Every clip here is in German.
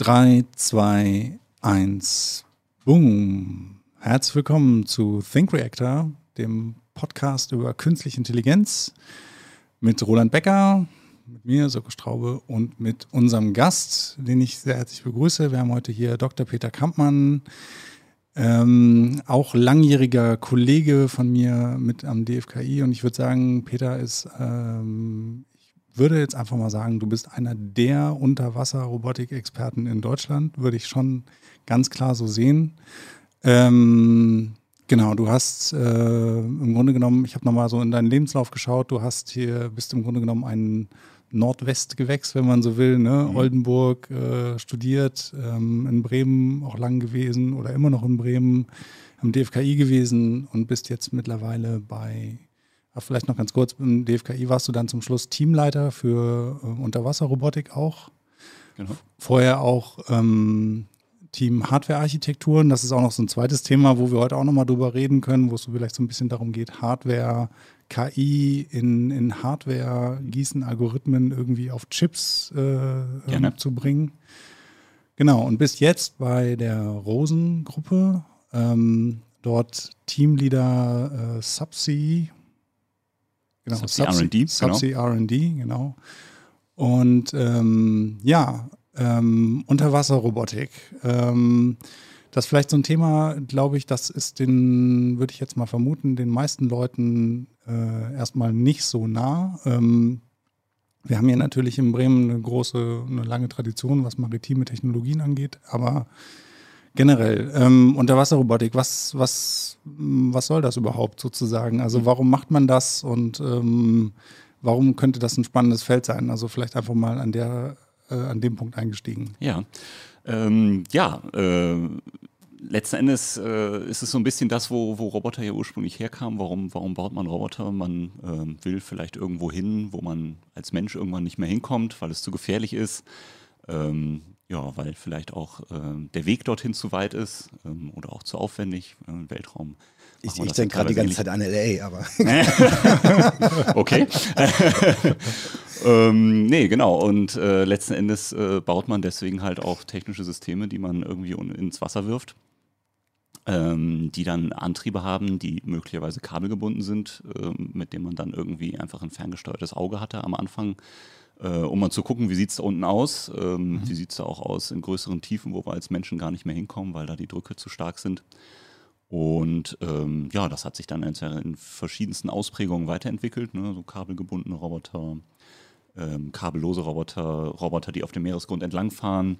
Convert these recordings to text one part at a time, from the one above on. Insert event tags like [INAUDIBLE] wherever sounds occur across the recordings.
3, 2, 1, boom. Herzlich willkommen zu Think Reactor, dem Podcast über künstliche Intelligenz mit Roland Becker, mit mir, Soko Straube und mit unserem Gast, den ich sehr herzlich begrüße. Wir haben heute hier Dr. Peter Kampmann, ähm, auch langjähriger Kollege von mir mit am DFKI. Und ich würde sagen, Peter ist, ähm, würde jetzt einfach mal sagen, du bist einer der Unterwasser-Robotik-Experten in Deutschland, würde ich schon ganz klar so sehen. Ähm, genau, du hast äh, im Grunde genommen, ich habe nochmal so in deinen Lebenslauf geschaut, du hast hier, bist im Grunde genommen ein Nordwestgewächs, wenn man so will, ne? Mhm. Oldenburg äh, studiert, ähm, in Bremen auch lang gewesen oder immer noch in Bremen, am DFKI gewesen und bist jetzt mittlerweile bei, vielleicht noch ganz kurz, im DFKI warst du dann zum Schluss Teamleiter für äh, Unterwasserrobotik auch. Genau. Vorher auch ähm, Team Hardware-Architekturen. Das ist auch noch so ein zweites Thema, wo wir heute auch nochmal drüber reden können, wo es so vielleicht so ein bisschen darum geht, Hardware, KI in, in Hardware gießen, Algorithmen irgendwie auf Chips äh, ähm, zu bringen. Genau, und bis jetzt bei der Rosen-Gruppe, ähm, dort Teamleader äh, Subsea, genau, Subsea R&D, Subsea genau. R&D, genau. Und ähm, ja, ähm, Unterwasserrobotik. Ähm, das ist vielleicht so ein Thema, glaube ich, das ist den, würde ich jetzt mal vermuten, den meisten Leuten äh, erstmal nicht so nah. Ähm, wir haben hier natürlich in Bremen eine große, eine lange Tradition, was maritime Technologien angeht, aber generell ähm, Unterwasserrobotik, was, was, was soll das überhaupt sozusagen? Also warum macht man das und ähm, warum könnte das ein spannendes Feld sein? Also vielleicht einfach mal an der äh, an dem Punkt eingestiegen. Ja, ähm, ja. Äh, letzten Endes äh, ist es so ein bisschen das, wo, wo Roboter ja ursprünglich herkamen. Warum, warum baut man Roboter? Man äh, will vielleicht irgendwo hin, wo man als Mensch irgendwann nicht mehr hinkommt, weil es zu gefährlich ist. Ähm, ja, weil vielleicht auch äh, der Weg dorthin zu weit ist ähm, oder auch zu aufwendig. Äh, Weltraum ich, ich denke gerade die ganze Zeit an LA, aber. [LAUGHS] [LAUGHS] okay. [LAUGHS] ähm, nee, genau. Und äh, letzten Endes äh, baut man deswegen halt auch technische Systeme, die man irgendwie ins Wasser wirft. Ähm, die dann Antriebe haben, die möglicherweise kabelgebunden sind, äh, mit denen man dann irgendwie einfach ein ferngesteuertes Auge hatte am Anfang, äh, um mal zu gucken, wie sieht es da unten aus. Ähm, mhm. Wie sieht es da auch aus in größeren Tiefen, wo wir als Menschen gar nicht mehr hinkommen, weil da die Drücke zu stark sind. Und ähm, ja, das hat sich dann in verschiedensten Ausprägungen weiterentwickelt, ne? so kabelgebundene Roboter, ähm, kabellose Roboter, Roboter, die auf dem Meeresgrund entlangfahren.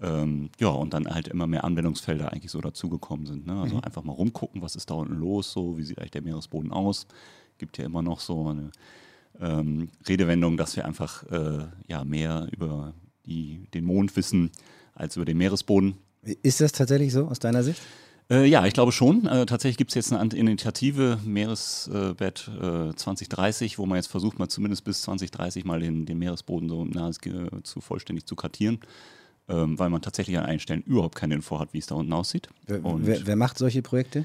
Ähm, ja, und dann halt immer mehr Anwendungsfelder eigentlich so dazugekommen sind. Ne? Also mhm. einfach mal rumgucken, was ist da unten los, so wie sieht eigentlich der Meeresboden aus. Gibt ja immer noch so eine ähm, Redewendung, dass wir einfach äh, ja, mehr über die, den Mond wissen als über den Meeresboden. Ist das tatsächlich so aus deiner Sicht? Äh, ja, ich glaube schon. Äh, tatsächlich gibt es jetzt eine Initiative Meeresbett äh, 2030, wo man jetzt versucht, mal zumindest bis 2030 mal den, den Meeresboden so nahezu vollständig zu kartieren. Ähm, weil man tatsächlich an einigen Stellen überhaupt keine Info hat, wie es da unten aussieht. Wer, wer, wer macht solche Projekte?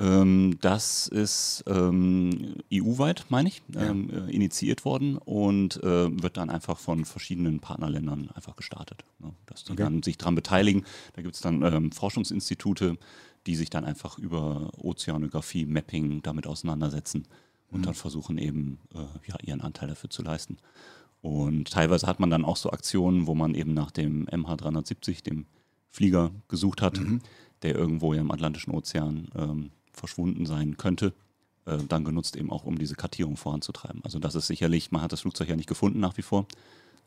Ähm, das ist ähm, EU-weit, meine ich, ja. ähm, äh, initiiert worden und äh, wird dann einfach von verschiedenen Partnerländern einfach gestartet. Ne? Dass die okay. dann sich daran beteiligen. Da gibt es dann ähm, Forschungsinstitute, die sich dann einfach über Ozeanographie, Mapping damit auseinandersetzen und mhm. dann versuchen eben äh, ja, ihren Anteil dafür zu leisten. Und teilweise hat man dann auch so Aktionen, wo man eben nach dem MH370, dem Flieger, gesucht hat, mhm. der irgendwo im Atlantischen Ozean ähm, verschwunden sein könnte. Äh, dann genutzt eben auch, um diese Kartierung voranzutreiben. Also das ist sicherlich, man hat das Flugzeug ja nicht gefunden nach wie vor,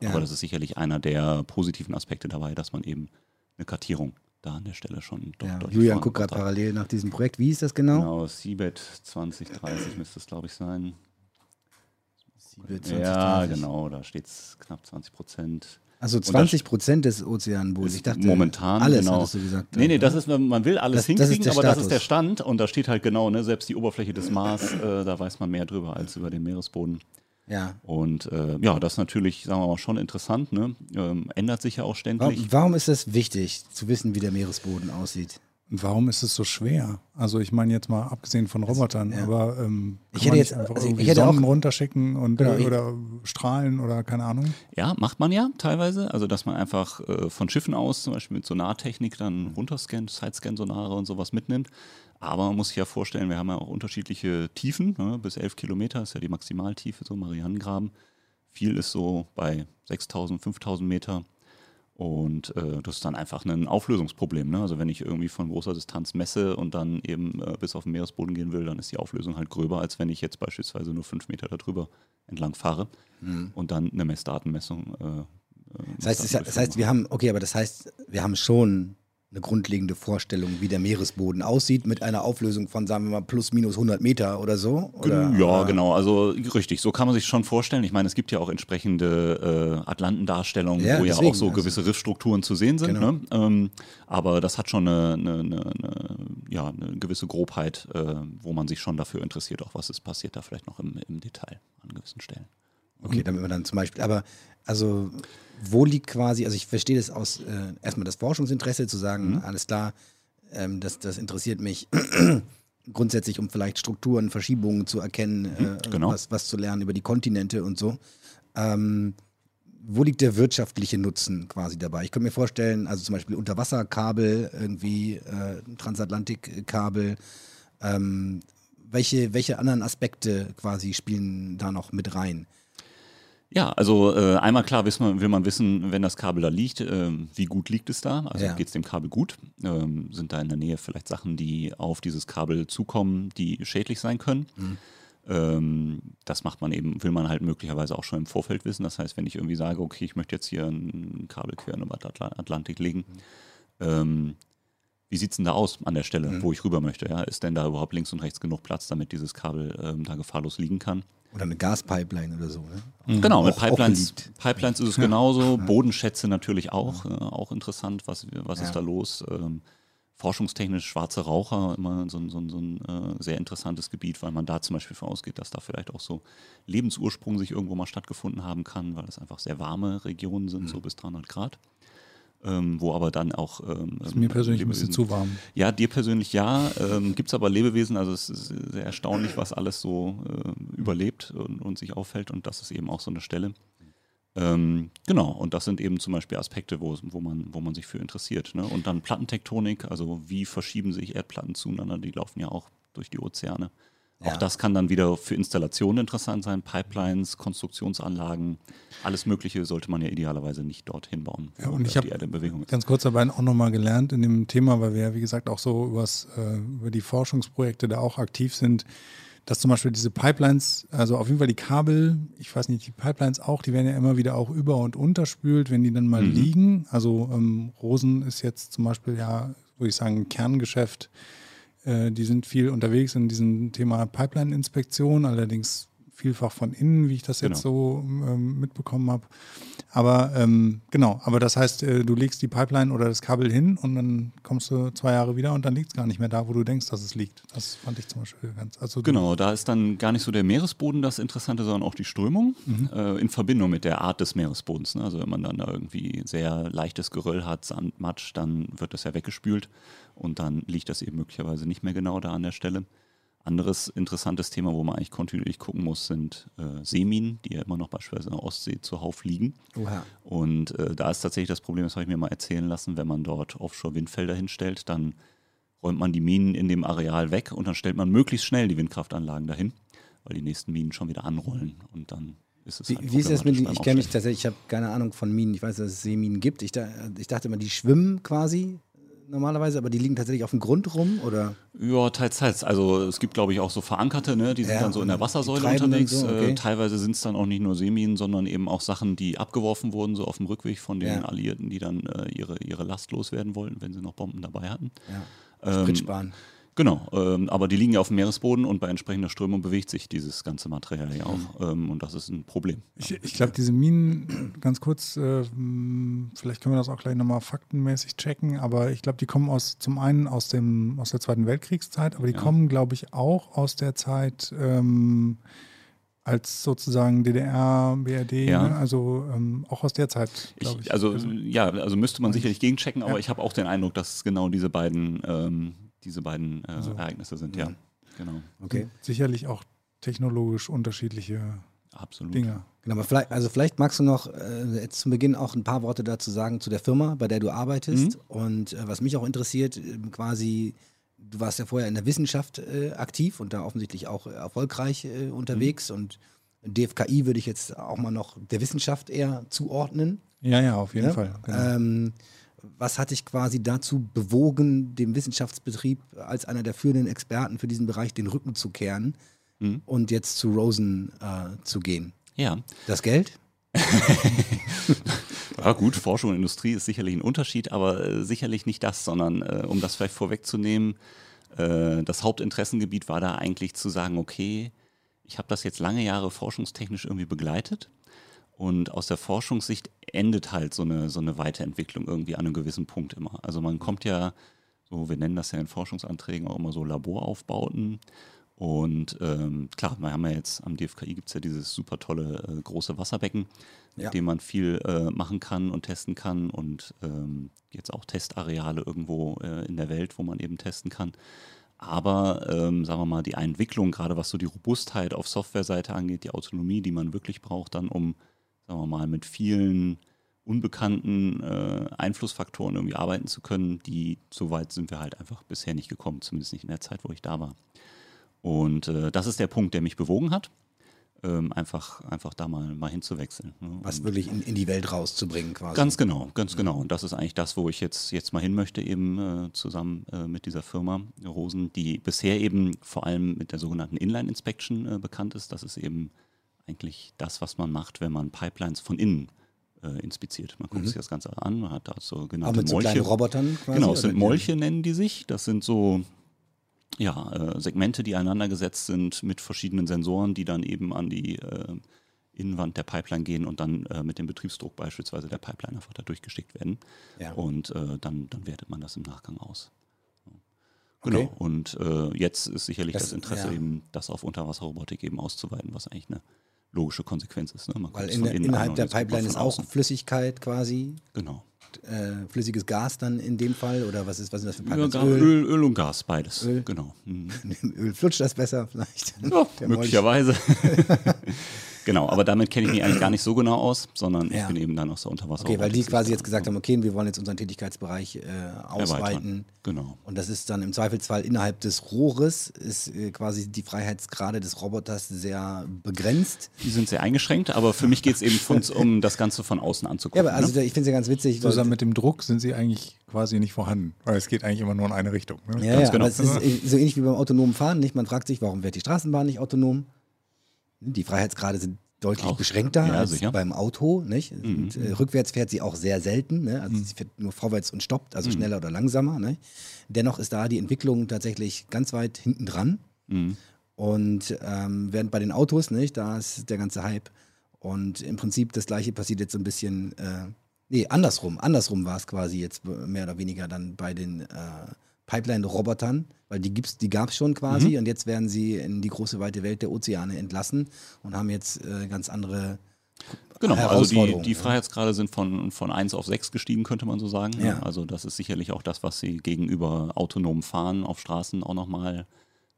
ja. aber das ist sicherlich einer der positiven Aspekte dabei, dass man eben eine Kartierung da an der Stelle schon ja, Julian guckt gerade parallel nach diesem Projekt. Wie ist das genau? Genau, Seabed 2030 müsste es, glaube ich, sein. Seabed 2030. Ja, genau, da steht es knapp 20 Prozent. Also 20 Prozent des Ozeanbodens. Ich dachte, momentan alles genau. hattest du gesagt. Nee, nee, das ist, man will alles das, hinkriegen, das aber Status. das ist der Stand und da steht halt genau, ne, selbst die Oberfläche des Mars, äh, da weiß man mehr drüber als über den Meeresboden. Ja. Und äh, ja, das ist natürlich, sagen wir mal, schon interessant, ne? Ähm, ändert sich ja auch ständig. Warum, warum ist es wichtig, zu wissen, wie der Meeresboden aussieht? Und warum ist es so schwer? Also ich meine jetzt mal abgesehen von Robotern, ja. aber ähm, Ich hätte jetzt- einfach also ich irgendwie hätte auch- Sonnen runterschicken und Genau, äh, oder Strahlen oder keine Ahnung. Ja, macht man ja teilweise. Also, dass man einfach äh, von Schiffen aus, zum Beispiel mit Sonartechnik, dann runterscannt, Sidescan-Sonare und sowas mitnimmt. Aber man muss sich ja vorstellen, wir haben ja auch unterschiedliche Tiefen. Ne? Bis 11 Kilometer ist ja die Maximaltiefe, so Marianengraben. Viel ist so bei 6000, 5000 Meter. Und äh, das ist dann einfach ein Auflösungsproblem. Ne? Also wenn ich irgendwie von großer Distanz messe und dann eben äh, bis auf den Meeresboden gehen will, dann ist die Auflösung halt gröber, als wenn ich jetzt beispielsweise nur fünf Meter darüber entlang fahre und dann eine Messdatenmessung. Äh, äh, Das heißt, es, das heißt, wir haben, okay, aber das heißt, wir haben schon eine grundlegende Vorstellung, wie der Meeresboden aussieht, mit einer Auflösung von, sagen wir mal, plus minus 100 Meter oder so? Oder, ja, genau. Also richtig, so kann man sich schon vorstellen. Ich meine, es gibt ja auch entsprechende äh, Atlantendarstellungen, Ja, wo ja deswegen, auch so also- gewisse Riffstrukturen zu sehen sind. Genau. Ne? Ähm, aber das hat schon eine, eine, eine, eine, ja, eine gewisse Grobheit, äh, wo man sich schon dafür interessiert, auch was ist passiert da vielleicht noch im, im Detail an gewissen Stellen. Okay, damit man dann zum Beispiel, aber also wo liegt quasi, also ich verstehe das aus äh, erstmal das Forschungsinteresse zu sagen, Mhm. alles klar, ähm, das, das interessiert mich [CLEARS THROAT] grundsätzlich, um vielleicht Strukturen, Verschiebungen zu erkennen, äh, genau. was, was zu lernen über die Kontinente und so. Ähm, wo liegt der wirtschaftliche Nutzen quasi dabei? Ich könnte mir vorstellen, also zum Beispiel Unterwasserkabel, irgendwie äh, Transatlantikkabel, ähm, welche, welche anderen Aspekte quasi spielen da noch mit rein? Ja, also äh, einmal klar wir, will man wissen, wenn das Kabel da liegt, ähm, wie gut liegt es da? Also Ja. geht es dem Kabel gut? Ähm, sind da in der Nähe vielleicht Sachen, die auf dieses Kabel zukommen, die schädlich sein können? Ähm, das macht man eben, will man halt möglicherweise auch schon im Vorfeld wissen. Das heißt, wenn ich irgendwie sage, okay, ich möchte jetzt hier ein Kabel quer über den Atla- Atlantik legen, ähm, wie sieht es denn da aus an der Stelle, wo ich rüber möchte? Ja? Ist denn da überhaupt links und rechts genug Platz, damit dieses Kabel ähm, da gefahrlos liegen kann? Oder eine Gaspipeline oder so, ne? Genau, mit Auch- Pipelines. Pipelines ist es genauso, Bodenschätze natürlich auch, äh, auch interessant, was, was Ja. ist da los? Ähm, forschungstechnisch schwarze Raucher, immer so, ein- so, so ein äh, sehr interessantes Gebiet, weil man da zum Beispiel von ausgeht, dass da vielleicht auch so Lebensursprung sich irgendwo mal stattgefunden haben kann, weil das einfach sehr warme Regionen sind, so bis 300 Grad. Ähm, wo aber dann auch. Ähm, Ist mir persönlich ein bisschen Lebewesen- zu warm. ja, dir persönlich ja. Ähm, Gibt es aber Lebewesen, also es ist sehr erstaunlich, was alles so äh, überlebt und, und sich auffällt und das ist eben auch so eine Stelle. Ähm, genau, und das sind eben zum Beispiel Aspekte, wo, wo, man, wo man sich für interessiert. Ne? Und dann Plattentektonik, also wie verschieben sich Erdplatten zueinander, die laufen ja auch durch die Ozeane. Ja. Auch das kann dann wieder für Installationen interessant sein, Pipelines, Konstruktionsanlagen, alles Mögliche sollte man ja idealerweise nicht dorthin bauen, Ja, und ich habe ganz kurz dabei auch nochmal gelernt in dem Thema, weil wir ja, wie gesagt, auch so übers, äh, über die Forschungsprojekte da auch aktiv sind, dass zum Beispiel diese Pipelines, also auf jeden Fall die Kabel, ich weiß nicht, die Pipelines auch, die werden ja immer wieder auch über- und unterspült, wenn die dann mal liegen. Also ähm, Rosen ist jetzt zum Beispiel ja, würde ich sagen, ein Kerngeschäft. Äh, die sind viel unterwegs in diesem Thema Pipeline-Inspektion, allerdings vielfach von innen, wie ich das jetzt so ähm, mitbekommen habe. Aber ähm, genau, aber das heißt, äh, du legst die Pipeline oder das Kabel hin und dann kommst du zwei Jahre wieder und dann liegt es gar nicht mehr da, wo du denkst, dass es liegt. Das fand ich zum Beispiel ganz. Also Genau, da ist dann gar nicht so der Meeresboden das Interessante, sondern auch die Strömung äh, in Verbindung mit der Art des Meeresbodens. Ne? Also wenn man dann da irgendwie sehr leichtes Geröll hat, Sand, Matsch, dann wird das ja weggespült und dann liegt das eben möglicherweise nicht mehr genau da an der Stelle. Anderes interessantes Thema, wo man eigentlich kontinuierlich gucken muss, sind äh, Seeminen, die ja immer noch beispielsweise in der Ostsee zuhauf liegen. Oha. Und äh, da ist tatsächlich das Problem, das habe ich mir mal erzählen lassen, wenn man dort Offshore-Windfelder hinstellt, dann räumt man die Minen in dem Areal weg und dann stellt man möglichst schnell die Windkraftanlagen dahin, weil die nächsten Minen schon wieder anrollen und dann ist es Wie, halt wie ist das mit, den- ich kenne mich tatsächlich, ich habe keine Ahnung von Minen, ich weiß, dass es Seeminen gibt. Ich, da, ich dachte immer, die schwimmen quasi normalerweise, aber die liegen tatsächlich auf dem Grund rum oder? Ja, teils, teils. Also es gibt, glaube ich, auch so verankerte, ne? die sind Ja, dann so in der Wassersäule unterwegs. so, okay. äh, teilweise sind es dann auch nicht nur Seeminen, sondern eben auch Sachen, die abgeworfen wurden, so auf dem Rückweg von den Ja. Alliierten, die dann äh, ihre, ihre Last loswerden wollten, wenn sie noch Bomben dabei hatten. Ja. Ähm, Sprit sparen. Genau, ähm, aber die liegen ja auf dem Meeresboden und bei entsprechender Strömung bewegt sich dieses ganze Material ja auch. Ähm, und das ist ein Problem. Ich, ich glaube, diese Minen, [CLEARS THROAT] ganz kurz, äh, mh, vielleicht können wir das auch gleich nochmal faktenmäßig checken, aber ich glaube, die kommen aus zum einen aus dem aus der Zweiten Weltkriegszeit, aber die kommen, glaube ich, auch aus der Zeit, ähm, als sozusagen DDR, BRD, Ja. ne? also ähm, auch aus der Zeit, glaube ich. Ich, also ja, also müsste man sicherlich gegenchecken, aber Ja. ich habe auch den Eindruck, dass genau diese beiden, ähm, diese beiden äh, Also- Ereignisse sind. Ja, genau, Okay. Sicherlich auch technologisch unterschiedliche absolut. Dinge. Genau, aber vielleicht, also vielleicht magst du noch äh, jetzt zum Beginn auch ein paar Worte dazu sagen zu der Firma, bei der du arbeitest. Und äh, was mich auch interessiert, äh, quasi, du warst ja vorher in der Wissenschaft äh, aktiv und da offensichtlich auch erfolgreich äh, unterwegs. Und DFKI würde ich jetzt auch mal noch der Wissenschaft eher zuordnen. Ja, ja, auf jeden Ja? Fall. Genau. Ähm, was hat dich quasi dazu bewogen, dem Wissenschaftsbetrieb als einer der führenden Experten für diesen Bereich den Rücken zu kehren Mhm. und jetzt zu Rosen äh, zu gehen? Ja. Das Geld? [LAUGHS] Ja gut, Forschung und Industrie ist sicherlich ein Unterschied, aber äh, sicherlich nicht das, sondern äh, um das vielleicht vorwegzunehmen, äh, das Hauptinteressengebiet war da eigentlich zu sagen, okay, ich habe das jetzt lange Jahre forschungstechnisch irgendwie begleitet und aus der Forschungssicht endet halt so eine, so eine Weiterentwicklung irgendwie an einem gewissen Punkt immer. Also man kommt ja, so wir nennen das ja in Forschungsanträgen auch immer so Laboraufbauten. Und ähm, klar, wir haben ja jetzt am DFKI gibt es ja dieses super tolle äh, große Wasserbecken, Ja. mit dem man viel äh, machen kann und testen kann und ähm, jetzt auch Testareale irgendwo äh, in der Welt, wo man eben testen kann. Aber ähm, sagen wir mal, die Entwicklung, gerade was so die Robustheit auf Softwareseite angeht, die Autonomie, die man wirklich braucht, dann um, sagen wir mal, mit vielen unbekannten äh, Einflussfaktoren irgendwie arbeiten zu können, die so weit sind wir halt einfach bisher nicht gekommen, zumindest nicht in der Zeit, wo ich da war. Und äh, das ist der Punkt, der mich bewogen hat, ähm, einfach, einfach da mal, mal hinzuwechseln. Ne? Was wirklich in, in die Welt rauszubringen quasi. Ganz genau, ganz genau. Und das ist eigentlich das, wo ich jetzt, jetzt mal hin möchte, eben äh, zusammen äh, mit dieser Firma Rosen, die bisher eben vor allem mit der sogenannten Inline Inspection äh, bekannt ist. Das ist eben eigentlich das, was man macht, wenn man Pipelines von innen äh, inspiziert. Man guckt sich das Ganze an, man hat da so genannte mit so Molche. kleinen Robotern quasi. Genau, es sind Molche, nennen die sich. Das sind so ja, äh, Segmente, die aneinander gesetzt sind mit verschiedenen Sensoren, die dann eben an die äh, Innenwand der Pipeline gehen und dann äh, mit dem Betriebsdruck beispielsweise der Pipeline einfach da durchgeschickt werden. Ja. Und äh, dann, dann wertet man das im Nachgang aus. Genau. Okay. Und äh, jetzt ist sicherlich Das- das, Interesse ja. eben, das auf Unterwasserrobotik eben auszuweiten, was eigentlich eine logische Konsequenz ist. Ne? Weil in der, innerhalb der Pipeline ist auch. Flüssigkeit quasi, Genau. äh, flüssiges Gas dann in dem Fall oder was ist was sind das für Ja, Pipelines? Ga- Öl, Öl und Gas, beides. Öl. Genau. Mhm. [LAUGHS] Öl flutscht das besser vielleicht. Ja, möglicherweise. [LAUGHS] genau, aber damit kenne ich mich eigentlich gar nicht so genau aus, sondern Ja. ich bin eben dann aus der Unterwasser. Okay, weil die quasi jetzt gesagt haben, okay, wir wollen jetzt unseren Tätigkeitsbereich äh, ausweiten. Erweitern. Genau. Und das ist dann im Zweifelsfall innerhalb des Rohres, ist äh, quasi die Freiheitsgrade des Roboters sehr begrenzt. Die sind sehr eingeschränkt, aber für mich geht es eben um das Ganze von außen Ja, anzugucken. aber also ne? ich finde es ja ganz witzig. Zusammen mit dem Druck sind sie eigentlich quasi nicht vorhanden, weil es geht eigentlich immer nur in eine Richtung. Ne? Ja, Ganz ja, genau. aber es ist äh, so ähnlich wie beim autonomen Fahren, nicht? Man fragt sich, warum wird die Straßenbahn nicht autonom? Die Freiheitsgrade sind deutlich Auch. beschränkter Ja, als sicher. beim Auto, nicht? Und, äh, rückwärts fährt sie auch sehr selten, ne? Also sie fährt nur vorwärts und stoppt, also schneller oder langsamer, ne? Dennoch ist da die Entwicklung tatsächlich ganz weit hinten dran. Mhm. Und ähm, während bei den Autos, nicht, da ist der ganze Hype. Und im Prinzip das gleiche passiert jetzt so ein bisschen, äh, nee, andersrum. Andersrum war es quasi jetzt mehr oder weniger dann bei den äh, Pipeline-Robotern, weil die, gibt's, die gab es schon quasi und jetzt werden sie in die große weite Welt der Ozeane entlassen und haben jetzt äh, ganz andere Genau, also die, die ja. Freiheitsgrade sind von, von 1 auf 6 gestiegen, könnte man so sagen. Ja. Also das ist sicherlich auch das, was sie gegenüber autonomem Fahren auf Straßen auch nochmal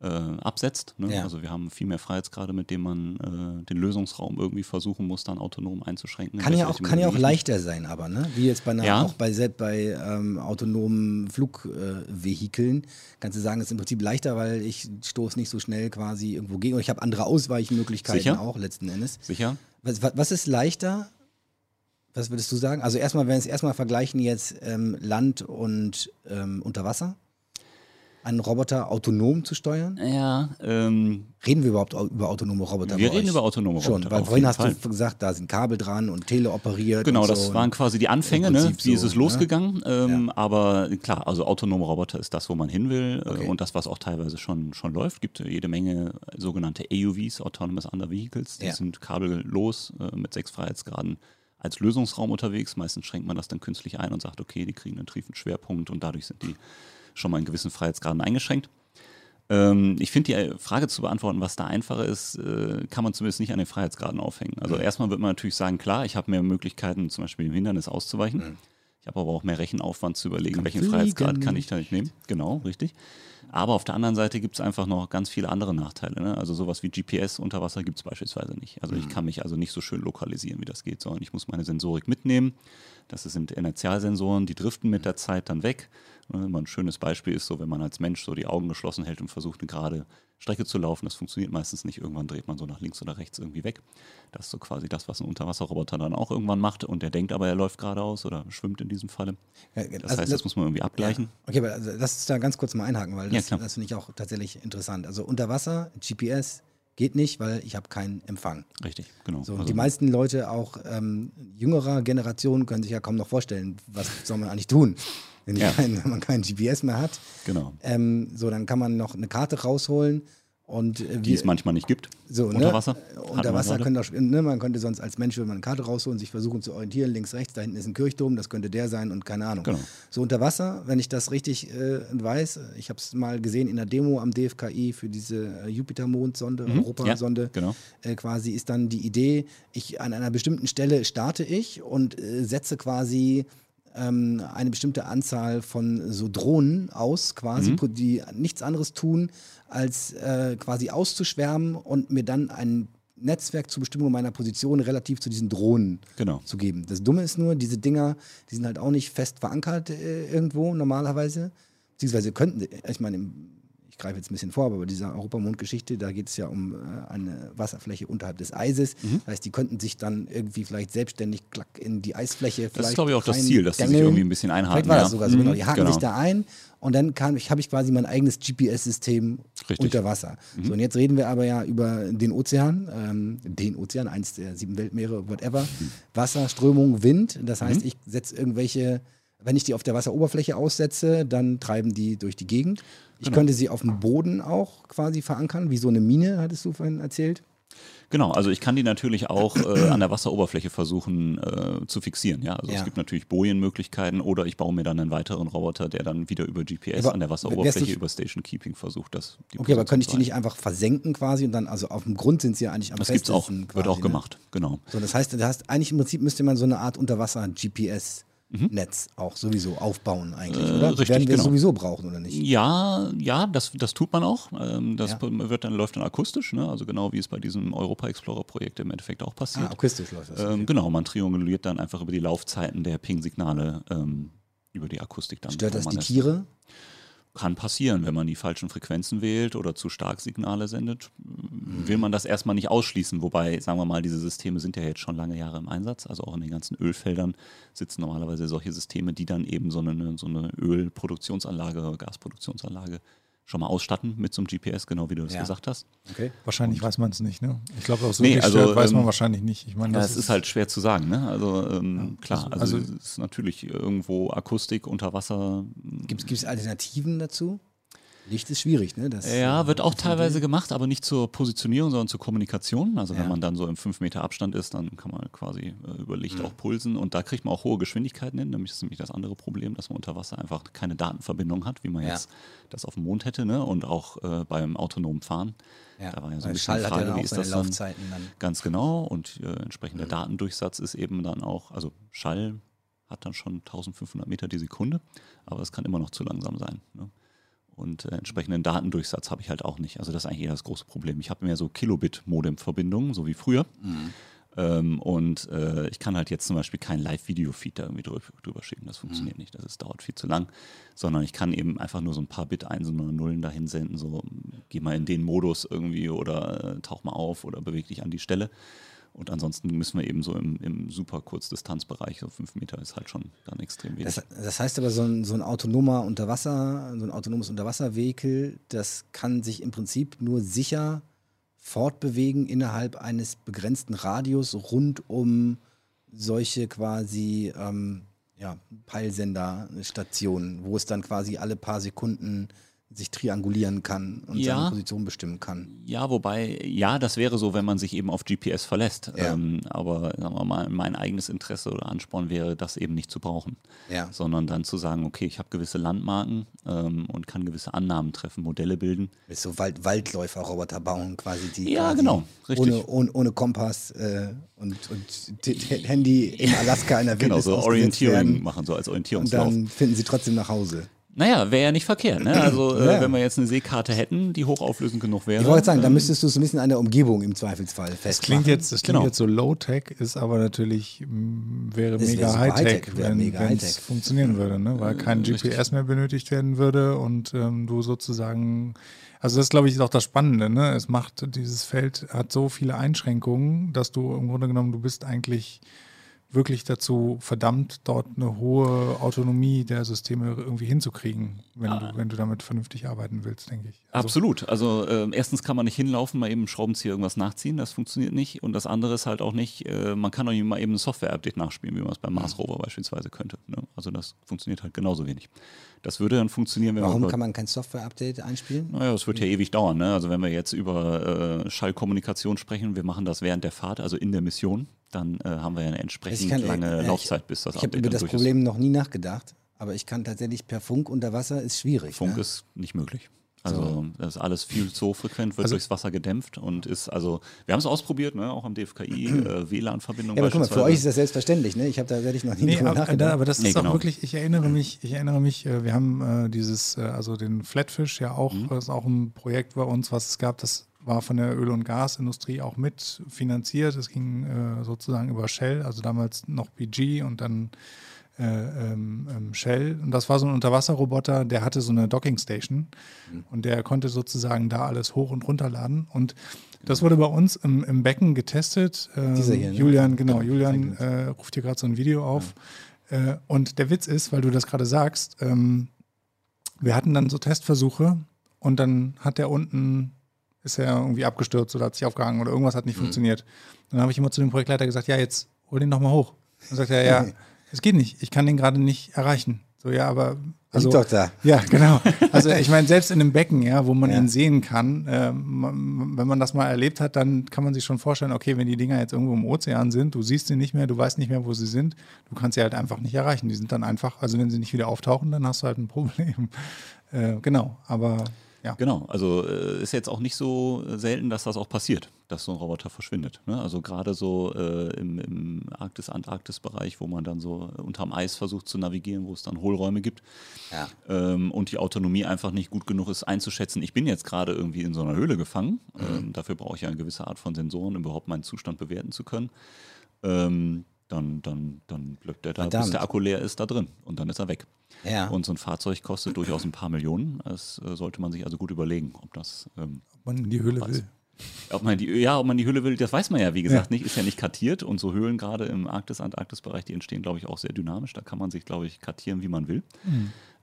äh, absetzt. Ne? Ja. Also wir haben viel mehr Freiheitsgrade, mit dem man äh, den Lösungsraum irgendwie versuchen muss, dann autonom einzuschränken. in Kann ja auch, kann ja auch leichter sein, aber, ne? Wie jetzt bei einer, Ja. auch bei, selbst bei ähm, autonomen Flugvehikeln, äh, kannst du sagen, es ist im Prinzip leichter, weil ich stoße nicht so schnell quasi irgendwo gegen. Und ich habe andere Ausweichmöglichkeiten Sicher. auch letzten Endes. Sicher? Was, was, was ist leichter? Was würdest du sagen? Also erstmal, wenn wir es erstmal vergleichen jetzt ähm, Land und ähm, Unterwasser, einen Roboter autonom zu steuern? Ja, ähm, Reden wir überhaupt au- über autonome Roboter? Wir reden euch? über autonome Schon, Roboter, weil vorhin hast Fall. du gesagt, da sind Kabel dran und teleoperiert. Genau, und das so. waren quasi die Anfänge, ne? Wie ist so, es ne? losgegangen? Ähm, Aber klar, also autonome Roboter ist das, wo man hin will äh, Okay. und das, was auch teilweise schon, schon läuft. gibt jede Menge sogenannte AUVs, Autonomous Under Vehicles, die Ja. sind kabellos äh, mit sechs Freiheitsgraden als Lösungsraum unterwegs. Meistens schränkt man das dann künstlich ein und sagt, okay, die kriegen einen tiefen Schwerpunkt und dadurch sind die schon mal in gewissen Freiheitsgraden eingeschränkt. Ähm, ich finde, die äh, Frage zu beantworten, was da einfacher ist, äh, kann man zumindest nicht an den Freiheitsgraden aufhängen. Also Mhm. erstmal wird man natürlich sagen, klar, ich habe mehr Möglichkeiten, zum Beispiel dem Hindernis auszuweichen. Mhm. Ich habe aber auch mehr Rechenaufwand zu überlegen, Kann welchen fliegen. Freiheitsgrad kann ich da nicht nehmen. Genau, richtig. Aber auf der anderen Seite gibt es einfach noch ganz viele andere Nachteile. Ne? Also sowas wie GPS unter Wasser gibt es beispielsweise nicht. Also Mhm. ich kann mich also nicht so schön lokalisieren, wie das geht, sondern ich muss meine Sensorik mitnehmen. Das sind Inertialsensoren, die driften mit der Zeit dann weg. Ne, Immer ein schönes Beispiel ist so, wenn man als Mensch so die Augen geschlossen hält und versucht, eine gerade Strecke zu laufen. Das funktioniert meistens nicht. Irgendwann dreht man so nach links oder rechts irgendwie weg. Das ist so quasi das, was ein Unterwasserroboter dann auch irgendwann macht. Und der denkt aber, er läuft geradeaus oder schwimmt in diesem Falle. Ja, Das also heißt, das muss man irgendwie abgleichen. Ja. Okay, aber also das ist da ganz kurz mal einhaken, weil Ja, das, klar. das finde ich auch tatsächlich interessant. Also unter Wasser, GPS geht nicht, weil ich habe keinen Empfang. Richtig, genau. So, Also- die meisten Leute, auch ähm, jüngerer Generationen, können sich ja kaum noch vorstellen, was soll man eigentlich tun, wenn, Ja. kein, wenn man keinen GPS mehr hat. Genau. Ähm, so, dann kann man noch eine Karte rausholen und äh, Die es manchmal nicht gibt. so, unter ne? Wasser. Hatten Unter Wasser könnte auch, ne, man könnte sonst als Mensch, wenn man eine Karte rausholen, sich versuchen zu orientieren, links, rechts, da hinten ist ein Kirchturm, das könnte der sein und keine Ahnung. Genau. So unter Wasser, wenn ich das richtig äh, weiß, ich habe es mal gesehen in der Demo am DFKI für diese äh, Jupiter-Mondsonde, Europa-Sonde, Mhm. ja, genau. äh, quasi ist dann die Idee, ich an einer bestimmten Stelle starte ich und äh, setze quasi ähm, eine bestimmte Anzahl von so Drohnen aus, quasi, Mhm. die nichts anderes tun, als äh, quasi auszuschwärmen und mir dann ein Netzwerk zur Bestimmung meiner Position relativ zu diesen Drohnen Genau. zu geben. Das Dumme ist nur, diese Dinger, die sind halt auch nicht fest verankert äh, irgendwo normalerweise. Beziehungsweise könnten, ich meine, im- greife jetzt ein bisschen vor, aber bei dieser Europamond-Geschichte, da geht es ja um äh, eine Wasserfläche unterhalb des Eises. Mhm. Das heißt, die könnten sich dann irgendwie vielleicht selbstständig klack in die Eisfläche Das ist, glaube ich, auch das Ziel, dass die sich irgendwie ein bisschen einhaken. Vielleicht war das ja. sogar so, genau. Mhm, Die haken sich da ein und dann habe ich quasi mein eigenes GPS-System unter Wasser. So, und jetzt reden wir aber ja über den Ozean, ähm, den Ozean, eins der sieben Weltmeere, whatever. Wasser, Strömung, Wind. Das heißt, ich setze irgendwelche, wenn ich die auf der Wasseroberfläche aussetze, dann treiben die durch die Gegend. Ich könnte sie auf dem Boden auch quasi verankern, wie so eine Mine, hattest du vorhin erzählt. Genau, also ich kann die natürlich auch äh, [CLEARS THROAT] an der Wasseroberfläche versuchen äh, zu fixieren. Ja? Also Ja. es gibt natürlich Bojenmöglichkeiten oder ich baue mir dann einen weiteren Roboter, der dann wieder über GPS Aber an der Wasseroberfläche über Station Keeping versucht, das die Okay, aber Position könnte ich die nicht einfach versenken quasi und dann, also auf dem Grund sind sie ja eigentlich am Das gibt's auch, festesten wird quasi, auch ne? gemacht, genau. So, das heißt, das heißt, eigentlich im Prinzip müsste man so eine Art Unterwasser-GPS-Netz auch sowieso aufbauen eigentlich, Äh, oder? richtig, Werden wir genau. sowieso brauchen, oder nicht? Ja, ja, das, das tut man auch. Ähm, das Ja. wird dann, läuft dann akustisch, ne? also genau wie es bei diesem Europa Explorer Projekt im Endeffekt auch passiert. Ah, akustisch läuft das. Ähm, genau, man trianguliert dann einfach über die Laufzeiten der Ping-Signale ähm, über die Akustik dann. Stört das die Tiere? Kann passieren, wenn man die falschen Frequenzen wählt oder zu stark Signale sendet, will man das erstmal nicht ausschließen. Wobei, sagen wir mal, diese Systeme sind ja jetzt schon lange Jahre im Einsatz. Also auch in den ganzen Ölfeldern sitzen normalerweise solche Systeme, die dann eben so eine, so eine Ölproduktionsanlage, Gasproduktionsanlage schon mal ausstatten mit so einem GPS, genau wie du es Ja. gesagt hast. Okay. Wahrscheinlich weiß man es nicht, ne? Ich glaube, auch so Nee, nee, also, weiß man ähm, wahrscheinlich nicht. Ich meine, Das, ist halt schwer zu sagen, ne? Also ähm, klar, also- also, also- es ist natürlich irgendwo Akustik unter Wasser. Gibt es Alternativen dazu? Licht ist schwierig, ne? Das, Ja, wird auch teilweise gemacht, aber nicht zur Positionierung, sondern zur Kommunikation. Also Ja. wenn man dann so im 5 Meter Abstand ist, dann kann man quasi äh, über Licht Mhm. auch pulsen und da kriegt man auch hohe Geschwindigkeiten hin. Nämlich das ist nämlich das andere Problem, dass man unter Wasser einfach keine Datenverbindung hat, wie man Ja. jetzt das auf dem Mond hätte, ne? Und auch äh, beim autonomen Fahren. Ja. Da war ja so Weil ein bisschen Schall die hat ja Frage, wie auch ist seine das dann? Laufzeiten dann. Ganz genau. Und äh, entsprechender Mhm. Datendurchsatz ist eben dann auch, also Schall hat dann schon 1500 Meter die Sekunde, aber es kann immer noch zu langsam sein. Ne? Und äh, entsprechenden Datendurchsatz habe ich halt auch nicht. Also das ist eigentlich eher das große Problem. Ich habe mehr so Kilobit-Modem-Verbindungen, so wie früher. Mhm. Ähm, und äh, ich kann halt jetzt zum Beispiel kein Live-Video-Feed da irgendwie drüber, drüber schicken. Das funktioniert Mhm. nicht. Das ist, dauert viel zu lang. Sondern ich kann eben einfach nur so ein paar Bit Einsen oder Nullen dahin senden. So, geh mal in den Modus irgendwie oder äh, tauch mal auf oder beweg dich an die Stelle. Und ansonsten müssen wir eben so im, im super Kurzdistanzbereich, so fünf Meter ist halt schon dann extrem wenig. Das, das heißt aber, so ein, so ein autonomer Unterwasser, so ein autonomes Unterwasservehikel, das kann sich im Prinzip nur sicher fortbewegen innerhalb eines begrenzten Radius rund um solche quasi ähm, ja, Peilsenderstationen, wo es dann quasi alle paar Sekunden sich triangulieren kann und Ja. seine Position bestimmen kann. Ja, wobei, ja, das wäre so, wenn man sich eben auf GPS verlässt. Ja. Ähm, aber sagen wir mal, mein eigenes Interesse oder Ansporn wäre, das eben nicht zu brauchen. Ja. Sondern dann zu sagen, okay, ich habe gewisse Landmarken ähm, und kann gewisse Annahmen treffen, Modelle bilden. Mit so Wald Waldläufer-Roboter bauen, quasi die Ja, quasi genau, richtig. Ohne, ohne, ohne Kompass äh, und, und Handy in Alaska in der Genau, Wildnis so ausgesetzt Orientierung werden. machen, so als Und Orientierungslauf. dann finden sie trotzdem nach Hause. Naja, wäre ja nicht verkehrt. Ne? Also, äh, Ja. wenn wir jetzt eine Seekarte hätten, die hochauflösend genug wäre. Ich wollte sagen, da ähm, müsstest du es ein bisschen an der Umgebung im Zweifelsfall Das festmachen. klingt jetzt, das klingt Genau. jetzt so Low-Tech, ist aber natürlich, wäre Das mega Hightech, wenn mega es Hightech. funktionieren würde, ne? weil kein richtig. GPS mehr benötigt werden würde und ähm, du sozusagen, also das glaube ich ist auch das Spannende, ne? es macht, dieses Feld hat so viele Einschränkungen, dass du im Grunde genommen, du bist eigentlich wirklich dazu verdammt, dort eine hohe Autonomie der Systeme irgendwie hinzukriegen, wenn, du, wenn du damit vernünftig arbeiten willst, denke ich. Also, Absolut. Also ähm, erstens kann man nicht hinlaufen, mal eben Schraubenzieher irgendwas nachziehen, das funktioniert nicht. Und das andere ist halt auch nicht, äh, man kann auch nicht mal eben ein Software-Update nachspielen, wie man es beim Mars Rover beispielsweise könnte. Ne? Also das funktioniert halt genauso wenig. Das würde dann funktionieren, wenn Warum man. kann man kein Software-Update einspielen? Naja, es wird ja ewig dauern. Ne? Also wenn wir jetzt über äh, Schallkommunikation sprechen, wir machen das während der Fahrt, also in der Mission, dann äh, haben wir ja eine entsprechend Ich kann- lange äh, Laufzeit, bis das Ich habe Update über dann das durch Problem noch nie nachgedacht, aber ich kann tatsächlich per Funk unter Wasser ist schwierig. ist. Funk ne? ist nicht möglich. Also das ist alles viel zu hochfrequent, wird Also- durchs Wasser gedämpft und ist, also wir haben es ausprobiert, ne? auch am DFKI, [CLEARS THROAT] äh, WLAN-Verbindung Ja, aber guck mal, für euch ist das selbstverständlich, ne? Ich habe da tatsächlich noch nie Nee, drüber aber, nachgedacht. aber das ist Nee, auch genau. wirklich, ich erinnere mich, ich erinnere mich, äh, wir haben äh, dieses, äh, also den Flatfish ja auch, Mhm. das ist auch ein Projekt bei uns, was es gab, das war von der Öl- und Gasindustrie auch mit finanziert. Es ging äh, sozusagen über Shell, also damals noch BG und dann äh, ähm, ähm, Shell. Und das war so ein Unterwasserroboter, der hatte so eine Dockingstation Mhm. und der konnte sozusagen da alles hoch und runter laden. Und das wurde bei uns im, im Becken getestet. Ähm, Dieser hier, ne? Julian, genau, Julian äh, ruft hier gerade so ein Video auf. Äh, und der Witz ist, weil du das gerade sagst, ähm, wir hatten dann so Testversuche und dann hat der unten, ist er irgendwie abgestürzt oder hat sich aufgehangen oder irgendwas hat nicht funktioniert. Dann habe ich immer zu dem Projektleiter gesagt, ja, jetzt hol den doch mal hoch. Dann sagt er, ja, [LAUGHS] es geht nicht, ich kann den gerade nicht erreichen. So, ja, aber also, Liegt doch da. ja, genau. Also ich meine, selbst in einem Becken, ja, wo man Ja. ihn sehen kann, äh, man, wenn man das mal erlebt hat, dann kann man sich schon vorstellen, okay, wenn die Dinger jetzt irgendwo im Ozean sind, du siehst sie nicht mehr, du weißt nicht mehr, wo sie sind, du kannst sie halt einfach nicht erreichen. Die sind dann einfach, also wenn sie nicht wieder auftauchen, dann hast du halt ein Problem. [LAUGHS] Äh, genau, aber ja. Genau, also äh, ist jetzt auch nicht so selten, dass das auch passiert, dass so ein Roboter verschwindet. Ne? Also gerade so äh, im, im Arktis-Antarktis-Bereich, wo man dann so unterm Eis versucht zu navigieren, wo es dann Hohlräume gibt Ja. ähm, und die Autonomie einfach nicht gut genug ist einzuschätzen. Ich bin jetzt gerade irgendwie in so einer Höhle gefangen. Ähm, dafür brauche ich ja eine gewisse Art von Sensoren, um überhaupt meinen Zustand bewerten zu können. Ähm, dann, dann, dann bleibt der da, bis Verdammt. der Akku leer ist, da drin und dann ist er weg. Ja. Und so ein Fahrzeug kostet durchaus ein paar Millionen. Das äh, sollte man sich also gut überlegen, ob das, ähm, Ob man in die Höhle will. ob man die, ja, ob man die Höhle will, das weiß man ja, wie gesagt, nicht, ist ja nicht kartiert. Und so Höhlen gerade im Arktis-Antarktis-Bereich, die entstehen, glaube ich, auch sehr dynamisch. Da kann man sich, glaube ich, kartieren, wie man will.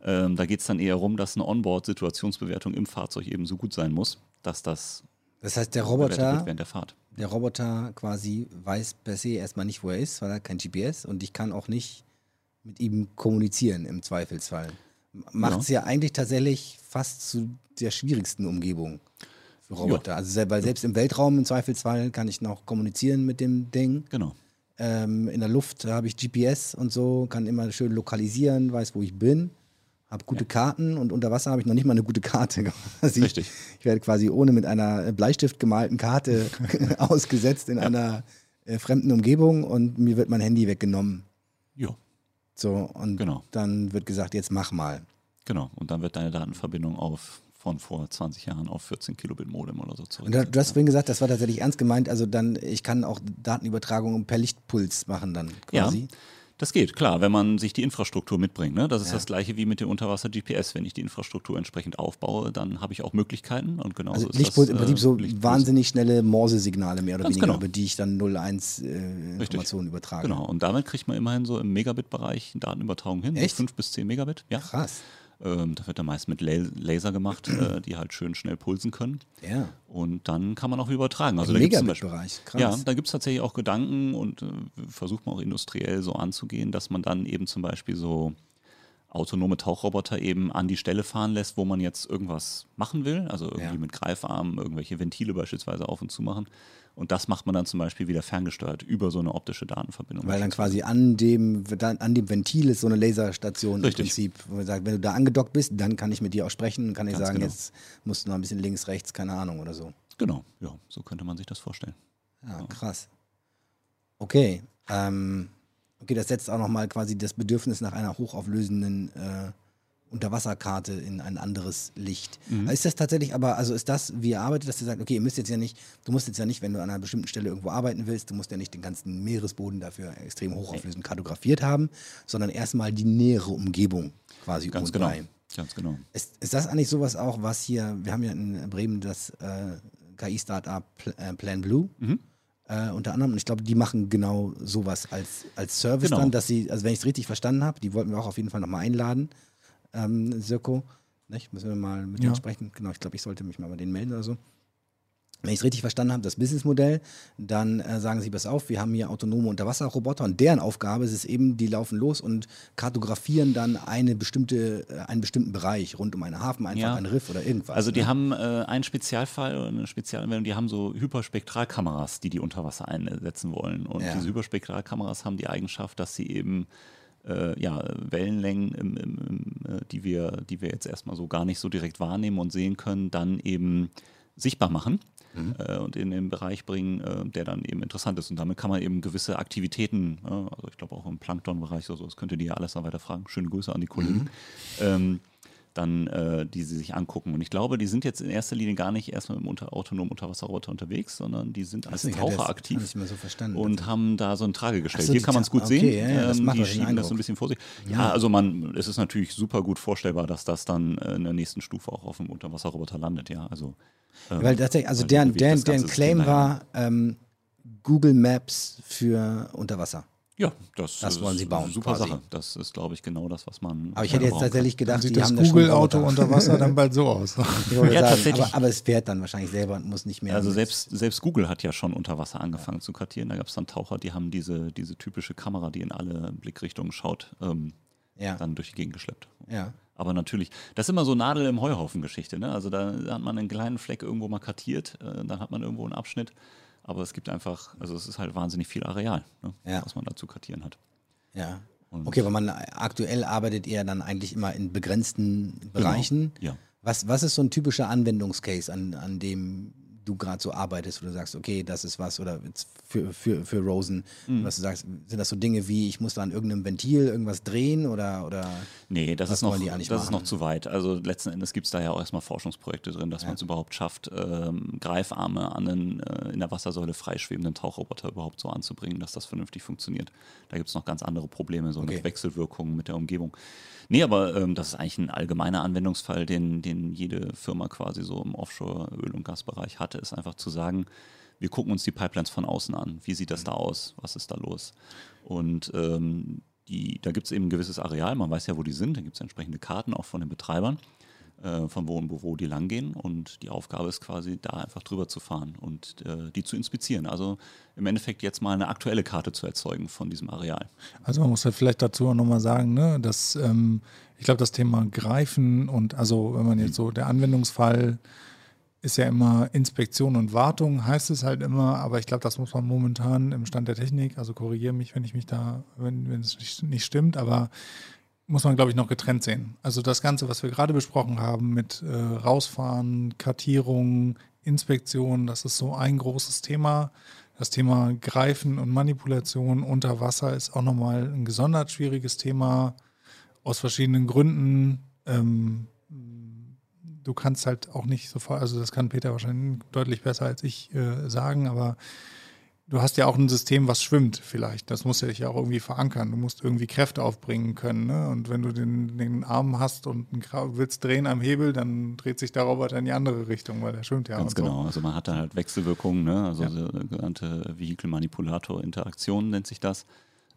Ähm, da geht es dann eher darum, dass eine Onboard-Situationsbewertung im Fahrzeug eben so gut sein muss, dass das Das heißt, der bewertet wird Roboter, während der Fahrt. Der Roboter quasi weiß per se erstmal nicht, wo er ist, weil er hat kein GPS und ich kann auch nicht mit ihm kommunizieren im Zweifelsfall. Macht es ja eigentlich tatsächlich fast zu der schwierigsten Umgebung für Roboter. Also sel- weil selbst im Weltraum im Zweifelsfall kann ich noch kommunizieren mit dem Ding. Genau. Ähm, in der Luft habe ich GPS und so, kann immer schön lokalisieren, weiß, wo ich bin, habe gute Karten und unter Wasser habe ich noch nicht mal eine gute Karte. [LAUGHS] quasi. Richtig. Ich werde quasi ohne mit einer Bleistift gemalten Karte [LAUGHS] [LAUGHS] ausgesetzt in einer äh, fremden Umgebung und mir wird mein Handy weggenommen. Ja, So, und Genau. dann wird gesagt, jetzt mach mal. genau. Und dann wird deine Datenverbindung auf von vor 20 Jahren auf 14 Kilobit Modem oder so zurück. Und du, du hast vorhin gesagt, das war tatsächlich ernst gemeint, also dann, ich kann auch Datenübertragung per Lichtpuls machen dann quasi. Ja, das geht, klar, wenn man sich die Infrastruktur mitbringt. Ne? Das ist das gleiche wie mit dem Unterwasser-GPS. Wenn ich die Infrastruktur entsprechend aufbaue, dann habe ich auch Möglichkeiten. Und genauso Also ist Lichtpuls das, im Prinzip so Lichtpuls. wahnsinnig schnelle Morse-Signale mehr oder Ganz weniger, genau. über die ich dann 01 äh, Informationen übertrage. Genau, und damit kriegt man immerhin so im Megabit-Bereich Datenübertragung hin. Echt? So 5 bis 10 Megabit. Ja. Krass. Ähm, das wird dann meist mit La- Laser gemacht, [CLEARS THROAT] äh, die halt schön schnell pulsen können. Ja. Und dann kann man auch übertragen. Also Im Megabit-Bereich. Krass. Ja, da gibt es tatsächlich auch Gedanken und äh, versucht man auch industriell so anzugehen, dass man dann eben zum Beispiel so autonome Tauchroboter eben an die Stelle fahren lässt, wo man jetzt irgendwas machen will, also irgendwie Ja. mit Greifarmen irgendwelche Ventile beispielsweise auf und zu machen. Und das macht man dann zum Beispiel wieder ferngesteuert über so eine optische Datenverbindung. Weil dann quasi an dem, an dem Ventil ist so eine Laserstation Richtig. im Prinzip, wo man sagt, wenn du da angedockt bist, dann kann ich mit dir auch sprechen und kann ich Ganz sagen, genau. jetzt musst du noch ein bisschen links, rechts, keine Ahnung oder so. Genau, ja, so könnte man sich das vorstellen. Ja, krass. Okay. Ähm, okay, das setzt auch nochmal quasi das Bedürfnis nach einer hochauflösenden äh, Unterwasserkarte in ein anderes Licht. Ist das tatsächlich aber, also ist das, wie ihr arbeitet, dass ihr sagt, okay, ihr müsst jetzt ja nicht, du musst jetzt ja nicht, wenn du an einer bestimmten Stelle irgendwo arbeiten willst, du musst ja nicht den ganzen Meeresboden dafür extrem hochauflösend kartografiert haben, sondern erstmal die nähere Umgebung quasi Ganz genau. bei. Ganz genau. Ist, ist das eigentlich sowas auch, was hier, wir haben ja in Bremen das äh, KI-Startup Pl äh, Plan Blue Mhm. äh, unter anderem und ich glaube, die machen genau sowas als, als Service Genau. dann, dass sie, also wenn ich es richtig verstanden habe, die wollten wir auch auf jeden Fall nochmal einladen, ähm, Sirko, nicht? müssen wir mal mit Ja. denen sprechen, genau, ich glaube, ich sollte mich mal bei denen melden oder so. Wenn ich es richtig verstanden habe, das Businessmodell, dann äh, sagen sie, pass auf, wir haben hier autonome Unterwasserroboter und deren Aufgabe ist es eben, die laufen los und kartografieren dann eine bestimmte, äh, einen bestimmten Bereich rund um einen Hafen, einfach Ja. ein Riff oder irgendwas. Also die ne? haben äh, einen Spezialfall, oder eine Spezialanwendung, die haben so Hyperspektralkameras, die die unter Wasser einsetzen wollen. Und Ja. diese Hyperspektralkameras haben die Eigenschaft, dass sie eben äh, ja, Wellenlängen, im, im, im, äh, die, wir, die wir jetzt erstmal so gar nicht so direkt wahrnehmen und sehen können, dann eben sichtbar machen. äh, Und in den Bereich bringen, äh, der dann eben interessant ist. Und damit kann man eben gewisse Aktivitäten, äh, also ich glaube auch im Plankton-Bereich oder so, das könnt ihr die ja alles noch weiter fragen. Schöne Grüße an die Kollegen. Ähm, dann äh, die sie sich angucken. Und ich glaube, die sind jetzt in erster Linie gar nicht erstmal im unter, autonomen Unterwasserroboter unterwegs, sondern die sind als hatte Taucher das aktiv nicht mehr so und haben da so ein Tragegestell. Ach so, Hier kann man es gut okay, sehen. ja, ja, das Ähm, die schieben das so ein bisschen vor sich. Ja, also man, es ist natürlich super gut vorstellbar, dass das dann in der nächsten Stufe auch auf dem Unterwasserroboter landet. Ja, also ähm, Weil tatsächlich, also deren, deren, das deren Claim war ähm, Google Maps für Unterwasser. Ja, das, Das ist wollen sie bauen, eine Super quasi. Sache. Das ist, glaube ich, genau das, was man. Aber ich hätte jetzt tatsächlich Dann gedacht, sieht die das da Google-Auto [LAUGHS] unter Wasser dann bald so aus. [LAUGHS] Ja, sagen, tatsächlich. Aber, aber es fährt dann wahrscheinlich selber und muss nicht mehr. Also selbst, selbst Google hat ja schon unter Wasser angefangen zu kartieren. Da gab es dann Taucher, die haben diese, diese typische Kamera, die in alle Blickrichtungen schaut, ähm, Ja, dann durch die Gegend geschleppt. ja. Aber natürlich, das ist immer so Nadel im Heuhaufen-Geschichte. Ne? Also da hat man einen kleinen Fleck irgendwo mal kartiert, äh, dann hat man irgendwo einen Abschnitt. Aber es gibt einfach, also es ist halt wahnsinnig viel Areal, ne? Ja. was man da zu kartieren hat. Ja. Und- Okay, weil man aktuell arbeitet ihr dann eigentlich immer in begrenzten Bereichen. Genau. Ja. Was, was ist so ein typischer Anwendungscase, an, an dem du gerade so arbeitest, wo du sagst, okay, das ist was, oder für, für, für Rosen, Mhm. was du sagst, sind das so Dinge wie, ich muss da an irgendeinem Ventil irgendwas drehen oder, oder Nee, das, ist noch, wollen die eigentlich das ist noch zu weit. Also letzten Endes gibt es da ja auch erstmal Forschungsprojekte drin, dass man es überhaupt schafft, ähm, Greifarme an einen äh, in der Wassersäule freischwebenden Tauchroboter überhaupt so anzubringen, dass das vernünftig funktioniert. Da gibt es noch ganz andere Probleme, so Okay. mit Wechselwirkungen mit der Umgebung. Nee, aber ähm, das ist eigentlich ein allgemeiner Anwendungsfall, den, den jede Firma quasi so im Offshore-Öl- und Gasbereich hatte, ist einfach zu sagen, wir gucken uns die Pipelines von außen an. Wie sieht das da aus? Was ist da los? Und ähm, die, da gibt es eben ein gewisses Areal, man weiß ja, wo die sind, da gibt es entsprechende Karten auch von den Betreibern, äh, von wo und wo, die langgehen. Und die Aufgabe ist quasi, da einfach drüber zu fahren und äh, die zu inspizieren. Also im Endeffekt jetzt mal eine aktuelle Karte zu erzeugen von diesem Areal. Also man muss halt vielleicht dazu auch nochmal sagen, ne, dass ähm, ich glaube, das Thema Greifen und also wenn man jetzt so, der Anwendungsfall ist ja immer Inspektion und Wartung, heißt es halt immer, aber ich glaube, das muss man momentan im Stand der Technik, also korrigiere mich, wenn ich mich da, wenn, wenn es nicht, nicht stimmt, aber muss man, glaube ich, noch getrennt sehen. Also das Ganze, was wir gerade besprochen haben mit äh, Rausfahren, Kartierung, Inspektion, das ist so ein großes Thema. Das Thema Greifen und Manipulation unter Wasser ist auch nochmal ein gesondert schwieriges Thema aus verschiedenen Gründen. Ähm, du kannst halt auch nicht sofort, also das kann Peter wahrscheinlich deutlich besser als ich äh, sagen, aber du hast ja auch ein System, was schwimmt vielleicht. Das muss ja dich ja auch irgendwie verankern. Du musst irgendwie Kräfte aufbringen können. Ne? Und wenn du den, den Arm hast und willst drehen am Hebel, dann dreht sich der Roboter in die andere Richtung, weil der schwimmt ja. Ganz so. genau. Also man hat da halt Wechselwirkungen, ne? also Ja. sogenannte Vehikelmanipulator-Interaktion nennt sich das,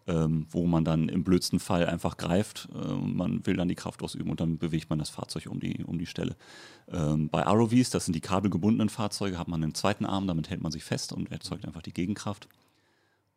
ähm, wo man dann im blödsten Fall einfach greift. Äh, man will dann die Kraft ausüben und dann bewegt man das Fahrzeug um die, um die Stelle. Ähm, bei ROVs, das sind die kabelgebundenen Fahrzeuge, hat man einen zweiten Arm, damit hält man sich fest und erzeugt einfach die Gegenkraft.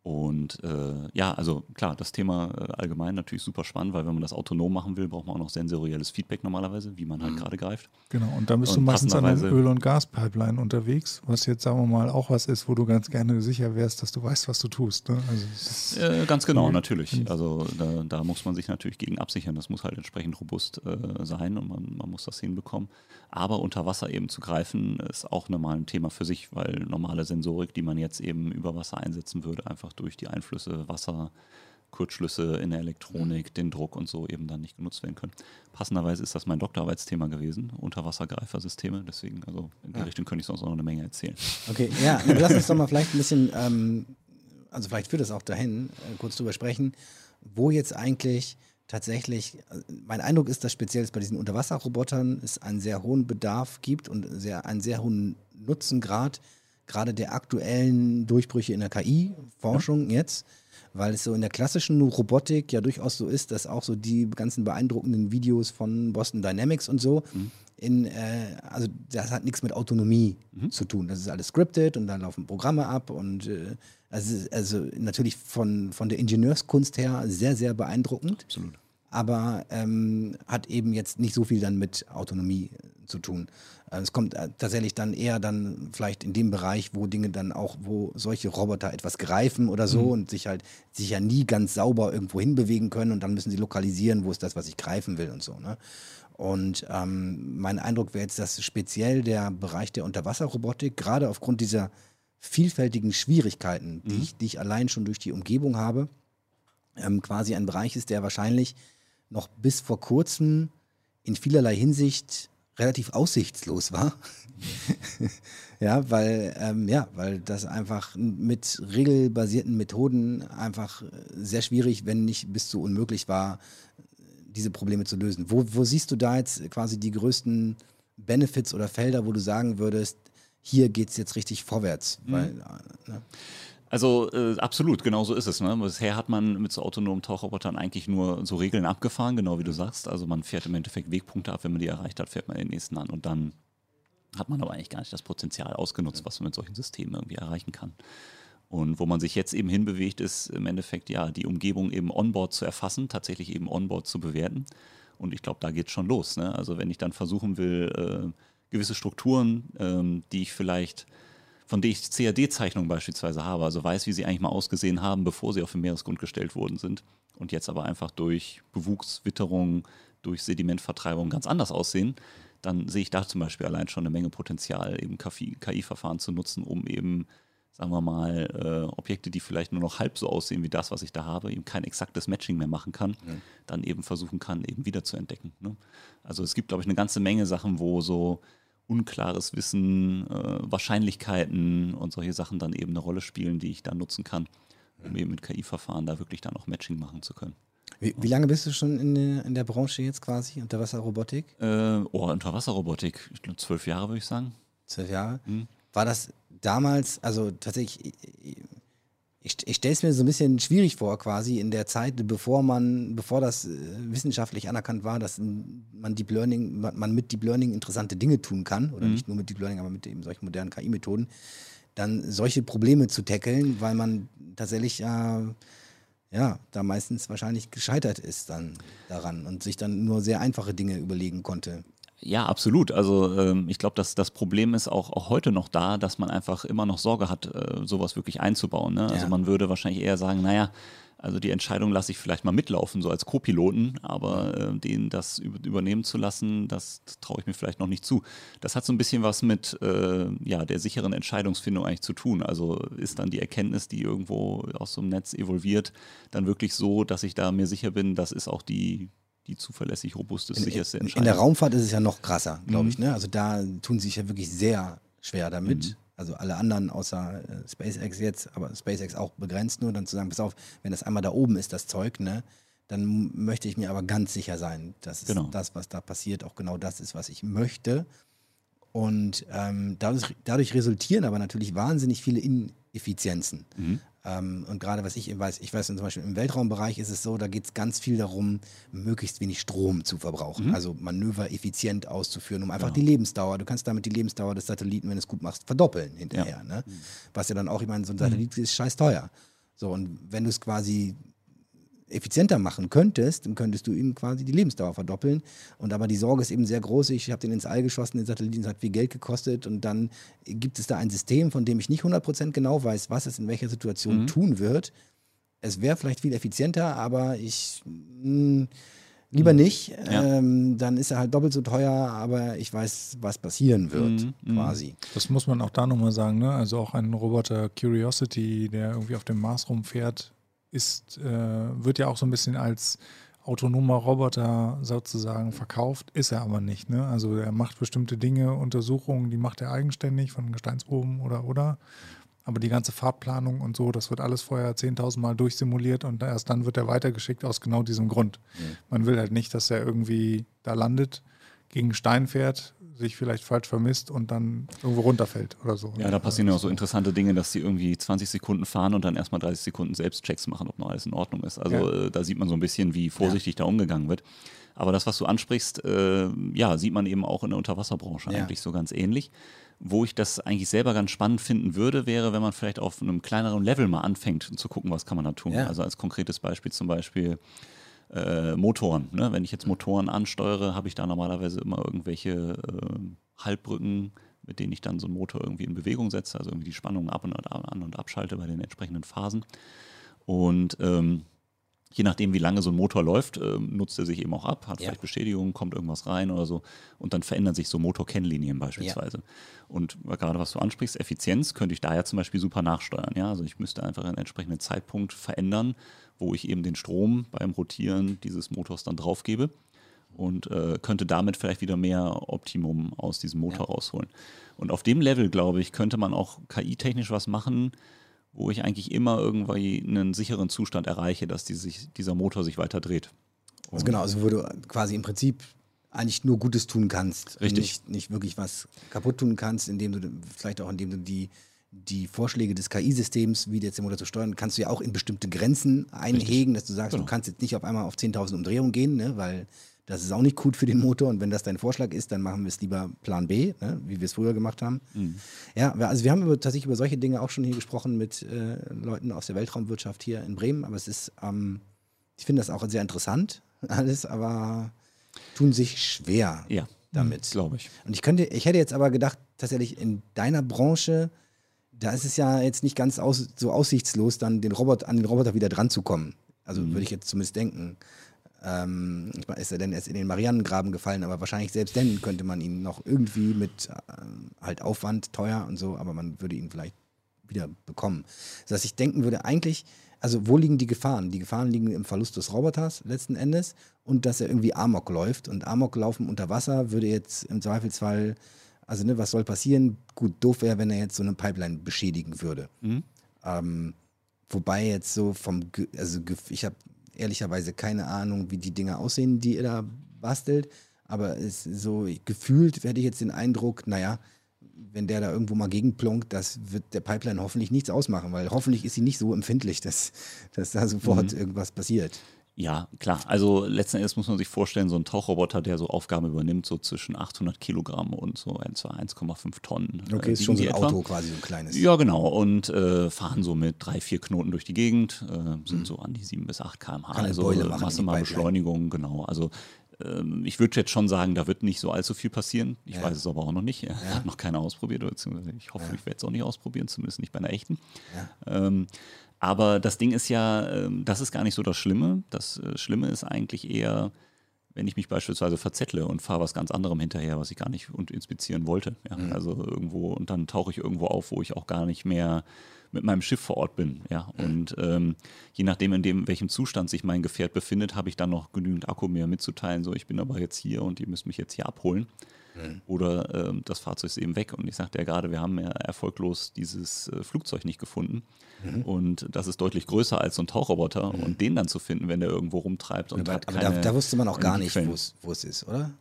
Und äh, ja, also klar, das Thema äh, allgemein natürlich super spannend, weil wenn man das autonom machen will, braucht man auch noch sensorielles Feedback normalerweise, wie man halt gerade greift. Genau, und dann bist du Und meistens an der Öl- und Gaspipeline unterwegs, was jetzt, sagen wir mal, auch was ist, wo du ganz gerne sicher wärst, dass du weißt, was du tust. Ne? Also, Äh, ganz genau, Mhm. natürlich. Also da, da muss man sich natürlich gegen absichern. Das muss halt entsprechend robust äh, sein und man, man muss das hinbekommen. Aber unter Wasser eben zu greifen, ist auch nochmal ein Thema für sich, weil normale Sensorik, die man jetzt eben über Wasser einsetzen würde, einfach durch die Einflüsse Wasser, Kurzschlüsse in der Elektronik, den Druck und so eben dann nicht genutzt werden können. Passenderweise ist das mein Doktorarbeitsthema gewesen, Unterwassergreifersysteme. Deswegen, also in die Ja. Richtung könnte ich sonst noch eine Menge erzählen. Okay, ja, [LAUGHS] lass uns doch mal vielleicht ein bisschen, ähm, also vielleicht führt das auch dahin, äh, kurz drüber sprechen, wo jetzt eigentlich tatsächlich, mein Eindruck ist, dass speziell bei diesen Unterwasserrobotern es einen sehr hohen Bedarf gibt und sehr, einen sehr hohen Nutzengrad, gerade der aktuellen Durchbrüche in der KI-Forschung jetzt, weil es so in der klassischen Robotik ja durchaus so ist, dass auch so die ganzen beeindruckenden Videos von Boston Dynamics und so, in, äh, also das hat nichts mit Autonomie zu tun. Das ist alles scripted und dann laufen Programme ab und äh, also, also natürlich von, von der Ingenieurskunst her sehr, sehr beeindruckend Absolut. aber ähm, hat eben jetzt nicht so viel dann mit Autonomie zu tun. Äh, es kommt äh, tatsächlich dann eher dann vielleicht in dem Bereich, wo Dinge dann auch, wo solche Roboter etwas greifen oder so und sich halt sich ja nie ganz sauber irgendwo hinbewegen können und dann müssen sie lokalisieren, wo ist das, was ich greifen will und so. Ne? Und ähm, mein Eindruck wäre jetzt, dass speziell der Bereich der Unterwasserrobotik, gerade aufgrund dieser vielfältigen Schwierigkeiten, die, ich, die ich allein schon durch die Umgebung habe, ähm, quasi ein Bereich ist, der wahrscheinlich noch bis vor kurzem in vielerlei Hinsicht relativ aussichtslos war. [LAUGHS] ja, weil, ähm, ja, weil das einfach mit regelbasierten Methoden einfach äh, sehr schwierig, wenn nicht bis zu unmöglich war, diese Probleme zu lösen. Wo, wo siehst du da jetzt quasi die größten Benefits oder Felder, wo du sagen würdest, hier geht es jetzt richtig vorwärts? Weil, äh, ne? Also äh, absolut, genau so ist es. Ne? Bisher hat man mit so autonomen Tauchrobotern eigentlich nur so Regeln abgefahren, genau wie du sagst. Also man fährt im Endeffekt Wegpunkte ab, wenn man die erreicht hat, fährt man den nächsten an und dann hat man aber eigentlich gar nicht das Potenzial ausgenutzt, was man mit solchen Systemen irgendwie erreichen kann. Und wo man sich jetzt eben hinbewegt, ist im Endeffekt ja die Umgebung eben onboard zu erfassen, tatsächlich eben onboard zu bewerten. Und ich glaube, da geht schon los. Ne? Also wenn ich dann versuchen will, äh, gewisse Strukturen, ähm, die ich vielleicht von denen ich CAD-Zeichnungen beispielsweise habe, also weiß, wie sie eigentlich mal ausgesehen haben, bevor sie auf den Meeresgrund gestellt worden sind und jetzt aber einfach durch Bewuchswitterung, durch Sedimentvertreibung ganz anders aussehen, dann sehe ich da zum Beispiel allein schon eine Menge Potenzial, eben KI-Verfahren zu nutzen, um eben, sagen wir mal, äh, Objekte, die vielleicht nur noch halb so aussehen wie das, was ich da habe, eben kein exaktes Matching mehr machen kann, dann eben versuchen kann, eben wieder zu entdecken. Ne? Also es gibt, glaube ich, eine ganze Menge Sachen, wo so unklares Wissen, äh, Wahrscheinlichkeiten und solche Sachen dann eben eine Rolle spielen, die ich dann nutzen kann, um eben mit KI-Verfahren da wirklich dann auch Matching machen zu können. Wie, wie lange bist du schon in der, in der Branche jetzt quasi, Unterwasserrobotik? Äh, oh, Unterwasserrobotik, ich glaube zwölf Jahre würde ich sagen. Zwölf Jahre. Hm. War das damals, also tatsächlich, ich, ich, stelle es mir so ein bisschen schwierig vor, quasi in der Zeit, bevor man, bevor das äh, wissenschaftlich anerkannt war, dass man Deep Learning, man, man mit Deep Learning interessante Dinge tun kann, oder nicht nur mit Deep Learning, aber mit eben solchen modernen KI-Methoden, dann solche Probleme zu tackeln, weil man tatsächlich äh, ja, da meistens wahrscheinlich gescheitert ist dann daran und sich dann nur sehr einfache Dinge überlegen konnte. Ja, absolut. Also ähm, ich glaube, dass das Problem ist auch, auch heute noch da, dass man einfach immer noch Sorge hat, äh, sowas wirklich einzubauen. Ne? Also Ja. man würde wahrscheinlich eher sagen, naja, also die Entscheidung lasse ich vielleicht mal mitlaufen, so als Co-Piloten, aber äh, denen das üb- übernehmen zu lassen, das traue ich mir vielleicht noch nicht zu. Das hat so ein bisschen was mit äh, ja, der sicheren Entscheidungsfindung eigentlich zu tun. Also ist dann die Erkenntnis, die irgendwo aus so einem Netz evolviert, dann wirklich so, dass ich da mir sicher bin, das ist auch die, die zuverlässig, robuste, sicherste In, Entscheidung. in der Raumfahrt ist es ja noch krasser, glaube Mhm. ich. Ne? Also da tun sie sich ja wirklich sehr schwer damit. Also alle anderen außer äh, SpaceX jetzt, aber SpaceX auch begrenzt nur, dann zu sagen, pass auf, wenn das einmal da oben ist, das Zeug, ne, dann möchte ich mir aber ganz sicher sein, dass Genau. das, was da passiert, auch genau das ist, was ich möchte. Und ähm, dadurch, dadurch resultieren aber natürlich wahnsinnig viele Ineffizienzen. Mhm. Ähm, und gerade was ich eben weiß, ich weiß zum Beispiel im Weltraumbereich ist es so, da geht es ganz viel darum, möglichst wenig Strom zu verbrauchen. Also Manöver effizient auszuführen, um einfach die Lebensdauer, du kannst damit die Lebensdauer des Satelliten, wenn du es gut machst, verdoppeln hinterher. Ne? Was ja dann auch, ich meine, so ein Satellit ist scheiß teuer. So, und wenn du es quasi effizienter machen könntest, dann könntest du ihm quasi die Lebensdauer verdoppeln. Und aber die Sorge ist eben sehr groß. Ich habe den ins All geschossen, den Satelliten, das hat viel Geld gekostet. Und dann gibt es da ein System, von dem ich nicht 100% genau weiß, was es in welcher Situation Mhm. tun wird. Es wäre vielleicht viel effizienter, aber ich mh, lieber nicht. Mhm. Ja. Ähm, dann ist er halt doppelt so teuer, aber ich weiß, was passieren wird, Mhm, mhm. quasi. Das muss man auch da nochmal sagen, ne? Also auch ein Roboter Curiosity, der irgendwie auf dem Mars rumfährt, ist, äh, wird ja auch so ein bisschen als autonomer Roboter sozusagen verkauft, ist er aber nicht. Ne? Also er macht bestimmte Dinge, Untersuchungen, die macht er eigenständig von Gesteinsproben oder oder. Aber die ganze Fahrtplanung und so, das wird alles vorher 10.000 Mal durchsimuliert und erst dann wird er weitergeschickt aus genau diesem Grund. Man will halt nicht, dass er irgendwie da landet, gegen Stein fährt, sich vielleicht falsch vermisst und dann irgendwo runterfällt oder so. Ja, da passieren ja auch so interessante Dinge, dass die irgendwie 20 Sekunden fahren und dann erstmal 30 Sekunden Selbstchecks machen, ob noch alles in Ordnung ist. Also Ja. äh, da sieht man so ein bisschen, wie vorsichtig da umgegangen wird. Aber das, was du ansprichst, äh, ja, sieht man eben auch in der Unterwasserbranche Ja. eigentlich so ganz ähnlich. Wo ich das eigentlich selber ganz spannend finden würde, wäre, wenn man vielleicht auf einem kleineren Level mal anfängt zu gucken, was kann man da tun. Ja. Also als konkretes Beispiel zum Beispiel äh, Motoren. Ne? Wenn ich jetzt Motoren ansteuere, habe ich da normalerweise immer irgendwelche äh, Halbbrücken, mit denen ich dann so einen Motor irgendwie in Bewegung setze, also irgendwie die Spannung ab und an und abschalte bei den entsprechenden Phasen. Und ähm, je nachdem, wie lange so ein Motor läuft, ähm, nutzt er sich eben auch ab, hat Ja. vielleicht Beschädigungen, kommt irgendwas rein oder so. Und dann verändern sich so Motorkennlinien beispielsweise. Und gerade was du ansprichst, Effizienz, könnte ich da ja zum Beispiel super nachsteuern. Ja? Also ich müsste einfach einen entsprechenden Zeitpunkt verändern, wo ich eben den Strom beim Rotieren dieses Motors dann draufgebe und äh, könnte damit vielleicht wieder mehr Optimum aus diesem Motor rausholen. Und auf dem Level, glaube ich, könnte man auch KI-technisch was machen, wo ich eigentlich immer irgendwie einen sicheren Zustand erreiche, dass die sich, dieser Motor sich weiter dreht. Also genau, also wo du quasi im Prinzip eigentlich nur Gutes tun kannst. und Richtig. Nicht, nicht wirklich was kaputt tun kannst, indem du vielleicht auch, indem du die, die Vorschläge des KI-Systems, wie jetzt den Motor zu steuern, kannst du ja auch in bestimmte Grenzen einhegen, dass du sagst, Genau. du kannst jetzt nicht auf einmal auf 10.000 Umdrehungen gehen, ne, weil das ist auch nicht gut für den Motor. Und wenn das dein Vorschlag ist, dann machen wir es lieber Plan B, ne, wie wir es früher gemacht haben. Ja, wir- also wir haben über, tatsächlich über solche Dinge auch schon hier gesprochen mit äh, Leuten aus der Weltraumwirtschaft hier in Bremen, aber es ist, ähm, ich finde das auch sehr interessant [LAUGHS] alles, aber tun sich schwer Ja, damit. glaube ich. Und ich könnte, ich hätte jetzt aber gedacht, tatsächlich in deiner Branche, da ist es ja jetzt nicht ganz aus, so aussichtslos, dann den Robot, an den Roboter wieder dran zu kommen. Also Mhm. würde ich jetzt zumindest denken. Ähm, ich meine, ist er denn erst in den Marianengraben gefallen, aber wahrscheinlich selbst dann könnte man ihn noch irgendwie mit ähm, halt Aufwand, teuer und so, aber man würde ihn vielleicht wieder bekommen. Sodass ich denken würde, eigentlich, also wo liegen die Gefahren? Die Gefahren liegen im Verlust des Roboters letzten Endes und dass er irgendwie Amok läuft. Und Amok laufen unter Wasser würde jetzt im Zweifelsfall, also ne, was soll passieren? Gut, doof wäre, wenn er jetzt so eine Pipeline beschädigen würde. Mhm. Ähm, wobei jetzt so vom, also ich habe ehrlicherweise keine Ahnung, wie die Dinger aussehen, die ihr da bastelt. Aber es so gefühlt hätte ich jetzt den Eindruck, naja, wenn der da irgendwo mal gegenplonkt, das wird der Pipeline hoffentlich nichts ausmachen, weil hoffentlich ist sie nicht so empfindlich, dass, dass da sofort irgendwas passiert. Ja, klar. Also letzten Endes muss man sich vorstellen, so ein Tauchroboter, der so Aufgaben übernimmt, so zwischen 800 Kilogramm und so etwa 1,5 Tonnen. Okay, äh, ist schon so ein die Auto etwa. quasi, so ein kleines. Ja, genau. Und äh, fahren so mit drei, vier Knoten durch die Gegend, äh, sind Mhm. so an die 7 bis 8 km/h. Also Beule äh, machen. Beschleunigung, genau. Also ähm, ich würde jetzt schon sagen, da wird nicht so allzu viel passieren. Ich Ja. weiß es aber auch noch nicht. Ich habe noch keiner ausprobiert, beziehungsweise ich hoffe, ich werde es auch nicht ausprobieren, zumindest nicht bei einer echten. Ähm, aber das Ding ist ja, ähm, das ist gar nicht so das Schlimme. Das äh, Schlimme ist eigentlich eher, wenn ich mich beispielsweise verzettle und fahre was ganz anderem hinterher, was ich gar nicht und inspizieren wollte. Ja? Also irgendwo und dann tauche ich irgendwo auf, wo ich auch gar nicht mehr mit meinem Schiff vor Ort bin. Ja? Und ähm, je nachdem, in dem, welchem Zustand sich mein Gefährt befindet, habe ich dann noch genügend Akku mir mitzuteilen, so ich bin aber jetzt hier und ihr müsst mich jetzt hier abholen. Oder ähm, das Fahrzeug ist eben weg. Und ich sagte ja gerade, wir haben ja erfolglos dieses äh, Flugzeug nicht gefunden. Und das ist deutlich größer als so ein Tauchroboter. Und den dann zu finden, wenn der irgendwo rumtreibt und aber hat aber keine da, da wusste man auch gar nicht, wo es- ist, oder?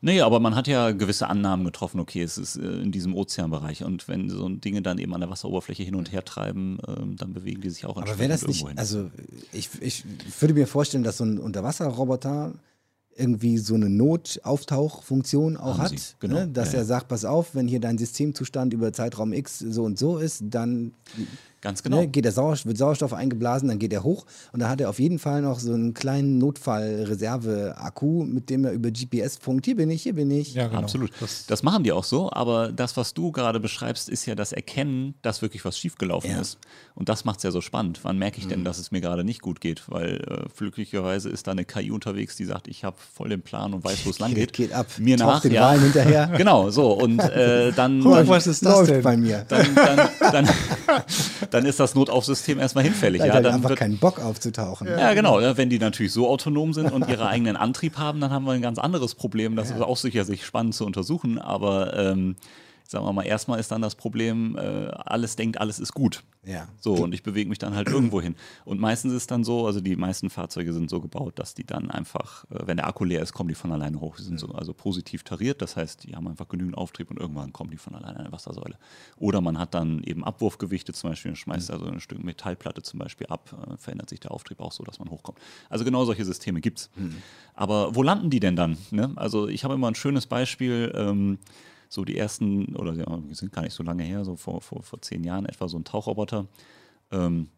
Nee, aber man hat ja gewisse Annahmen getroffen, okay, es ist äh, in diesem Ozeanbereich. Und wenn so Dinge dann eben an der Wasseroberfläche hin und her treiben, ähm, dann bewegen die sich auch Aber wäre das entsprechend nicht, hin. also ich, ich würde mir vorstellen, dass so ein Unterwasserroboter irgendwie so eine Notauftauchfunktion auch Haben hat, sie, genau, ne? dass ja, er sagt, pass auf, wenn hier dein Systemzustand über Zeitraum X so und so ist, dann Ganz genau. Ne, geht der Sauerstoff, wird Sauerstoff eingeblasen, dann geht er hoch und dann hat er auf jeden Fall noch so einen kleinen Notfallreserve-Akku, mit dem er über GPS funkt. Hier bin ich, hier bin ich. Ja, genau. Absolut. Das, Das machen die auch so, aber das, was du gerade beschreibst, ist ja das Erkennen, dass wirklich was schiefgelaufen Ja. ist. Und das macht es ja so spannend. Wann merke ich denn, dass es mir gerade nicht gut geht? Weil äh, glücklicherweise ist da eine KI unterwegs, die sagt, ich habe voll den Plan und weiß, wo es lang geht. Geht ab. Mir Taucht nach, den ja. Wahlen hinterher. [LAUGHS] Genau, so. Und äh, dann, Oh, dann, was ist das Läuft denn? bei mir. dann, dann, dann, [LAUGHS] dann ist das Notaufsystem erstmal hinfällig. Weil Ja, ja, dann einfach wird, keinen Bock aufzutauchen. ja, genau. ja, Wenn die natürlich so autonom sind und ihre eigenen Antrieb haben, dann haben wir ein ganz anderes Problem. Das ist auch sicherlich spannend zu untersuchen, aber ähm, sagen wir mal, erstmal ist dann das Problem, äh, alles denkt, alles ist gut. Ja. So, und ich bewege mich dann halt irgendwo hin. Und meistens ist dann so, also die meisten Fahrzeuge sind so gebaut, dass die dann einfach, äh, wenn der Akku leer ist, kommen die von alleine hoch. Die sind so also positiv tariert, das heißt, die haben einfach genügend Auftrieb und irgendwann kommen die von alleine an eine Wassersäule. Oder man hat dann eben Abwurfgewichte zum Beispiel, und schmeißt also ein Stück Metallplatte zum Beispiel ab, äh, verändert sich der Auftrieb auch so, dass man hochkommt. Also genau solche Systeme gibt es. Aber wo landen die denn dann? Ne? Also ich habe immer ein schönes Beispiel, ähm, so die ersten, oder die sind gar nicht so lange her, so vor, vor, vor zehn Jahren etwa, so ein Tauchroboter. Ähm,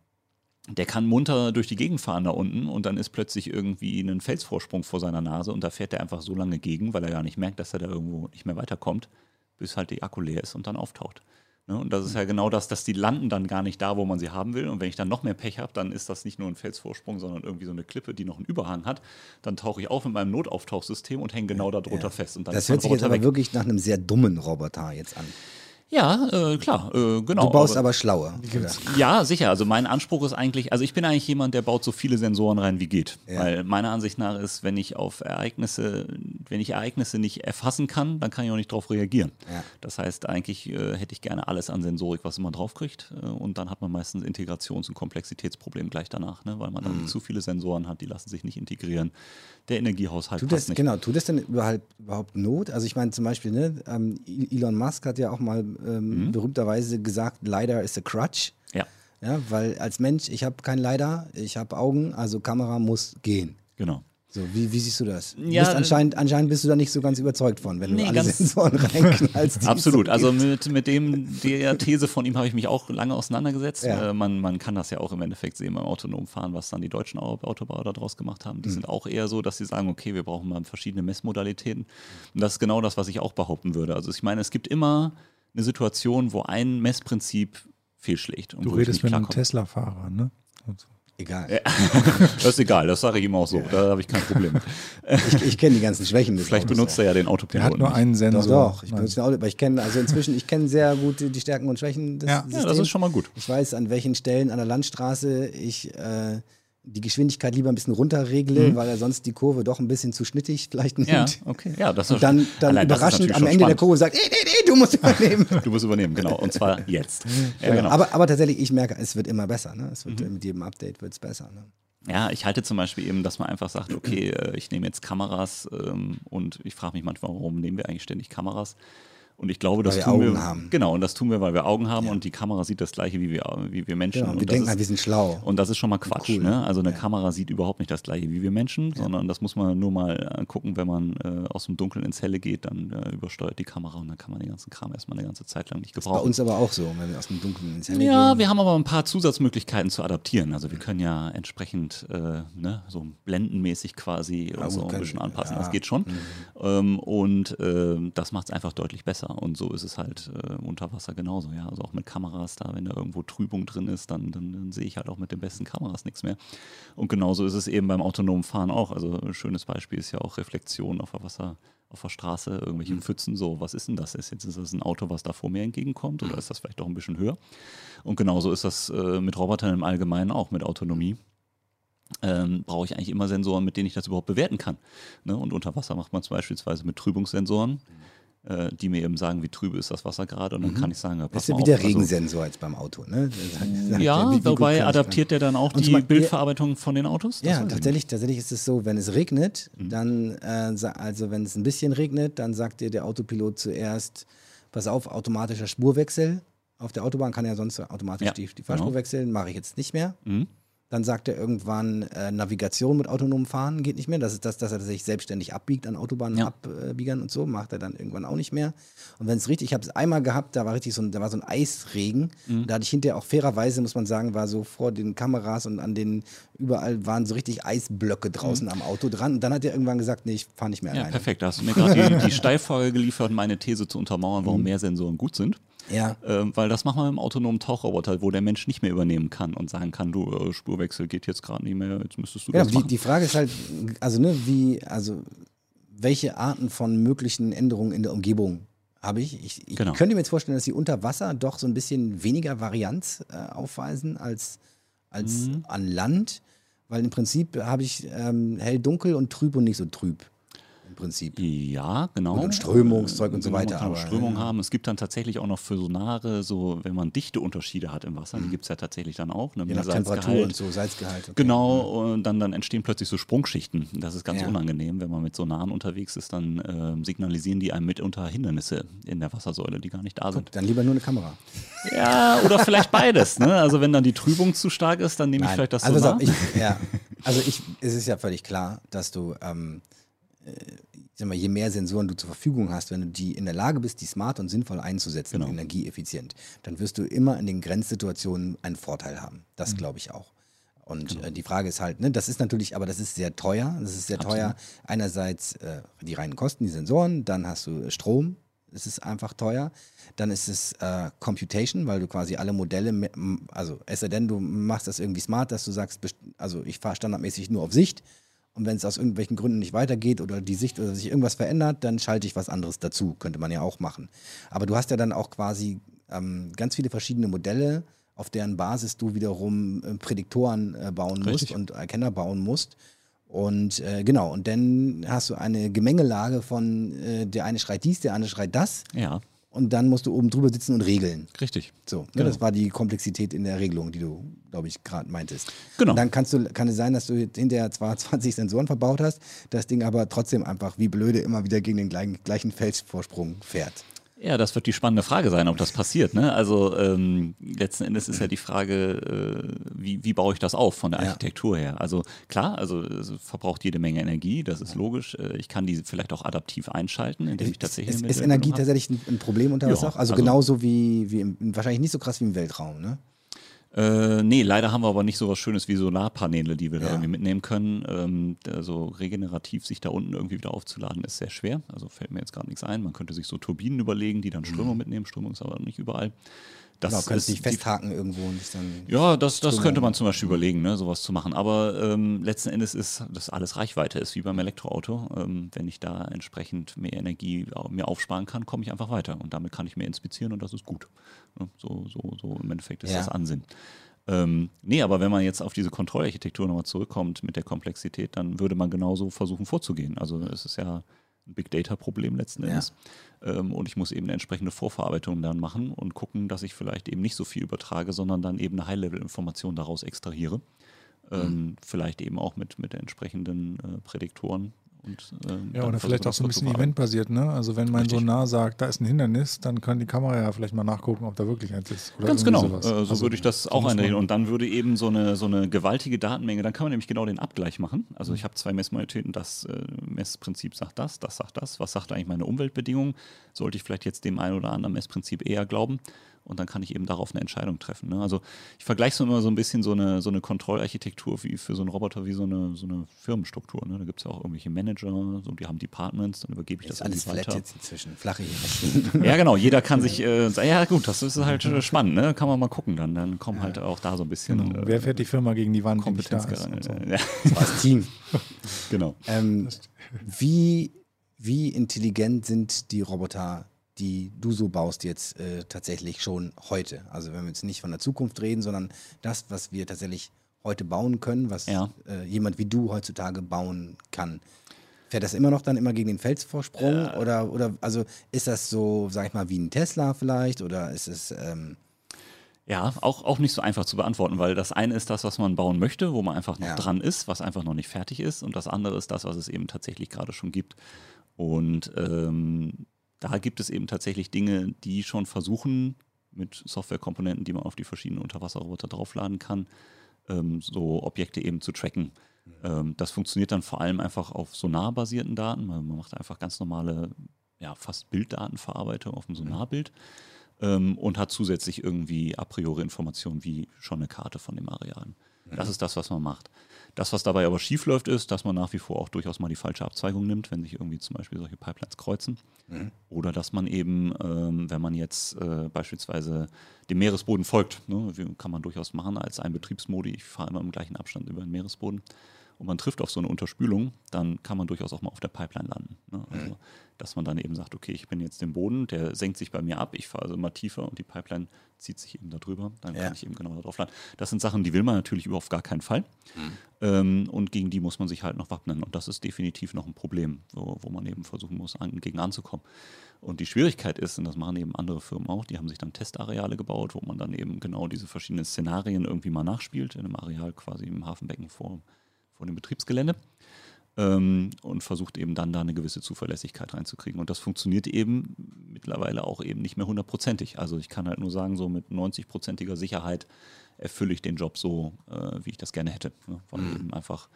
der kann munter durch die Gegend fahren da unten und dann ist plötzlich irgendwie ein Felsvorsprung vor seiner Nase und da fährt er einfach so lange gegen, weil er gar nicht merkt, dass er da irgendwo nicht mehr weiterkommt, bis halt die Akku leer ist und dann auftaucht. Ne? Und das ist ja genau das, dass die landen dann gar nicht da, wo man sie haben will. Und wenn ich dann noch mehr Pech habe, dann ist das nicht nur ein Felsvorsprung, sondern irgendwie so eine Klippe, die noch einen Überhang hat. Dann tauche ich auf mit meinem Notauftauchsystem und hänge genau da drunter fest. Und dann Das hört sich jetzt Roboter aber weg. wirklich nach einem sehr dummen Roboter jetzt an. Ja, äh, klar, äh, genau. Du baust aber, schlauer. Oder? [LAUGHS] Ja, sicher. Also mein Anspruch ist eigentlich, also ich bin eigentlich jemand, der baut so viele Sensoren rein, wie geht. Ja. Weil meiner Ansicht nach ist, wenn ich auf Ereignisse, wenn ich Ereignisse nicht erfassen kann, dann kann ich auch nicht darauf reagieren. Ja. Das heißt, eigentlich äh, hätte ich gerne alles an Sensorik, was man draufkriegt. Äh, und dann hat man meistens Integrations- und Komplexitätsproblem gleich danach, ne? weil man dann Mhm. zu viele Sensoren hat, die lassen sich nicht integrieren. Der Energiehaushalt Tut passt das, nicht. genau, tut das denn überhaupt, überhaupt Not? Also ich meine zum Beispiel, ne, ähm, Elon Musk hat ja auch mal ähm, Mhm. berühmterweise gesagt, LiDAR is a crutch. Ja, Ja, weil als Mensch, ich habe kein LiDAR, ich habe Augen, also Kamera muss gehen. genau. So, wie, wie siehst du das? Du Ja, bist anscheinend, anscheinend bist du da nicht so ganz überzeugt von, wenn Nee, du alle ganz- Sensoren [LAUGHS] reinknallst. Absolut. so Also mit, mit dem, der These von ihm habe ich mich auch lange auseinandergesetzt. Ja. Äh, man, man kann das ja auch im Endeffekt sehen beim autonomen Fahren, was dann die deutschen Au- Autobauer daraus gemacht haben. Mhm. Die sind auch eher so, dass sie sagen, okay, wir brauchen mal verschiedene Messmodalitäten. Und das ist genau das, was ich auch behaupten würde. Also ich meine, es gibt immer eine Situation, wo ein Messprinzip fehlschlägt. Und du redest mit einem. Tesla-Fahrer, ne? Und so. Egal. [LAUGHS] Das ist egal, das sage ich ihm auch so. Da habe ich kein Problem. Ich, ich kenne die ganzen Schwächen des Vielleicht Autos benutzt er ja den Der Autopiloten. hat nur nicht. einen Doch, Sensor. doch. Ich Nein. benutze ein Auto, aber ich kenne, also inzwischen, ich kenne sehr gut die Stärken und Schwächen des Ja. Ja, Systems. das ist schon mal gut. Ich weiß, an welchen Stellen an der Landstraße ich äh, die Geschwindigkeit lieber ein bisschen runterregle, weil er sonst die Kurve doch ein bisschen zu schnittig vielleicht nimmt. Mhm. Ja, okay. Ja, das Und dann, dann allein überraschend am Ende der spannend. Kurve sagt, nee, nee, nee, du musst [LAUGHS] übernehmen. Du musst übernehmen, genau. Und zwar [LAUGHS] jetzt. Ja, genau. aber, aber tatsächlich, ich merke, es wird immer besser. Ne? Es Mhm. wird, Mit jedem Update wird es besser. Ne? Ja, ich halte zum Beispiel eben, dass man einfach sagt, okay, äh, ich nehme jetzt Kameras ähm, und ich frage mich manchmal, warum nehmen wir eigentlich ständig Kameras? Und ich glaube, das wir tun Augen wir. haben. Genau, und das tun wir, weil wir Augen haben und die Kamera sieht das gleiche wie wir, wie wir Menschen. Genau, und wir das denken, ist, halt, wir sind schlau. und das ist schon mal Quatsch. Cool. Ne? Also eine Kamera sieht überhaupt nicht das gleiche wie wir Menschen, sondern das muss man nur mal äh, gucken, wenn man äh, aus dem Dunkeln ins Helle geht, dann äh, übersteuert die Kamera und dann kann man den ganzen Kram erstmal eine ganze Zeit lang nicht Bei gebrauchen. uns aber auch so, wenn wir aus dem Dunkeln ins Helle Ja, gehen. wir haben aber ein paar Zusatzmöglichkeiten zu adaptieren. Also wir können ja entsprechend äh, ne, so blendenmäßig quasi Ja, so gut, ein können- bisschen anpassen. ja. Mhm. Das geht schon. Ähm, und ähm, das macht es einfach deutlich besser. Und so ist es halt äh, unter Wasser genauso. Ja, also auch mit Kameras da, wenn da irgendwo Trübung drin ist, dann, dann, dann sehe ich halt auch mit den besten Kameras nichts mehr. Und genauso ist es eben beim autonomen Fahren auch. Also ein schönes Beispiel ist ja auch Reflexion auf der Wasser. Auf der Straße, irgendwelche Mhm. Pfützen, so, was ist denn das? Ist jetzt ist das ein Auto, was da vor mir entgegenkommt oder ist das vielleicht doch ein bisschen höher? Und genauso ist das äh, mit Robotern im Allgemeinen auch, mit Autonomie. Ähm, brauche ich eigentlich immer Sensoren, mit denen ich das überhaupt bewerten kann. Ne? Und unter Wasser macht man es beispielsweise mit Trübungssensoren, äh, die mir eben sagen, wie trübe ist das Wasser gerade. Und dann kann ich sagen, ja, Das pass ist ja mal wie der also- Regensensor jetzt beim Auto. Ne? Der sagt- Ja, gut wobei adaptiert der dann auch die Beispiel- Bildverarbeitung von den Autos? Das Ja, tatsächlich, tatsächlich ist es so, wenn es regnet, Mhm. dann, äh, also wenn es ein bisschen regnet, dann sagt dir der Autopilot zuerst, pass auf, automatischer Spurwechsel. Auf der Autobahn kann er sonst automatisch Ja, die, die Fahrspur genau. wechseln, mache ich jetzt nicht mehr. Mhm. Dann sagt er irgendwann, äh, Navigation mit autonomem Fahren geht nicht mehr. Das ist das, dass er sich selbstständig abbiegt an Autobahnen, Ja. abbiegern und so. Macht er dann irgendwann auch nicht mehr. Und wenn es richtig, ich habe es einmal gehabt, da war richtig so ein, da war so ein Eisregen. Da hatte ich hinterher auch fairerweise, muss man sagen, war so vor den Kameras und an den, überall waren so richtig Eisblöcke draußen am Auto dran. Und dann hat er irgendwann gesagt, nee, ich fahre nicht mehr Ja, alleine. perfekt. Da hast du mir gerade die, die Steilfrage geliefert, meine These zu untermauern, warum mehr Sensoren gut sind. Ja. Ähm, weil das machen wir im autonomen Tauchroboter, wo der Mensch nicht mehr übernehmen kann und sagen kann, du, äh, Spurwechsel geht jetzt gerade nicht mehr, jetzt müsstest du Ja, das die, machen. die Frage ist halt, also ne, wie, also welche Arten von möglichen Änderungen in der Umgebung habe ich? Ich, ich Genau. könnte mir jetzt vorstellen, dass sie unter Wasser doch so ein bisschen weniger Varianz äh, aufweisen als, als Mhm. an Land, weil im Prinzip habe ich ähm, hell, dunkel und trüb und nicht so trüb. Prinzip. Ja, genau. Und Strömungszeug und so Genau, weiter, auch aber, Strömung ja. haben. Es gibt dann tatsächlich auch noch für Sonare, so wenn man Dichteunterschiede hat im Wasser, die gibt es ja tatsächlich dann auch. Ne, Mhm. Je nach Temperatur und so, Salzgehalt. okay. Genau, und dann, dann entstehen plötzlich so Sprungschichten. Das ist ganz Ja. unangenehm. Wenn man mit Sonaren unterwegs ist, dann ähm, signalisieren die einem mitunter Hindernisse in der Wassersäule, die gar nicht da sind. Dann lieber nur eine Kamera. Ja, oder vielleicht beides. Ne? Also wenn dann die Trübung zu stark ist, dann nehme ich vielleicht das also, Sonar. auf, ich, ja, also ich, es ist ja völlig klar, dass du, ähm, äh, sag mal, je mehr Sensoren du zur Verfügung hast, wenn du die in der Lage bist, die smart und sinnvoll einzusetzen, Genau. energieeffizient, dann wirst du immer in den Grenzsituationen einen Vorteil haben. Das Mhm. glaube ich auch. Und Genau. äh, die Frage ist halt, ne, das ist natürlich, aber das ist sehr teuer. Das ist sehr teuer. Einerseits äh, die reinen Kosten, die Sensoren, dann hast du Strom, das ist einfach teuer. Dann ist es äh, Computation, weil du quasi alle Modelle, also es sei denn, du machst das irgendwie smart, dass du sagst, also ich fahre standardmäßig nur auf Sicht und wenn es aus irgendwelchen Gründen nicht weitergeht oder die Sicht oder sich irgendwas verändert, dann schalte ich was anderes dazu. Könnte man ja auch machen. Aber du hast ja dann auch quasi ähm, ganz viele verschiedene Modelle, auf deren Basis du wiederum äh, Prädiktoren äh, bauen musst Richtig. und Erkenner bauen musst. Und äh, genau, und dann hast du eine Gemengelage von äh, der eine schreit dies, der andere schreit das. ja, Und dann musst du oben drüber sitzen und regeln. richtig. So, ne, Genau. das war die Komplexität in der Regelung, die du, glaube ich, gerade meintest. Genau. Und dann kannst du, kann es sein, dass du hinterher zwar [LAUGHS] 20 Sensoren verbaut hast, das Ding aber trotzdem einfach wie blöde immer wieder gegen den gleichen, gleichen Felsvorsprung fährt. Ja, das wird die spannende Frage sein, ob das passiert. Ne? Also ähm, letzten Endes ist ja die Frage, äh, wie, wie baue ich das auf von der Ja. Architektur her? Also klar, also es verbraucht jede Menge Energie, das ist logisch. Äh, Ich kann die vielleicht auch adaptiv einschalten, indem ich tatsächlich ist, ist Energie tatsächlich ein, Problem unter Ja, Wasser? Also, also- genauso wie, wie im, wahrscheinlich nicht so krass wie im Weltraum, ne? Äh, nee, leider haben wir aber nicht so was Schönes wie Solarpaneele, die wir da Ja. irgendwie mitnehmen können. Ähm, also regenerativ sich da unten irgendwie wieder aufzuladen, ist sehr schwer. Also fällt mir jetzt gerade nichts ein. Man könnte sich so Turbinen überlegen, die dann Strömung mitnehmen. Strömung ist aber nicht überall. Das Genau, dich die festhaken irgendwo und dich dann. Ja, das, das könnte man zum Beispiel überlegen, ne, sowas zu machen. Aber ähm, letzten Endes ist das alles Reichweite, ist wie beim Elektroauto. Ähm, wenn ich da entsprechend mehr Energie au- mir aufsparen kann, komme ich einfach weiter. Und damit kann ich mehr inspizieren und das ist gut. Ne, so, so, so im Endeffekt ist Ja. das Ansinn. Ähm, nee, aber wenn man jetzt auf diese Kontrollarchitektur nochmal zurückkommt mit der Komplexität, dann würde man genauso versuchen vorzugehen. Also es ist ja ein Big Data-Problem letzten Ja. Endes. Ähm, und ich muss eben eine entsprechende Vorverarbeitung dann machen und gucken, dass ich vielleicht eben nicht so viel übertrage, sondern dann eben eine High-Level-Information daraus extrahiere. Ähm, Vielleicht eben auch mit, mit entsprechenden äh, Prädiktoren. Und, ähm, Ja, oder vielleicht auch so ein bisschen eventbasiert, ne? Also wenn mein Richtig. Sonar sagt, da ist ein Hindernis, dann kann die Kamera ja vielleicht mal nachgucken, ob da wirklich eins ist. Oder Ganz genau, äh, so Also, würde ich das auch einreden. Und dann würde eben so eine, so eine gewaltige Datenmenge, dann kann man nämlich genau den Abgleich machen. Also ich habe zwei Messmodalitäten, das äh, Messprinzip sagt das, das sagt das. Was sagt eigentlich meine Umweltbedingung? Sollte ich vielleicht jetzt dem einen oder anderen Messprinzip eher glauben? Und dann kann ich eben darauf eine Entscheidung treffen. Ne? Also ich vergleiche so immer so ein bisschen so eine, so eine Kontrollarchitektur wie für so einen Roboter wie so eine, so eine Firmenstruktur. Ne? Da gibt es ja auch irgendwelche Manager, so, die haben Departments, dann übergebe ich Ist das alles flat weiter. jetzt inzwischen. Flache Hierarchie. [LAUGHS] Ja, genau. Jeder kann sich, äh, sagen, ja gut, das ist halt äh, spannend, ne? Kann man mal gucken dann. Dann kommen halt auch da so ein bisschen Genau. äh, Wer fährt die Firma gegen die Wand, die nicht da Kompetenz. ist und so. ja, Das war das Team. [LAUGHS] genau. Ähm, wie, wie intelligent sind die Roboter, die du so baust, jetzt äh, tatsächlich schon heute? Also wenn wir jetzt nicht von der Zukunft reden, sondern das, was wir tatsächlich heute bauen können, was Ja. äh, jemand wie du heutzutage bauen kann. Fährt das immer noch dann immer gegen den Felsvorsprung? Oder, oder also ist das so, sag ich mal, wie ein Tesla vielleicht? Oder ist es ähm, Ja, auch, auch nicht so einfach zu beantworten, weil das eine ist das, was man bauen möchte, wo man einfach noch Ja. dran ist, was einfach noch nicht fertig ist. Und das andere ist das, was es eben tatsächlich gerade schon gibt. Und ähm, da gibt es eben tatsächlich Dinge, die schon versuchen, mit Softwarekomponenten, die man auf die verschiedenen Unterwasserroboter draufladen kann, ähm, so Objekte eben zu tracken. Ähm, das funktioniert dann vor allem einfach auf sonarbasierten Daten. Man macht einfach ganz normale, ja, fast Bilddatenverarbeitung auf dem Sonarbild ähm, und hat zusätzlich irgendwie a priori Informationen wie schon eine Karte von dem Areal. Das ist das, was man macht. Das, was dabei aber schief läuft, ist, dass man nach wie vor auch durchaus mal die falsche Abzweigung nimmt, wenn sich irgendwie zum Beispiel solche Pipelines kreuzen. Oder dass man eben, ähm, wenn man jetzt äh, beispielsweise dem Meeresboden folgt, ne, kann man durchaus machen als ein Betriebsmodi, ich fahre immer im gleichen Abstand über den Meeresboden und man trifft auf so eine Unterspülung, dann kann man durchaus auch mal auf der Pipeline landen. Ne? Also, dass man dann eben sagt, okay, ich bin jetzt im Boden, der senkt sich bei mir ab, ich fahre also immer tiefer und die Pipeline zieht sich eben da drüber, dann Ja. kann ich eben genau da drauf landen. Das sind Sachen, die will man natürlich überhaupt auf gar keinen Fall. Ähm, und gegen die muss man sich halt noch wappnen. Und das ist definitiv noch ein Problem, wo, wo man eben versuchen muss, an, gegen anzukommen. Und die Schwierigkeit ist, und das machen eben andere Firmen auch, die haben sich dann Testareale gebaut, wo man dann eben genau diese verschiedenen Szenarien irgendwie mal nachspielt, in einem Areal quasi im Hafenbecken vor, vor dem Betriebsgelände. Ähm, und versucht eben dann da eine gewisse Zuverlässigkeit reinzukriegen. Und das funktioniert eben mittlerweile auch eben nicht mehr hundertprozentig. Also ich kann halt nur sagen, so mit 90-prozentiger Sicherheit erfülle ich den Job so, äh, wie ich das gerne hätte. Ne? Weil eben einfach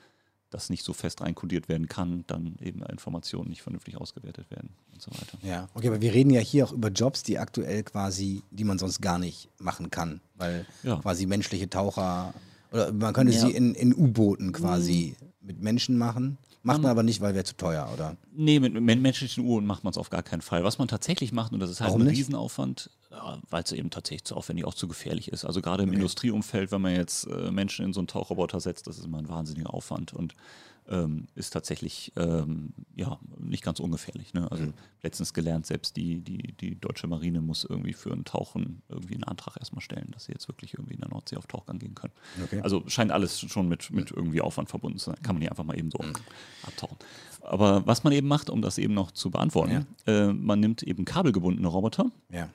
das nicht so fest reinkodiert werden kann, dann eben Informationen nicht vernünftig ausgewertet werden und so weiter. Ja, okay, aber wir reden ja hier auch über Jobs, die aktuell quasi, die man sonst gar nicht machen kann, weil Ja. quasi menschliche Taucher oder man könnte Ja. sie in, in U-Booten quasi mit Menschen machen, macht man Man- aber nicht, weil wäre zu teuer, oder? Nee, mit, mit menschlichen Uhren macht man es auf gar keinen Fall. Was man tatsächlich macht, und das ist halt Warum ein nicht? Riesenaufwand, ja, weil es eben tatsächlich zu aufwendig auch zu gefährlich ist. Also gerade im Industrieumfeld, wenn man jetzt äh, Menschen in so einen Tauchroboter setzt, das ist immer ein wahnsinniger Aufwand und ähm, ist tatsächlich ähm, ja, nicht ganz ungefährlich. Ne? Also letztens gelernt, selbst die, die, die deutsche Marine muss irgendwie für ein Tauchen irgendwie einen Antrag erstmal stellen, dass sie jetzt wirklich irgendwie in der Nordsee auf Tauchgang gehen können. Okay. Also scheint alles schon mit, mit irgendwie Aufwand verbunden zu sein. Kann man nicht einfach mal eben so abtauchen. Aber was man eben macht, um das eben noch zu beantworten, äh, man nimmt eben kabelgebundene Roboter Ja.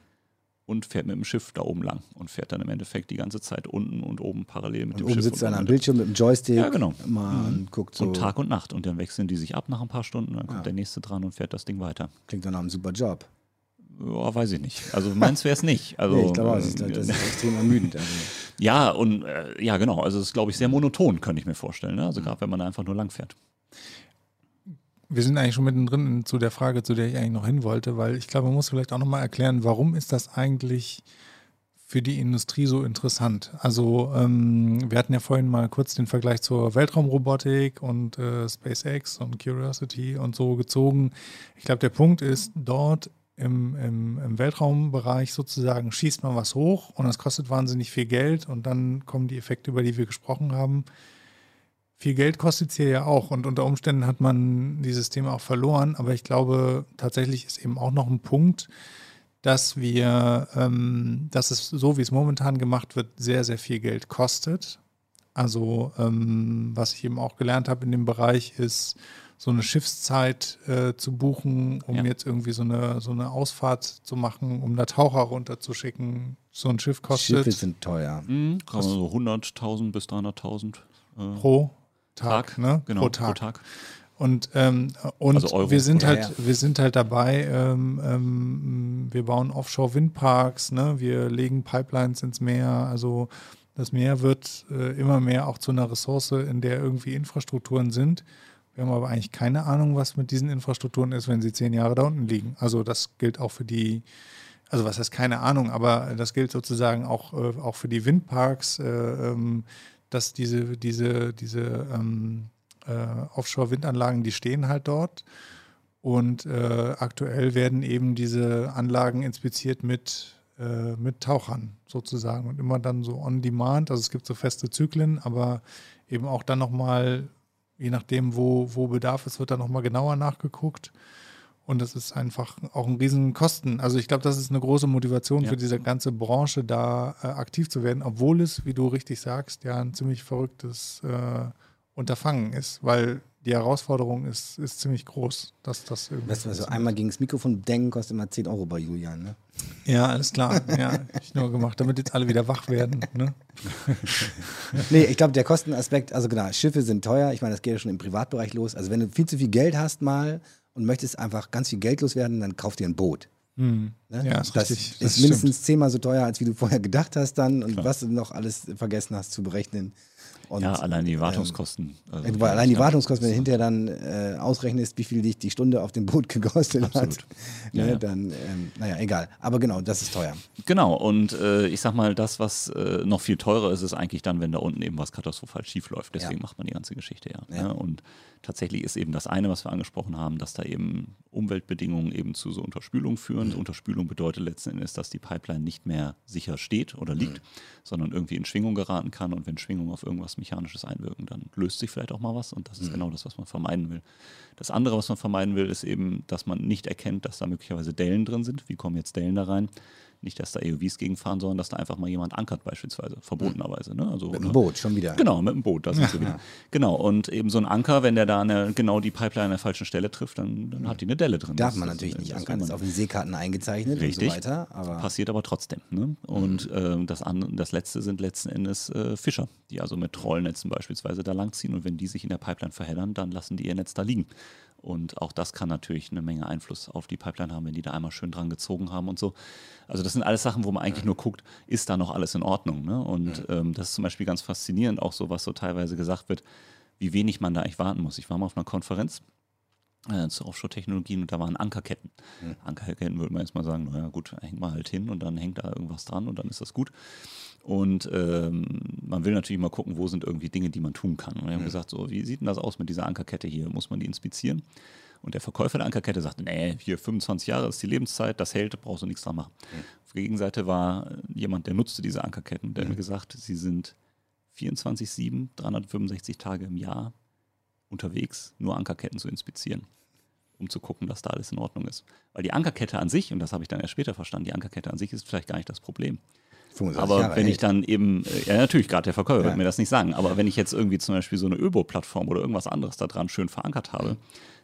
Und fährt mit dem Schiff da oben lang und fährt dann im Endeffekt die ganze Zeit unten und oben parallel mit Und dem oben Schiff. sitzt und einer am. Bildschirm mit dem Joystick Ja, genau. mal und guckt so. Und Tag und Nacht. Und dann wechseln die sich ab nach ein paar Stunden, dann kommt Ja. der nächste dran und fährt das Ding weiter. Klingt doch nach einem super Job. Ja, weiß ich nicht. Also meins wäre es nicht. [LAUGHS] Also, nee, ich glaube, das ist, äh, das ist extrem ermüdend. Also. [LAUGHS] ja, und äh, ja, genau. Also es ist, glaube ich, sehr monoton, könnte ich mir vorstellen. Ne? Mhm. Also gerade wenn man da einfach nur lang fährt. Wir sind eigentlich schon mittendrin zu der Frage, zu der ich eigentlich noch hin wollte, weil ich glaube, man muss vielleicht auch nochmal erklären, warum ist das eigentlich für die Industrie so interessant? Also ähm, wir hatten ja vorhin mal kurz den Vergleich zur Weltraumrobotik und äh, SpaceX und Curiosity und so gezogen. Ich glaube, der Punkt ist, dort im, im, im Weltraumbereich sozusagen schießt man was hoch und das kostet wahnsinnig viel Geld und dann kommen die Effekte, über die wir gesprochen haben. Viel Geld kostet es hier ja auch und unter Umständen hat man dieses Thema auch verloren, aber ich glaube, tatsächlich ist eben auch noch ein Punkt, dass wir, ähm, dass es so wie es momentan gemacht wird, sehr, sehr viel Geld kostet. Also ähm, was ich eben auch gelernt habe in dem Bereich ist, so eine Schiffszeit äh, zu buchen, um Ja. jetzt irgendwie so eine, so eine Ausfahrt zu machen, um da Taucher runterzuschicken. So ein Schiff kostet Schiffe sind teuer. Mhm. So 100.000 bis 300.000 äh, pro Tag, Tag, ne? genau, pro Tag. Pro Tag. Und, ähm, und Also wir sind halt, ja. wir sind halt dabei, ähm, ähm, wir bauen Offshore-Windparks, ne? wir legen Pipelines ins Meer, also das Meer wird äh, immer mehr auch zu einer Ressource, in der irgendwie Infrastrukturen sind. Wir haben aber eigentlich keine Ahnung, was mit diesen Infrastrukturen ist, wenn sie zehn Jahre da unten liegen. Also das gilt auch für die, also was heißt keine Ahnung, aber das gilt sozusagen auch, äh, auch für die Windparks, äh, ähm, dass diese, diese, diese ähm, äh, Offshore-Windanlagen, die stehen halt dort. Und äh, aktuell werden eben diese Anlagen inspiziert mit, äh, mit Tauchern sozusagen und immer dann so on demand. Also es gibt so feste Zyklen, aber eben auch dann nochmal, je nachdem, wo, wo Bedarf ist, wird dann nochmal genauer nachgeguckt. Und das ist einfach auch ein riesen Kosten. Also ich glaube, das ist eine große Motivation Ja. für diese ganze Branche, da äh, aktiv zu werden, obwohl es, wie du richtig sagst, ja ein ziemlich verrücktes äh, Unterfangen ist, weil die Herausforderung ist, ist ziemlich groß, dass das irgendwie. Weißt du, also einmal gegen das Mikrofon denken kostet immer 10 Euro bei Julian. Ne? ja, alles klar. Ja, ich nur gemacht, damit jetzt alle wieder wach werden. Ne? [LAUGHS] Nee, ich glaube, der Kostenaspekt, also genau, Schiffe sind teuer. Ich meine, das geht ja schon im Privatbereich los. Also wenn du viel zu viel Geld hast mal und möchtest einfach ganz viel Geld loswerden, dann kauf dir ein Boot. Hm. Ne? Ja, ist das richtig. ist Das mindestens zehnmal so teuer, als wie du vorher gedacht hast dann und Klar. was du noch alles vergessen hast zu berechnen. Und, ja, allein die Wartungskosten. Ähm, also, weil allein die Wartungskosten, wenn du hinterher dann äh, ausrechnest, wie viel dich die Stunde auf dem Boot [LAUGHS] gekostet Absolut. hat, ne, ja, dann, ähm, naja, egal. Aber genau, das ist teuer. Genau, und äh, ich sag mal, das, was äh, noch viel teurer ist, ist eigentlich dann, wenn da unten eben was katastrophal schief läuft. Deswegen macht man die ganze Geschichte ja. Ne? Und tatsächlich ist eben das eine, was wir angesprochen haben, dass da eben Umweltbedingungen eben zu so Unterspülung führen. Mhm. Unterspülung bedeutet letzten Endes, dass die Pipeline nicht mehr sicher steht oder liegt, mhm. sondern irgendwie in Schwingung geraten kann. Und wenn Schwingung auf irgendwas Mechanisches einwirken, dann löst sich vielleicht auch mal was. Und das ist mhm. genau das, was man vermeiden will. Das andere, was man vermeiden will, ist eben, dass man nicht erkennt, dass da möglicherweise Dellen drin sind. Wie kommen jetzt Dellen da rein? Nicht, dass da EOVs gegenfahren, sondern dass da einfach mal jemand ankert beispielsweise, verbotenerweise. Ne? Also, mit dem Boot, schon wieder. Genau, mit dem Boot, da sind sie [LAUGHS] wieder. Genau, und eben so ein Anker, wenn der da eine, genau die Pipeline an der falschen Stelle trifft, dann, dann hat die eine Delle drin. Darf das, man natürlich das, nicht ankern, ist auf den Seekarten eingezeichnet Richtig, und so weiter. Aber Passiert aber trotzdem. Ne? Und mhm. äh, das, andere, das letzte sind letzten Endes äh, Fischer, die also mit Trollnetzen beispielsweise da langziehen und wenn die sich in der Pipeline verheddern, dann lassen die ihr Netz da liegen. Und auch das kann natürlich eine Menge Einfluss auf die Pipeline haben, wenn die da einmal schön dran gezogen haben und so. Also das sind alles Sachen, wo man eigentlich nur guckt, ist da noch alles in Ordnung. Ne? Und ähm, das ist zum Beispiel ganz faszinierend, auch so, was so teilweise gesagt wird, wie wenig man da eigentlich warten muss. Ich war mal auf einer Konferenz äh, zu Offshore-Technologien und da waren Ankerketten. Mhm. Ankerketten würde man jetzt mal sagen, naja gut, hängt man halt hin und dann hängt da irgendwas dran und dann ist das gut. Und ähm, man will natürlich mal gucken, wo sind irgendwie Dinge, die man tun kann. Und wir haben mhm. gesagt, so, wie sieht denn das aus mit dieser Ankerkette hier? Muss man die inspizieren? Und der Verkäufer der Ankerkette sagte, nee, hier 25 Jahre ist die Lebenszeit, das hält, brauchst du nichts dran machen. Mhm. Auf der Gegenseite war jemand, der nutzte diese Ankerketten, der mhm. mir gesagt, sie sind 24-7, 365 Tage im Jahr unterwegs, nur Ankerketten zu inspizieren um zu gucken, dass da alles in Ordnung ist. Weil die Ankerkette an sich, und das habe ich dann erst später verstanden, die Ankerkette an sich ist vielleicht gar nicht das Problem. Aber Jahre wenn hält. ich dann eben, äh, ja natürlich, gerade der Verkäufer ja. wird mir das nicht sagen, aber wenn ich jetzt irgendwie zum Beispiel so eine Öbo-Plattform oder irgendwas anderes da dran schön verankert habe,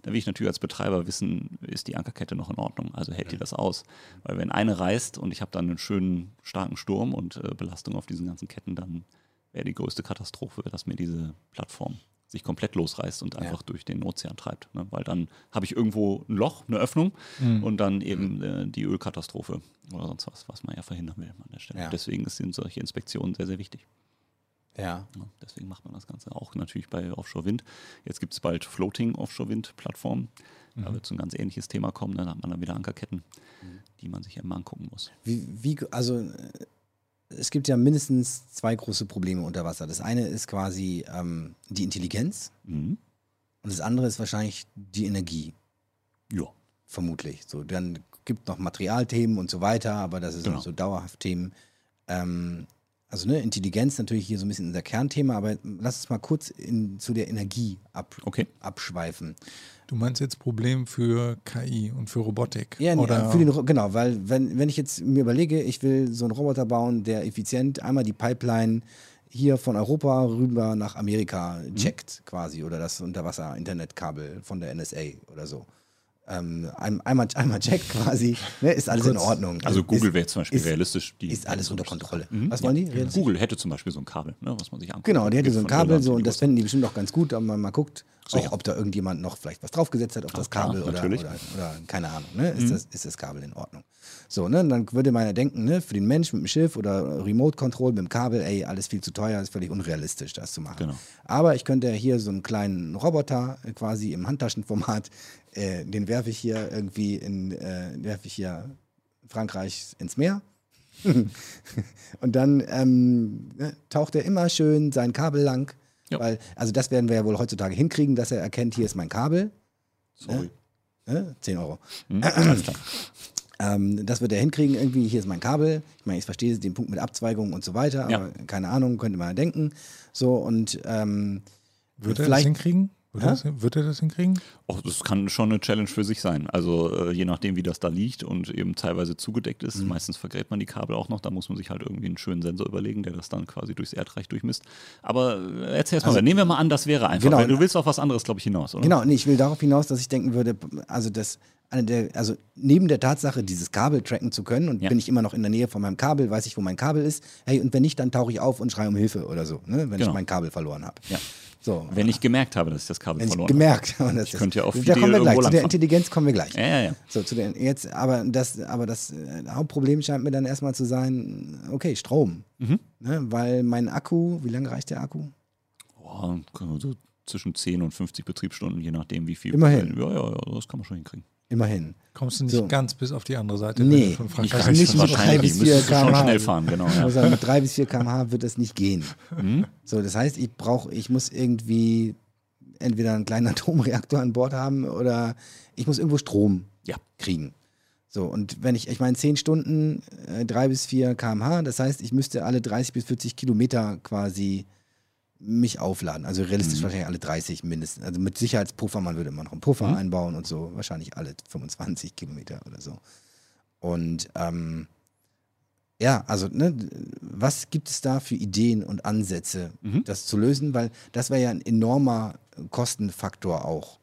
dann will ich natürlich als Betreiber wissen, ist die Ankerkette noch in Ordnung? Also hält die das aus? Weil wenn eine reißt und ich habe dann einen schönen starken Sturm und äh, Belastung auf diesen ganzen Ketten, dann wäre die größte Katastrophe, dass mir diese Plattform sich komplett losreißt und einfach ja. durch den Ozean treibt. Ne? Weil dann habe ich irgendwo ein Loch, eine Öffnung mhm. und dann eben äh, die Ölkatastrophe oder sonst was, was man ja verhindern will an der Stelle. Ja. Deswegen sind solche Inspektionen sehr, sehr wichtig. Ja. ja. Deswegen macht man das Ganze auch natürlich bei Offshore Wind. Jetzt gibt es bald Floating Offshore Wind Plattformen. Mhm. Da wird so ein ganz ähnliches Thema kommen. Dann hat man dann wieder Ankerketten, mhm. die man sich immer angucken muss. Wie, wie also es gibt ja mindestens zwei große Probleme unter Wasser. Das eine ist quasi ähm, die Intelligenz mhm. und das andere ist wahrscheinlich die Energie. Ja. Vermutlich. So, dann gibt noch Materialthemen und so weiter, aber das ist genau. so dauerhaft Themen. Ähm, also ne, Intelligenz natürlich hier so ein bisschen unser Kernthema, aber lass uns mal kurz in, zu der Energie ab, okay. abschweifen. Du meinst jetzt Problem für KI und für Robotik? Ja, oder? Für den, genau, weil wenn, wenn ich jetzt mir überlege, ich will so einen Roboter bauen, der effizient einmal die Pipeline hier von Europa rüber nach Amerika mhm. checkt mhm. quasi oder das Unterwasser-Internetkabel von der NSA oder so ähm, einmal, einmal checkt [LAUGHS] quasi, ne, ist alles Kurz, in Ordnung. Also Google wäre zum Beispiel ist, realistisch. Die, ist alles unter Kontrolle. Mhm. Was wollen die? Ja. Google hätte zum Beispiel so ein Kabel, ne, was man sich anguckt. Genau, die hätte so ein Kabel so und das fänden die bestimmt auch ganz gut, wenn man mal guckt, auch, ob da irgendjemand noch vielleicht was draufgesetzt hat auf das Kabel ja, oder, oder, oder, keine Ahnung, ne, ist, mhm. das, ist das Kabel in Ordnung. So, ne, dann würde man ja denken, ne, für den Mensch mit dem Schiff oder Remote Control mit dem Kabel, ey, alles viel zu teuer, ist völlig unrealistisch, das zu machen. Genau. Aber ich könnte hier so einen kleinen Roboter quasi im Handtaschenformat äh, den werfe ich hier irgendwie in, äh, werfe ich hier Frankreich ins Meer. [LAUGHS] und dann ähm, ne, taucht er immer schön sein Kabel lang. Ja. Weil, also das werden wir ja wohl heutzutage hinkriegen, dass er erkennt, hier ist mein Kabel. Sorry. Ne? 10 Euro. [CLEARS THROAT] Mhm, ähm, das wird er hinkriegen, irgendwie, hier ist mein Kabel. Ich meine, ich verstehe den Punkt mit Abzweigung und so weiter, ja. aber keine Ahnung, könnte man denken. So und ähm, wird er das hinkriegen? Wird, das, wird, er das hinkriegen? Och, das kann schon eine Challenge für sich sein. Also äh, je nachdem, wie das da liegt und eben teilweise zugedeckt ist. Mhm. Meistens vergräbt man die Kabel auch noch. Da muss man sich halt irgendwie einen schönen Sensor überlegen, der das dann quasi durchs Erdreich durchmisst. Aber äh, erzähl erst mal, also, nehmen wir mal an, das wäre einfach. Genau, du willst auf was anderes, glaube ich, hinaus, oder? Genau, nee, ich will darauf hinaus, dass ich denken würde, also das eine der, also neben der Tatsache, dieses Kabel tracken zu können und ja. bin ich immer noch in der Nähe von meinem Kabel, weiß ich, wo mein Kabel ist. Hey, und wenn nicht, dann tauche ich auf und schreie um Hilfe oder so, ne, wenn genau. ich mein Kabel verloren habe. Ja. So, wenn ich gemerkt habe, dass ich das Kabel wenn verloren ich gemerkt habe. Das ich könnte ja auch Da kommen wir gleich. Zu der Intelligenz kommen wir gleich. Ja, ja, ja. So, zu den, jetzt, aber das, aber das äh, Hauptproblem scheint mir dann erstmal zu sein, okay, Strom. Mhm. Ne, weil mein Akku, wie lange reicht der Akku? Ja, so zwischen 10 und 50 Betriebsstunden, je nachdem, wie viel. Immerhin. Ja, ja, ja, das kann man schon hinkriegen. Immerhin. Kommst du nicht So. ganz bis auf die andere Seite? Nee, von ich Frankreich kann nicht mit drei wahrscheinlich. bis Müsstest vier du schon km/h. schnell fahren, genau. Ich Ja. muss sagen, mit 3 bis 4 km/h wird das nicht gehen. Mhm. So, das heißt, ich brauche, ich muss irgendwie entweder einen kleinen [LAUGHS] Atomreaktor an Bord haben oder ich muss irgendwo Strom Ja. kriegen. So, und wenn ich, ich meine, 10 Stunden, äh, 3 bis 4 km/h, das heißt, ich müsste alle 30 bis 40 Kilometer quasi mich aufladen. Also realistisch Mhm. wahrscheinlich alle 30 mindestens. Also mit Sicherheitspuffer, man würde immer noch einen Puffer Mhm. einbauen und so. Wahrscheinlich alle 25 Kilometer oder so. Und ähm, ja, also ne, was gibt es da für Ideen und Ansätze, Mhm. das zu lösen? Weil das wäre ja ein enormer Kostenfaktor auch.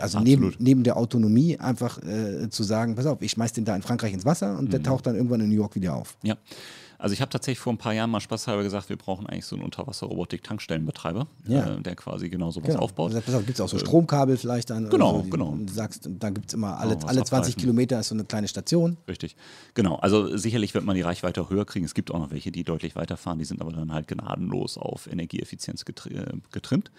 Also neben, Absolut. neben der Autonomie einfach äh, zu sagen, pass auf, ich schmeiß den da in Frankreich ins Wasser und der Mhm. taucht dann irgendwann in New York wieder auf. Ja. Also ich habe tatsächlich vor ein paar Jahren mal spaßhalber gesagt, wir brauchen eigentlich so einen Unterwasser-Robotik-Tankstellenbetreiber, Ja. äh, der quasi genau sowas Genau. aufbaut. Also, gibt es auch so Stromkabel vielleicht dann? Genau, so, die- genau. Und du sagst, da gibt es immer alle, Oh, was alle 20 abgreifen. Kilometer ist so eine kleine Station. Richtig. Genau. Also sicherlich wird man die Reichweite höher kriegen. Es gibt auch noch welche, die deutlich weiterfahren. Die sind aber dann halt gnadenlos auf Energieeffizienz getri äh, getrimmt.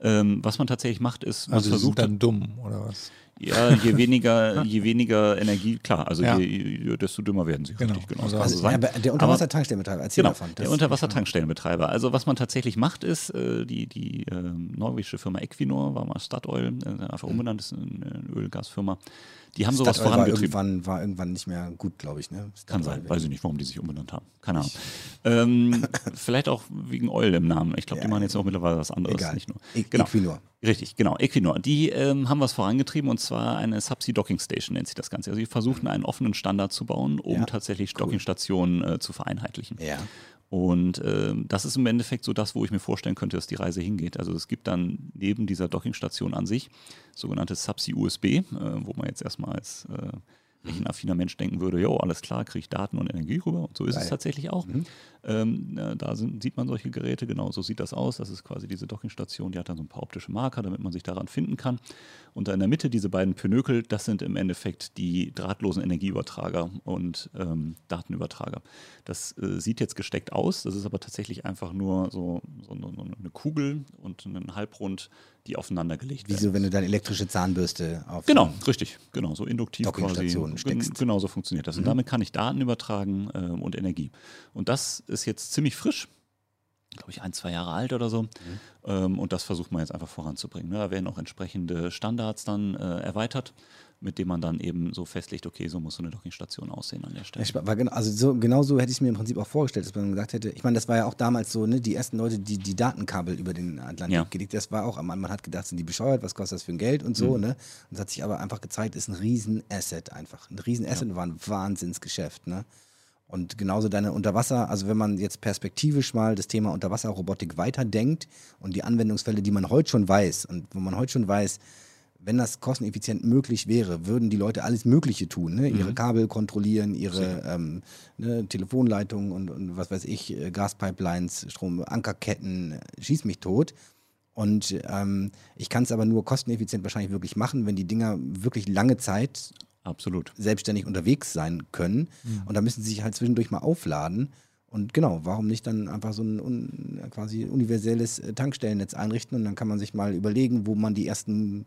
Ähm, was man tatsächlich macht, ist, man Also die sind versucht dann dumm, oder was? Ja, je weniger, [LAUGHS] je weniger Energie, klar, also Ja. je, desto dümmer werden sie. Genau. Richtig, genau. Also- Also, so sein. der Unterwassertankstellenbetreiber, erzähl Genau, davon. der Unterwassertankstellenbetreiber. Also was man tatsächlich macht, ist, äh, die, die ähm, norwegische Firma Equinor, war mal Statoil, äh, einfach umbenannt, ist eine Ölgasfirma, die haben sowas Statoil war vorangetrieben. irgendwann, war irgendwann nicht mehr gut, glaube ich. Ne? Kann sein, weiß ich nicht, warum die sich umbenannt haben. Keine Ahnung. ähm, [LAUGHS] vielleicht auch wegen Oil im Namen. Ich glaube, die Ja, machen jetzt auch mittlerweile was anderes. Egal. Nicht nur. E Genau. Equinor. Richtig, genau. Equinor. Die ähm, haben was vorangetrieben und zwar eine Subsea Docking Station nennt sich das Ganze. Also die versuchen einen offenen Standard zu bauen, um Ja, tatsächlich Dockingstationen äh, zu vereinheitlichen. Ja. Und ähm, das ist im Endeffekt so das, wo ich mir vorstellen könnte, dass die Reise hingeht. Also es gibt dann neben dieser Dockingstation an sich sogenannte Subsea USB, äh, wo man jetzt erstmal als äh, Mhm. ein affiner Mensch denken würde, jo, alles klar, kriege ich Daten und Energie rüber. Und so ist es Geil. tatsächlich auch. Mhm. Ähm, äh, da sind, sieht man solche Geräte, genau so sieht das aus. Das ist quasi diese Dockingstation, die hat dann so ein paar optische Marker, damit man sich daran finden kann. Und da in der Mitte diese beiden Pinökel, das sind im Endeffekt die drahtlosen Energieübertrager und ähm, Datenübertrager. Das äh, sieht jetzt gesteckt aus, das ist aber tatsächlich einfach nur so, so, eine- Kugel und ein Halbrund, die aufeinander gelegt Wie werden. so, wenn du deine elektrische Zahnbürste auf. Genau, richtig, genau, so induktiv quasi. Steckst. Genau so funktioniert das. Und damit kann ich Daten übertragen ähm, und Energie. Und das ist jetzt ziemlich frisch, glaube ich, ein, zwei Jahre alt oder so. Ähm, und das versucht man jetzt einfach voranzubringen. Ne? Da werden auch entsprechende Standards dann äh, erweitert, mit denen man dann eben so festlegt, okay, so muss so eine Dockingstation aussehen an der Stelle. Ich war genau, also so, genau so hätte ich es mir im Prinzip auch vorgestellt, dass man gesagt hätte, ich meine, das war ja auch damals so, ne, die ersten Leute, die die Datenkabel über den Atlantik Ja. gelegt, das war auch, am Anfang, man hat gedacht, sind die bescheuert, was kostet das für ein Geld und so, Mhm. ne? Und es hat sich aber einfach gezeigt, ist ein Riesen-Asset einfach. Ein Riesen-Asset war ein Wahnsinnsgeschäft, ne? Und genauso deine Unterwasser, also wenn man jetzt perspektivisch mal das Thema Unterwasserrobotik weiterdenkt und die Anwendungsfälle, die man heute schon weiß und wo man heute schon weiß, wenn das kosteneffizient möglich wäre, würden die Leute alles Mögliche tun. Ne? Ihre Kabel kontrollieren, ihre ähm, ne, Telefonleitungen und, und was weiß ich, äh, Gaspipelines, Strom, Ankerketten, äh, schieß mich tot. Und ähm, ich kann es aber nur kosteneffizient wahrscheinlich wirklich machen, wenn die Dinger wirklich lange Zeit Absolut. selbstständig unterwegs sein können. Und da müssen sie sich halt zwischendurch mal aufladen. Und genau, warum nicht dann einfach so ein un, quasi universelles äh, Tankstellennetz einrichten und dann kann man sich mal überlegen, wo man die ersten,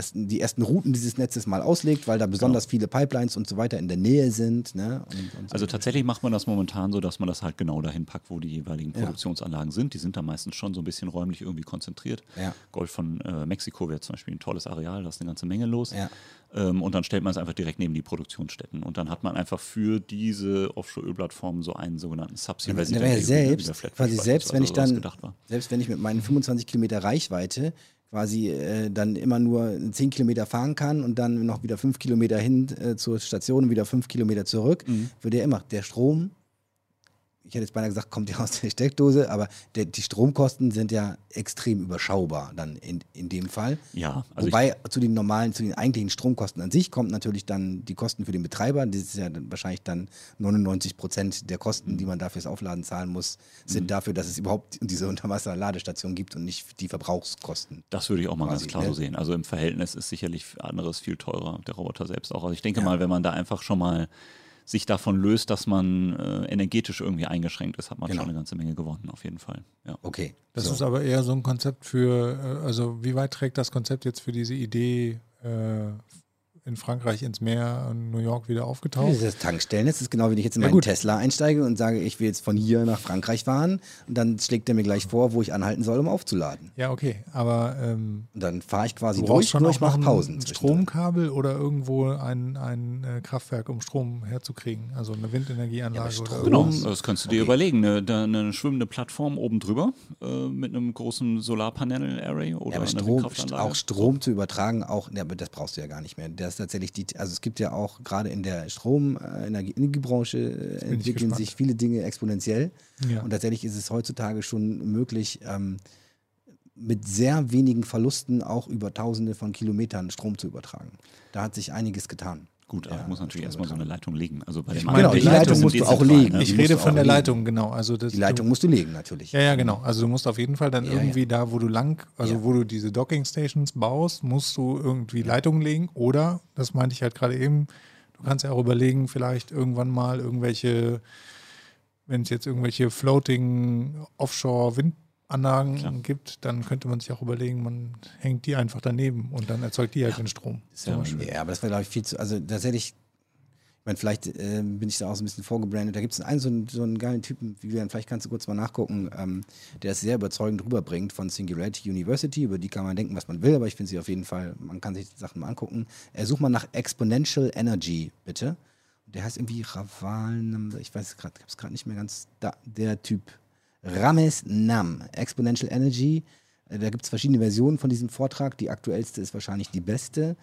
das, die ersten Routen dieses Netzes mal auslegt, weil da besonders viele Pipelines und so weiter in der Nähe sind. Ne? Und, und so. Also tatsächlich macht man das momentan so, dass man das halt genau dahin packt, wo die jeweiligen Ja. Produktionsanlagen sind. Die sind da meistens schon so ein bisschen räumlich irgendwie konzentriert. Ja. Golf von äh, Mexiko wäre zum Beispiel ein tolles Areal, da ist eine ganze Menge los. Ja. Ähm, und dann stellt man es einfach direkt neben die Produktionsstätten. Und dann hat man einfach für diese Offshore-Ölplattformen so einen sogenannten Subsea wäre ja selbst, quasi selbst wenn ich dann, selbst wenn ich mit meinen 25 Kilometer Reichweite quasi äh, dann immer nur 10 Kilometer fahren kann und dann noch wieder 5 Kilometer hin äh, zur Station und wieder 5 Kilometer zurück, würde ja immer der Strom, ich hätte jetzt beinahe gesagt, kommt ja aus der Steckdose, aber der, die Stromkosten sind ja extrem überschaubar dann in, in dem Fall. Ja, also Wobei zu den normalen, zu den eigentlichen Stromkosten an sich kommt natürlich dann die Kosten für den Betreiber. Das ist ja dann wahrscheinlich dann 99 Prozent der Kosten, die man dafür fürs Aufladen zahlen muss, sind Mhm. dafür, dass es überhaupt diese Unterwasserladestation gibt und nicht die Verbrauchskosten. Das würde ich auch mal quasi, ganz klar ne? so sehen. Also im Verhältnis ist sicherlich anderes viel teurer, der Roboter selbst auch. Also ich denke mal, wenn man da einfach schon mal sich davon löst, dass man äh, energetisch irgendwie eingeschränkt ist, hat man Genau. schon eine ganze Menge gewonnen, auf jeden Fall. Ja. Okay. Das so. ist aber eher so ein Konzept für, äh, also wie weit trägt das Konzept jetzt für diese Idee äh, in Frankreich ins Meer und New York wieder aufgetaucht? Das Tankstellen, das ist genau, wie wenn ich jetzt in Ja, meinen gut. Tesla einsteige und sage, ich will jetzt von hier nach Frankreich fahren und dann schlägt er mir gleich vor, wo ich anhalten soll, um aufzuladen. Ja, okay, aber ähm, Und dann fahre ich quasi durch, schon ich mache Pausen. ein. Stromkabel oder irgendwo ein, ein äh, Kraftwerk, um Strom herzukriegen, also eine Windenergieanlage Ja, aber oder Strom- Genau, irgendwas. das kannst du dir Okay. überlegen. Eine, eine schwimmende Plattform oben drüber äh, mit einem großen Solarpanel-Array oder Ja, aber Strom, Windkraftanlage. auch Strom zu übertragen, auch, ja, aber das brauchst du ja gar nicht mehr. Das tatsächlich die, also es gibt ja auch gerade in der Stromenergiebranche äh, bin ich entwickeln sich viele Dinge exponentiell. Ja. Und tatsächlich ist es heutzutage schon möglich, ähm, mit sehr wenigen Verlusten auch über Tausende von Kilometern Strom zu übertragen. Da hat sich einiges getan. Gut, aber Ja, muss natürlich erstmal so eine Leitung legen. Also bei Ich den meine, anderen die Leitung musst du auch dezentral, legen. ne? Ich rede von der legen. Leitung, genau. Also das, Die Leitung musst du legen, natürlich. Ja, ja, genau. Also du musst auf jeden Fall dann Ja, irgendwie ja. da, wo du lang, also wo du diese Docking Stations baust, musst du irgendwie Leitungen legen oder, das meinte ich halt gerade eben, du kannst ja auch überlegen, vielleicht irgendwann mal irgendwelche, wenn es jetzt irgendwelche floating Offshore Windanlagen Klar. gibt, dann könnte man sich auch überlegen, man hängt die einfach daneben und dann erzeugt die halt den Strom. Ja. Ja, aber das wäre, glaube ich, viel zu. Also tatsächlich, ich meine, vielleicht äh, bin ich da auch so ein bisschen vorgebrandet. Da gibt es einen so, einen so einen geilen Typen, Vivian, vielleicht kannst du kurz mal nachgucken, ähm, der es sehr überzeugend rüberbringt von Singularity University. Über die kann man denken, was man will, aber ich finde sie auf jeden Fall, man kann sich die Sachen mal angucken. Äh, such mal nach Exponential Energy, bitte. Der heißt irgendwie Raval, ich weiß gerade, ich habe es gerade nicht mehr ganz, da, der Typ. Rames Nam, Exponential Energy. Äh, Da gibt es verschiedene Versionen von diesem Vortrag. Die aktuellste ist wahrscheinlich die beste.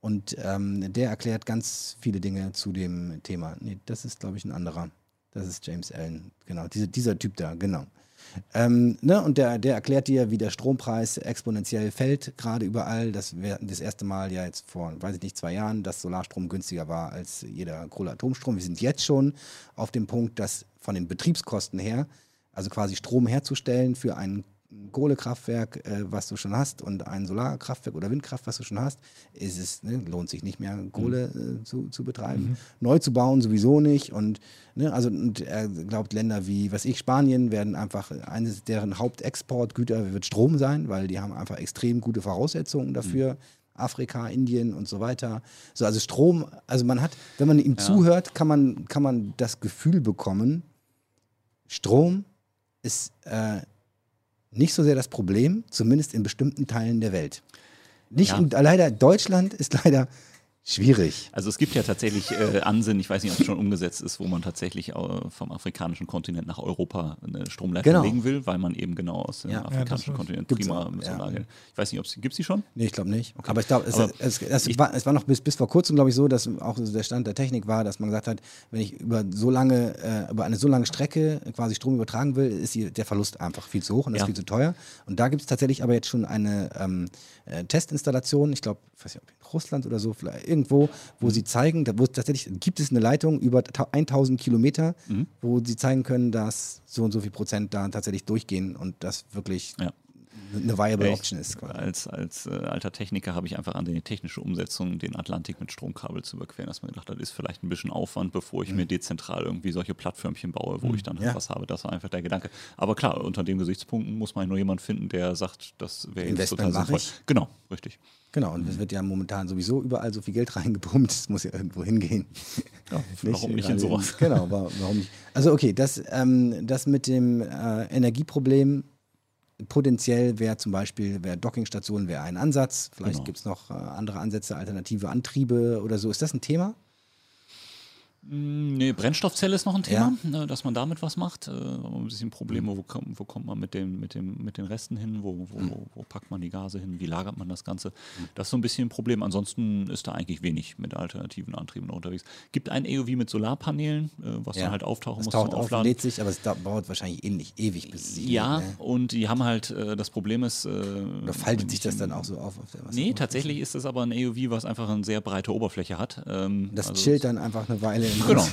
Und ähm, der erklärt ganz viele Dinge zu dem Thema. Nee, das ist, glaube ich, ein anderer. Das ist James Allen. Genau, diese, dieser Typ da, genau. Ähm, ne, und der, der erklärt dir, wie der Strompreis exponentiell fällt, gerade überall. Das wäre das erste Mal ja jetzt vor, weiß ich nicht, zwei Jahren, dass Solarstrom günstiger war als jeder Kohleatomstrom. Wir sind jetzt schon auf dem Punkt, dass von den Betriebskosten her, also quasi Strom herzustellen für ein Kohlekraftwerk, äh, was du schon hast, und ein Solarkraftwerk oder Windkraft, was du schon hast, ist es, ne, lohnt sich nicht mehr, Kohle äh, zu, zu betreiben. Neu zu bauen sowieso nicht. Und, ne, also, und er glaubt, Länder wie, was ich, Spanien werden einfach, eines deren Hauptexportgüter wird Strom sein, weil die haben einfach extrem gute Voraussetzungen dafür. Afrika, Indien und so weiter. So, also Strom, also man hat, wenn man ihm zuhört, kann man, kann man das Gefühl bekommen, Strom ist äh, nicht so sehr das Problem, zumindest in bestimmten Teilen der Welt. Nicht Ja. in, leider, Deutschland ist leider schwierig. Also es gibt ja tatsächlich äh, Ansinnen, ich weiß nicht, ob es schon umgesetzt ist, wo man tatsächlich äh, vom afrikanischen Kontinent nach Europa eine Stromleitung Genau. legen will, weil man eben genau aus dem Ja. Ja, afrikanischen das Kontinent gibt's prima auch, mit ja. Solar. Ich weiß nicht, ob es gibt sie schon? Nee, ich glaube nicht. Aber ich glaube, es, es, es, es war noch bis, bis vor kurzem, glaube ich, so, dass auch der Stand der Technik war, dass man gesagt hat, wenn ich über so lange, äh, über eine so lange Strecke quasi Strom übertragen will, ist die, der Verlust einfach viel zu hoch und das Ja. ist viel zu teuer. Und da gibt es tatsächlich aber jetzt schon eine ähm, äh, Testinstallation, ich glaube, ich weiß nicht, ob in Russland oder so, vielleicht irgendwo, wo Mhm. sie zeigen, da, wo es tatsächlich gibt es eine Leitung über ta- 1000 Kilometer, Mhm. wo sie zeigen können, dass so und so viel Prozent da tatsächlich durchgehen und das wirklich Ja. eine viable Ich- Option ist. Quasi. Als, als äh, alter Techniker habe ich einfach an die technische Umsetzung, den Atlantik mit Stromkabel zu überqueren, dass man gedacht hat, das ist vielleicht ein bisschen Aufwand, bevor ich mir dezentral irgendwie solche Plattförmchen baue, wo ich dann halt Mhm. Ja. was habe. Das war einfach der Gedanke. Aber klar, unter den Gesichtspunkten muss man nur jemanden finden, der sagt, das wäre jetzt Investment total sinnvoll. ich. Genau, richtig. Genau, und es wird ja momentan sowieso überall so viel Geld [LAUGHS] reingepumpt, es muss ja irgendwo hingehen. Ja, [LAUGHS] warum nicht in sowas? Genau, wa- warum nicht? Also okay, das, ähm, das mit dem äh, Energieproblem, potenziell wäre zum Beispiel, wäre Dockingstationen wäre ein Ansatz, vielleicht Genau. gibt es noch äh, andere Ansätze, alternative Antriebe oder so. Ist das ein Thema? Mm, Nee, Brennstoffzelle ist noch ein Thema, ne, dass man damit was macht. Äh, aber ein bisschen Probleme, wo, kommt, wo kommt man mit, dem, mit, dem, mit den Resten hin, wo, wo, wo, wo packt man die Gase hin, wie lagert man das Ganze. Das ist so ein bisschen ein Problem. Ansonsten ist da eigentlich wenig mit alternativen Antrieben unterwegs. Gibt ein EOV mit Solarpanelen, äh, was dann halt auftauchen es muss taucht auf, Aufladen. lädt sich, aber es dau- dauert wahrscheinlich ähnlich, ewig, bis sich Ja, ne? und die haben halt, äh, das Problem ist. Oder faltet sich das dann auch so auf? auf der Nee, tatsächlich ist es aber ein EOV, was einfach eine sehr breite Oberfläche hat. Ähm, Das also chillt dann einfach eine Weile. Genau, Haus.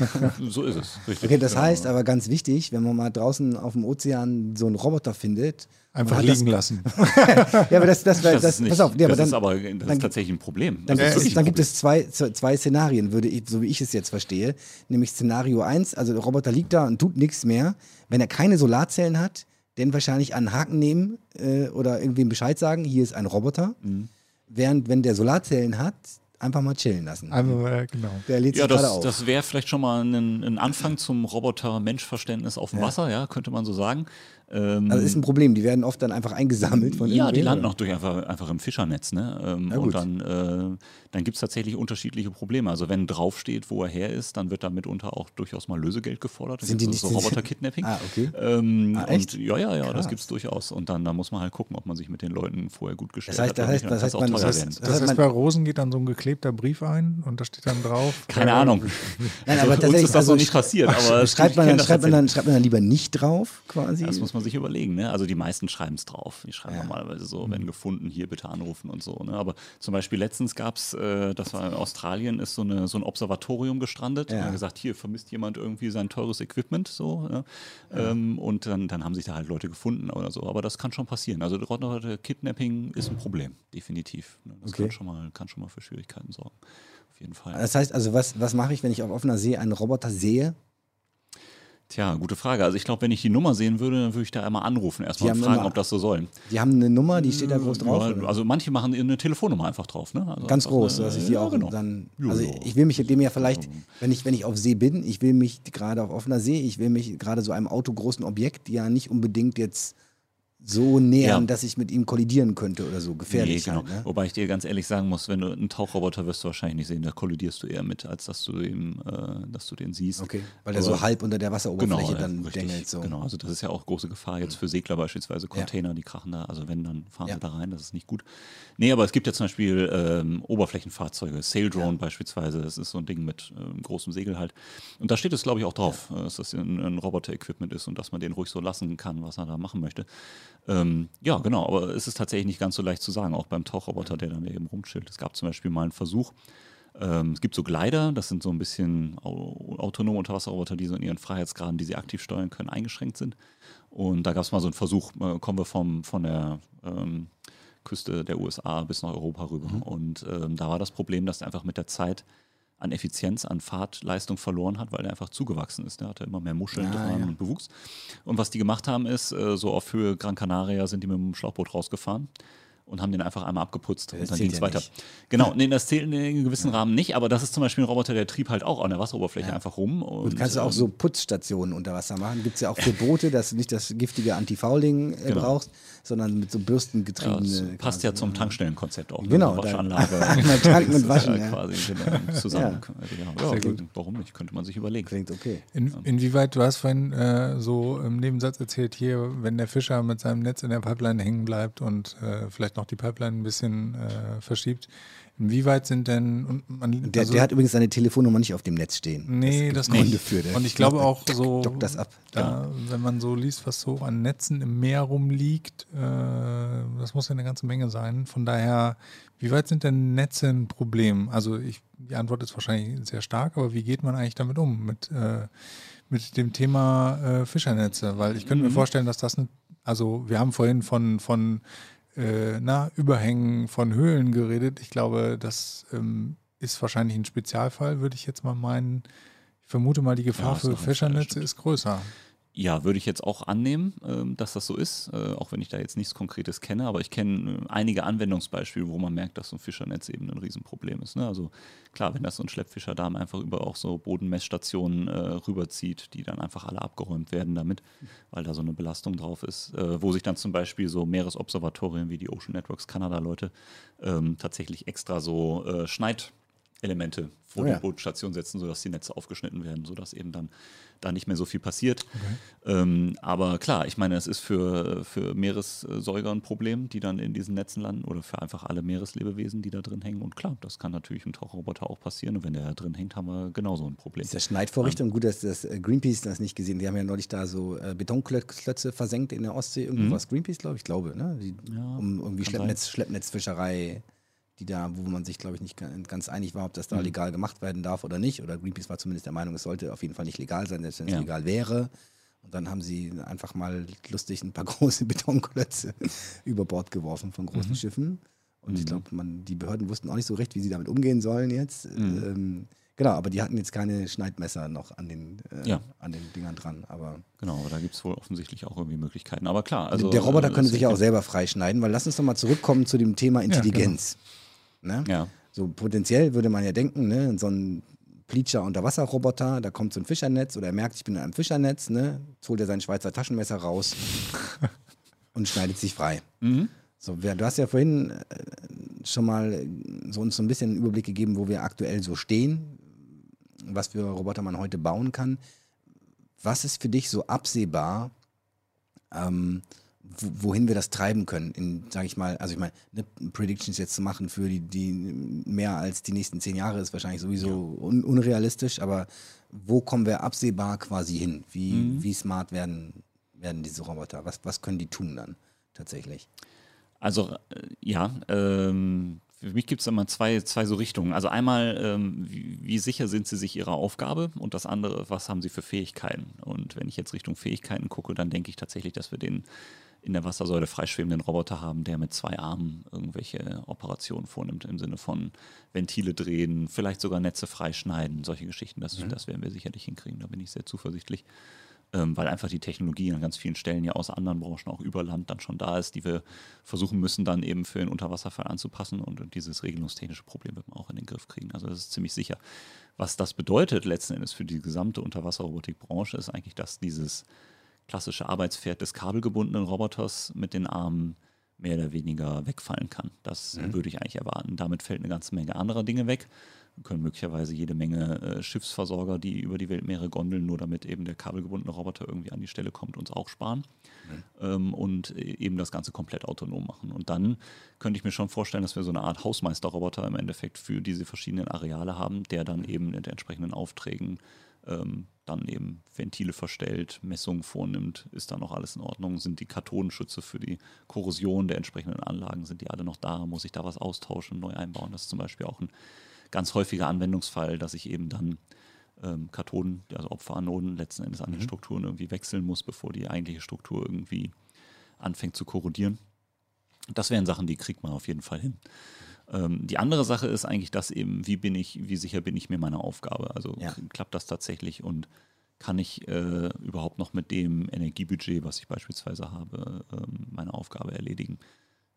so ist es. Richtig. Okay, das Genau. heißt aber ganz wichtig, wenn man mal draußen auf dem Ozean so einen Roboter findet. Einfach liegen lassen. Das, [LAUGHS] ja, aber das, das, das, das, nicht, pass auf, ja, aber das dann, ist aber das dann- ist tatsächlich ein Problem. Dann, wirklich es, dann gibt es zwei, zwei Szenarien, würde ich, so wie ich es jetzt verstehe. Nämlich Szenario 1, also der Roboter liegt da und tut nichts mehr. Wenn er keine Solarzellen hat, dann wahrscheinlich einen Haken nehmen äh, oder irgendwem Bescheid sagen, hier ist ein Roboter. Mhm. Während, wenn der Solarzellen hat, einfach mal chillen lassen. Einfach, äh, genau. Der lädt sich Ja, gerade das, auf. das wäre vielleicht schon mal ein, ein Anfang zum Roboter-Mensch-Verständnis auf dem Ja. Wasser, ja, könnte man so sagen. Ähm, also ist ein Problem, die werden oft dann einfach eingesammelt von ja, die landen auch durch einfach, einfach im Fischernetz. Ne? Ähm, Na und gut. dann, äh, dann gibt es tatsächlich unterschiedliche Probleme. Also wenn draufsteht, wo er her ist, dann wird da mitunter auch durchaus mal Lösegeld gefordert. Dann Sind die gibt's nicht- so Roboter-Kidnapping. Ah, okay. Ähm, Ah, echt? Und, ja, ja, ja, Krass. das gibt es durchaus. Und dann da muss man halt gucken, ob man sich mit den Leuten vorher gut gestellt Das heißt- hat. das heißt- das heißt, man- auch teuer das werden. heißt- Das hat heißt, man- bei Rosen geht dann so ein geklebter Brief ein und da steht dann drauf. Keine äh, Ahnung. [LAUGHS] Nein, Also aber uns tatsächlich, ist das noch nicht passiert, aber schreibt ich man, kenn dann, das schreibt, man tatsächlich. dann, schreibt man dann lieber nicht drauf, quasi. Das muss man sich überlegen. Ne? Also die meisten schreiben es drauf. Die schreiben Ja. normalerweise so, wenn gefunden, hier bitte anrufen und so. Ne? Aber zum Beispiel letztens gab es, äh, das war in Australien, ist so, eine, so ein Observatorium gestrandet. Ja. Und hat gesagt, hier vermisst jemand irgendwie sein teures Equipment. So, ne? ähm, und dann, dann haben sich da halt Leute gefunden oder so. Aber das kann schon passieren. Also Kidnapping ist ein Problem, definitiv. Ne? Das Okay. kann, schon mal, kann schon mal für Schwierigkeiten sorgen. Auf jeden Fall. Das heißt also, was, was mache ich, wenn ich auf offener See einen Roboter sehe? Tja, gute Frage. Also ich glaube, wenn ich die Nummer sehen würde, dann würde ich da einmal anrufen, erstmal fragen, immer- ob das so soll. Die haben eine Nummer, die steht da groß drauf. Ja, also manche machen eine Telefonnummer einfach drauf, ne? Also Ganz groß, eine- dass ich die ja, auch genau. dann. Also ja. ich will mich dem ja vielleicht, wenn ich, wenn ich auf See bin, ich will mich gerade auf offener See, ich will mich gerade so einem autogroßen Objekt ja nicht unbedingt jetzt so nähern, Ja. dass ich mit ihm kollidieren könnte oder so. Gefährlich. Nee, genau. halt, ne? Wobei ich dir ganz ehrlich sagen muss, wenn du einen Tauchroboter wirst du wahrscheinlich nicht sehen, da kollidierst du eher mit, als dass du, ihm, äh, dass du den siehst. Okay. Weil der Aber- so halb unter der Wasseroberfläche Genau, dann ja, richtig, dengelt. So. Genau, also das ist ja auch große Gefahr jetzt für Segler beispielsweise, Container, die krachen da, also wenn, dann fahren Ja. sie da rein, das ist nicht gut. Nee, aber es gibt ja zum Beispiel ähm, Oberflächenfahrzeuge, Sail Drone beispielsweise, das ist so ein Ding mit ähm, großem Segel halt. Und da steht es, glaube ich, auch drauf, äh, dass das ein, ein Roboter-Equipment ist und dass man den ruhig so lassen kann, was er da machen möchte. Ähm, ja, genau, aber es ist tatsächlich nicht ganz so leicht zu sagen, auch beim Tauchroboter, der dann eben rumchillt. Es gab zum Beispiel mal einen Versuch, ähm, es gibt so Glider, das sind so ein bisschen au autonome Unterwasserroboter, die so in ihren Freiheitsgraden, die sie aktiv steuern können, eingeschränkt sind. Und da gab es mal so einen Versuch, äh, kommen wir vom, von der ähm, Küste der USA bis nach Europa rüber. Und ähm, da war das Problem, dass einfach mit der Zeit an Effizienz, an Fahrtleistung verloren hat, weil er einfach zugewachsen ist. Der hatte immer mehr Muscheln Ah, dran ja. und Bewuchs. Und was die gemacht haben, ist, äh, so auf Höhe Gran Canaria sind die mit dem Schlauchboot rausgefahren und haben den einfach einmal abgeputzt Das und dann zählt ging es ja weiter. nicht. Genau, nee, das zählt in einem gewissen Rahmen nicht, aber das ist zum Beispiel ein Roboter, der trieb halt auch an der Wasseroberfläche Ja. einfach rum. Und, Gut, kannst du auch ähm, so Putzstationen unter Wasser machen. Gibt es ja auch für Boote, dass du nicht das giftige Antifouling äh, Genau. brauchst, sondern mit so Ja, bürstengetriebene. das passt quasi, ja zum Tankstellenkonzept auch. ne? Genau, da- Waschanlage. [LAUGHS] Tanken und Das [LAUGHS] ist waschen, ja ja. Quasi genau, zusammen. Ja, Sehr ja, gut. warum nicht? Könnte man sich überlegen. Klingt okay. In, inwieweit, du hast vorhin äh, so im Nebensatz erzählt, hier, wenn der Fischer mit seinem Netz in der Pipeline hängen bleibt und äh, vielleicht noch die Pipeline ein bisschen äh, verschiebt, inwieweit sind denn. Und man, Der, also- der hat übrigens seine Telefonnummer nicht auf dem Netz stehen. Nee, gibt das Gründe nicht. für. Der Und ich glaube [LAUGHS] auch so, das ab. Da, wenn man so liest, was so an Netzen im Meer rumliegt, äh, das muss ja eine ganze Menge sein. Von daher, wie weit sind denn Netze ein Problem? Also ich, die Antwort ist wahrscheinlich sehr stark, aber wie geht man eigentlich damit um, mit, äh, mit dem Thema äh, Fischernetze? Weil ich könnte mir vorstellen, dass das, eine, also wir haben vorhin von, von äh, na, Überhängen von Höhlen geredet. Ich glaube, das ähm, ist wahrscheinlich ein Spezialfall, würde ich jetzt mal meinen. Ich vermute mal, die Gefahr Ja, für Fischernetze ist größer. Ja, würde ich jetzt auch annehmen, ähm, dass das so ist, äh, auch wenn ich da jetzt nichts Konkretes kenne, aber ich kenne äh, einige Anwendungsbeispiele, wo man merkt, dass so ein Fischernetz eben ein Riesenproblem ist. Ne? Also klar, wenn das so ein Schleppfischerdarm einfach über auch so Bodenmessstationen äh, rüberzieht, die dann einfach alle abgeräumt werden damit, weil da so eine Belastung drauf ist, wo sich dann zum Beispiel so Meeresobservatorien wie die Ocean Networks Kanada-Leute ähm, tatsächlich extra so äh, Schneidelemente vor Oh ja. die Bootstation setzen, sodass die Netze aufgeschnitten werden, sodass eben dann da nicht mehr so viel passiert. Ähm, aber klar, ich meine, es ist für, für Meeressäuger ein Problem, die dann in diesen Netzen landen oder für einfach alle Meereslebewesen, die da drin hängen. Und klar, das kann natürlich im Tauchroboter auch passieren. Und wenn der da drin hängt, haben wir genauso ein Problem. Ist das Schneidvorrichtung? Gut, dass das äh, Greenpeace das nicht gesehen. Die haben ja neulich da so äh, Betonklötze versenkt in der Ostsee. Irgendwo was Greenpeace, glaube ich, glaube, ne? Die, Mhm. Ja, um irgendwie Schleppnetz, Schleppnetzfischerei die da, wo man sich, glaube ich, nicht ga- ganz einig war, ob das da Mhm. legal gemacht werden darf oder nicht. Oder Greenpeace war zumindest der Meinung, es sollte auf jeden Fall nicht legal sein, selbst wenn es Ja. legal wäre. Und dann haben sie einfach mal lustig ein paar [LAUGHS] große Betonklötze über Bord geworfen von Mhm. großen Schiffen. Und ich glaube, die Behörden wussten auch nicht so recht, wie sie damit umgehen sollen jetzt. Mhm. Ähm, genau, aber die hatten jetzt keine Schneidmesser noch an den, äh, Ja. an den Dingern dran. Aber Genau, aber da gibt es wohl offensichtlich auch irgendwie Möglichkeiten. Aber klar, also. der Roboter äh, könnte sich ja auch selber freischneiden, weil lass uns doch mal zurückkommen zu dem Thema Intelligenz. Ne? Ja, So potenziell würde man ja denken, ne, so ein Pleacher Unterwasserroboter, da kommt so ein Fischernetz oder er merkt, ich bin in einem Fischernetz, ne, jetzt holt er sein Schweizer Taschenmesser raus [LAUGHS] und schneidet sich frei. Mhm. So, du hast ja vorhin äh, schon mal äh, so uns so ein bisschen einen Überblick gegeben, wo wir aktuell so stehen, was für Roboter man heute bauen kann. Was ist für dich so absehbar, ähm, wohin wir das treiben können, in, sage ich mal, also ich meine, ne, Predictions jetzt zu machen für die, die mehr als die nächsten zehn Jahre ist wahrscheinlich sowieso un, unrealistisch, aber wo kommen wir absehbar quasi hin? Wie, Mhm. wie smart werden, werden diese Roboter? Was, was können die tun dann tatsächlich? Also äh, ja, ähm, für mich gibt es immer zwei, zwei so Richtungen. Also einmal, ähm, wie, wie sicher sind sie sich ihrer Aufgabe und das andere, was haben sie für Fähigkeiten? Und wenn ich jetzt Richtung Fähigkeiten gucke, dann denke ich tatsächlich, dass wir den in der Wassersäule freischwebenden Roboter haben, der mit zwei Armen irgendwelche Operationen vornimmt, im Sinne von Ventile drehen, vielleicht sogar Netze freischneiden, solche Geschichten. Das, das werden wir sicherlich hinkriegen, da bin ich sehr zuversichtlich ähm, weil einfach die Technologie an ganz vielen Stellen ja aus anderen Branchen auch über Land dann schon da ist, die wir versuchen müssen, dann eben für den Unterwasserfall anzupassen und dieses regelungstechnische Problem wird man auch in den Griff kriegen. Also das ist ziemlich sicher. Was das bedeutet letzten Endes für die gesamte Unterwasserrobotikbranche ist eigentlich, dass dieses klassische Arbeitspferd des kabelgebundenen Roboters mit den Armen mehr oder weniger wegfallen kann. Das würde ich eigentlich erwarten. Damit fällt eine ganze Menge anderer Dinge weg. Wir können möglicherweise jede Menge äh, Schiffsversorger, die über die Weltmeere gondeln, nur damit eben der kabelgebundene Roboter irgendwie an die Stelle kommt, uns auch sparen ähm, und äh, eben das Ganze komplett autonom machen. Und dann könnte ich mir schon vorstellen, dass wir so eine Art Hausmeisterroboter im Endeffekt für diese verschiedenen Areale haben, der dann eben mit entsprechenden Aufträgen ähm, dann eben Ventile verstellt, Messungen vornimmt, ist da noch alles in Ordnung, sind die Kathodenschütze für die Korrosion der entsprechenden Anlagen, sind die alle noch da, muss ich da was austauschen, neu einbauen. Das ist zum Beispiel auch ein ganz häufiger Anwendungsfall, dass ich eben dann ähm, Kathoden, also Opferanoden letzten Endes an den Strukturen irgendwie wechseln muss, bevor die eigentliche Struktur irgendwie anfängt zu korrodieren. Das wären Sachen, die kriegt man auf jeden Fall hin. Ähm, die andere Sache ist eigentlich das eben, wie bin ich, wie sicher bin ich mir meiner Aufgabe? Also Ja. klappt das tatsächlich und kann ich äh, überhaupt noch mit dem Energiebudget, was ich beispielsweise habe, ähm, meine Aufgabe erledigen?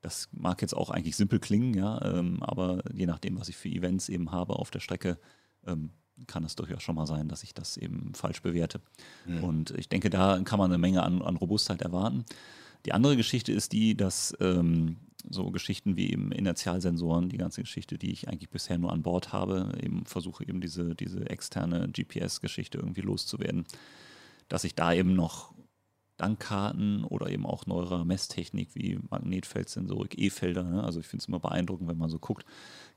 Das mag jetzt auch eigentlich simpel klingen, ja, ähm, aber je nachdem, was ich für Events eben habe auf der Strecke, ähm, kann es durchaus schon mal sein, dass ich das eben falsch bewerte. Und ich denke, da kann man eine Menge an, an Robustheit erwarten. Die andere Geschichte ist die, dass ähm, so Geschichten wie eben Inertialsensoren, die ganze Geschichte, die ich eigentlich bisher nur an Bord habe, eben versuche eben diese, diese externe GPS-Geschichte irgendwie loszuwerden, dass ich da eben noch dank Karten oder eben auch neuerer Messtechnik wie Magnetfeldsensorik, E-Felder, ne? also ich finde es immer beeindruckend, wenn man so guckt,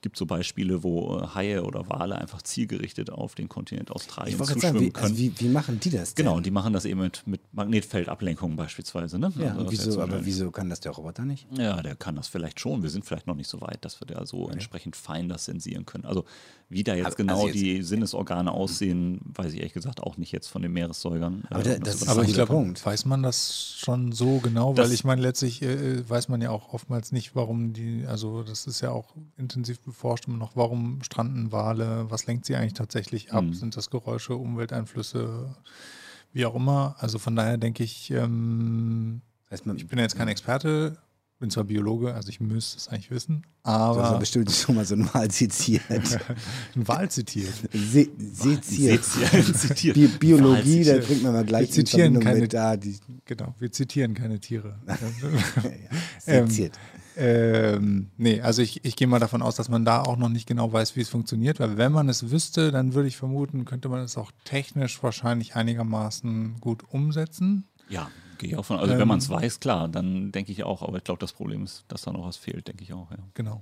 gibt so Beispiele, wo äh, Haie oder Wale einfach zielgerichtet auf den Kontinent Australien Ich wollte gerade zuschwimmen sagen, wie, können. also wie, wie machen die das denn? Genau, und die machen das eben mit, mit Magnetfeldablenkung beispielsweise. Ne? ja, Also das wieso, aber wieso kann das der Roboter nicht? Ja, der kann das vielleicht schon. Wir sind vielleicht noch nicht so weit, dass wir da so entsprechend fein das sensieren können. Also wie da jetzt Aber- genau also jetzt- die Sinnesorgane aussehen, weiß ich ehrlich gesagt auch nicht jetzt von den Meeressäugern. Aber Äh, der- das zu ist Aber ein ich guter glaube, Punkt. weiß man das schon so genau, Das- weil ich meine, letztlich äh, weiß man ja auch oftmals nicht, warum die, also das ist ja auch intensiv beforscht immer noch, warum stranden Wale, was lenkt sie eigentlich tatsächlich ab, Mhm. sind das Geräusche, Umwelteinflüsse, wie auch immer. Also von daher denke ich, ähm, ich bin ja jetzt kein Experte, bin zwar Biologe, also ich müsste es eigentlich wissen, du hast ja aber bestimmt schon mal so ein Mal seziert. [LAUGHS] ein Wal zitiert. Se seziert. Seziert. Zitiert. Bi Biologie, da bringt man mal gleich Wir zitieren keine- mit da, die, Genau, wir zitieren keine Tiere. [LAUGHS] seziert. Ähm, nee, also ich, ich gehe mal davon aus, dass man da auch noch nicht genau weiß, wie es funktioniert, weil wenn man es wüsste, dann würde ich vermuten, könnte man es auch technisch wahrscheinlich einigermaßen gut umsetzen. Ja, gehe ich auch von. Also Ähm, wenn man es weiß, klar, dann denke ich auch. Aber ich glaube, das Problem ist, dass da noch was fehlt, denke ich auch. Ja. Genau.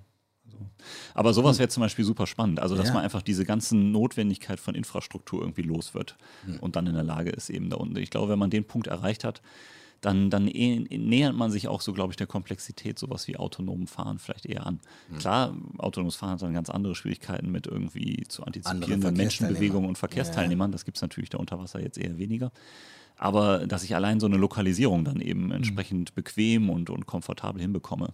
Aber sowas wäre zum Beispiel super spannend. Also, dass Ja. man einfach diese ganzen Notwendigkeit von Infrastruktur irgendwie los wird und dann in der Lage ist, eben da unten. Ich glaube, wenn man den Punkt erreicht hat, dann, dann eh, nähert man sich auch so, glaube ich, der Komplexität sowas wie autonomen Fahren vielleicht eher an. Mhm. Klar, autonomes Fahren hat dann ganz andere Schwierigkeiten mit irgendwie zu antizipierenden Menschenbewegungen und Verkehrsteilnehmern. Ja. Das gibt es natürlich da unter Wasser jetzt eher weniger. Aber dass ich allein so eine Lokalisierung dann eben mhm. entsprechend mhm. bequem und, und komfortabel hinbekomme,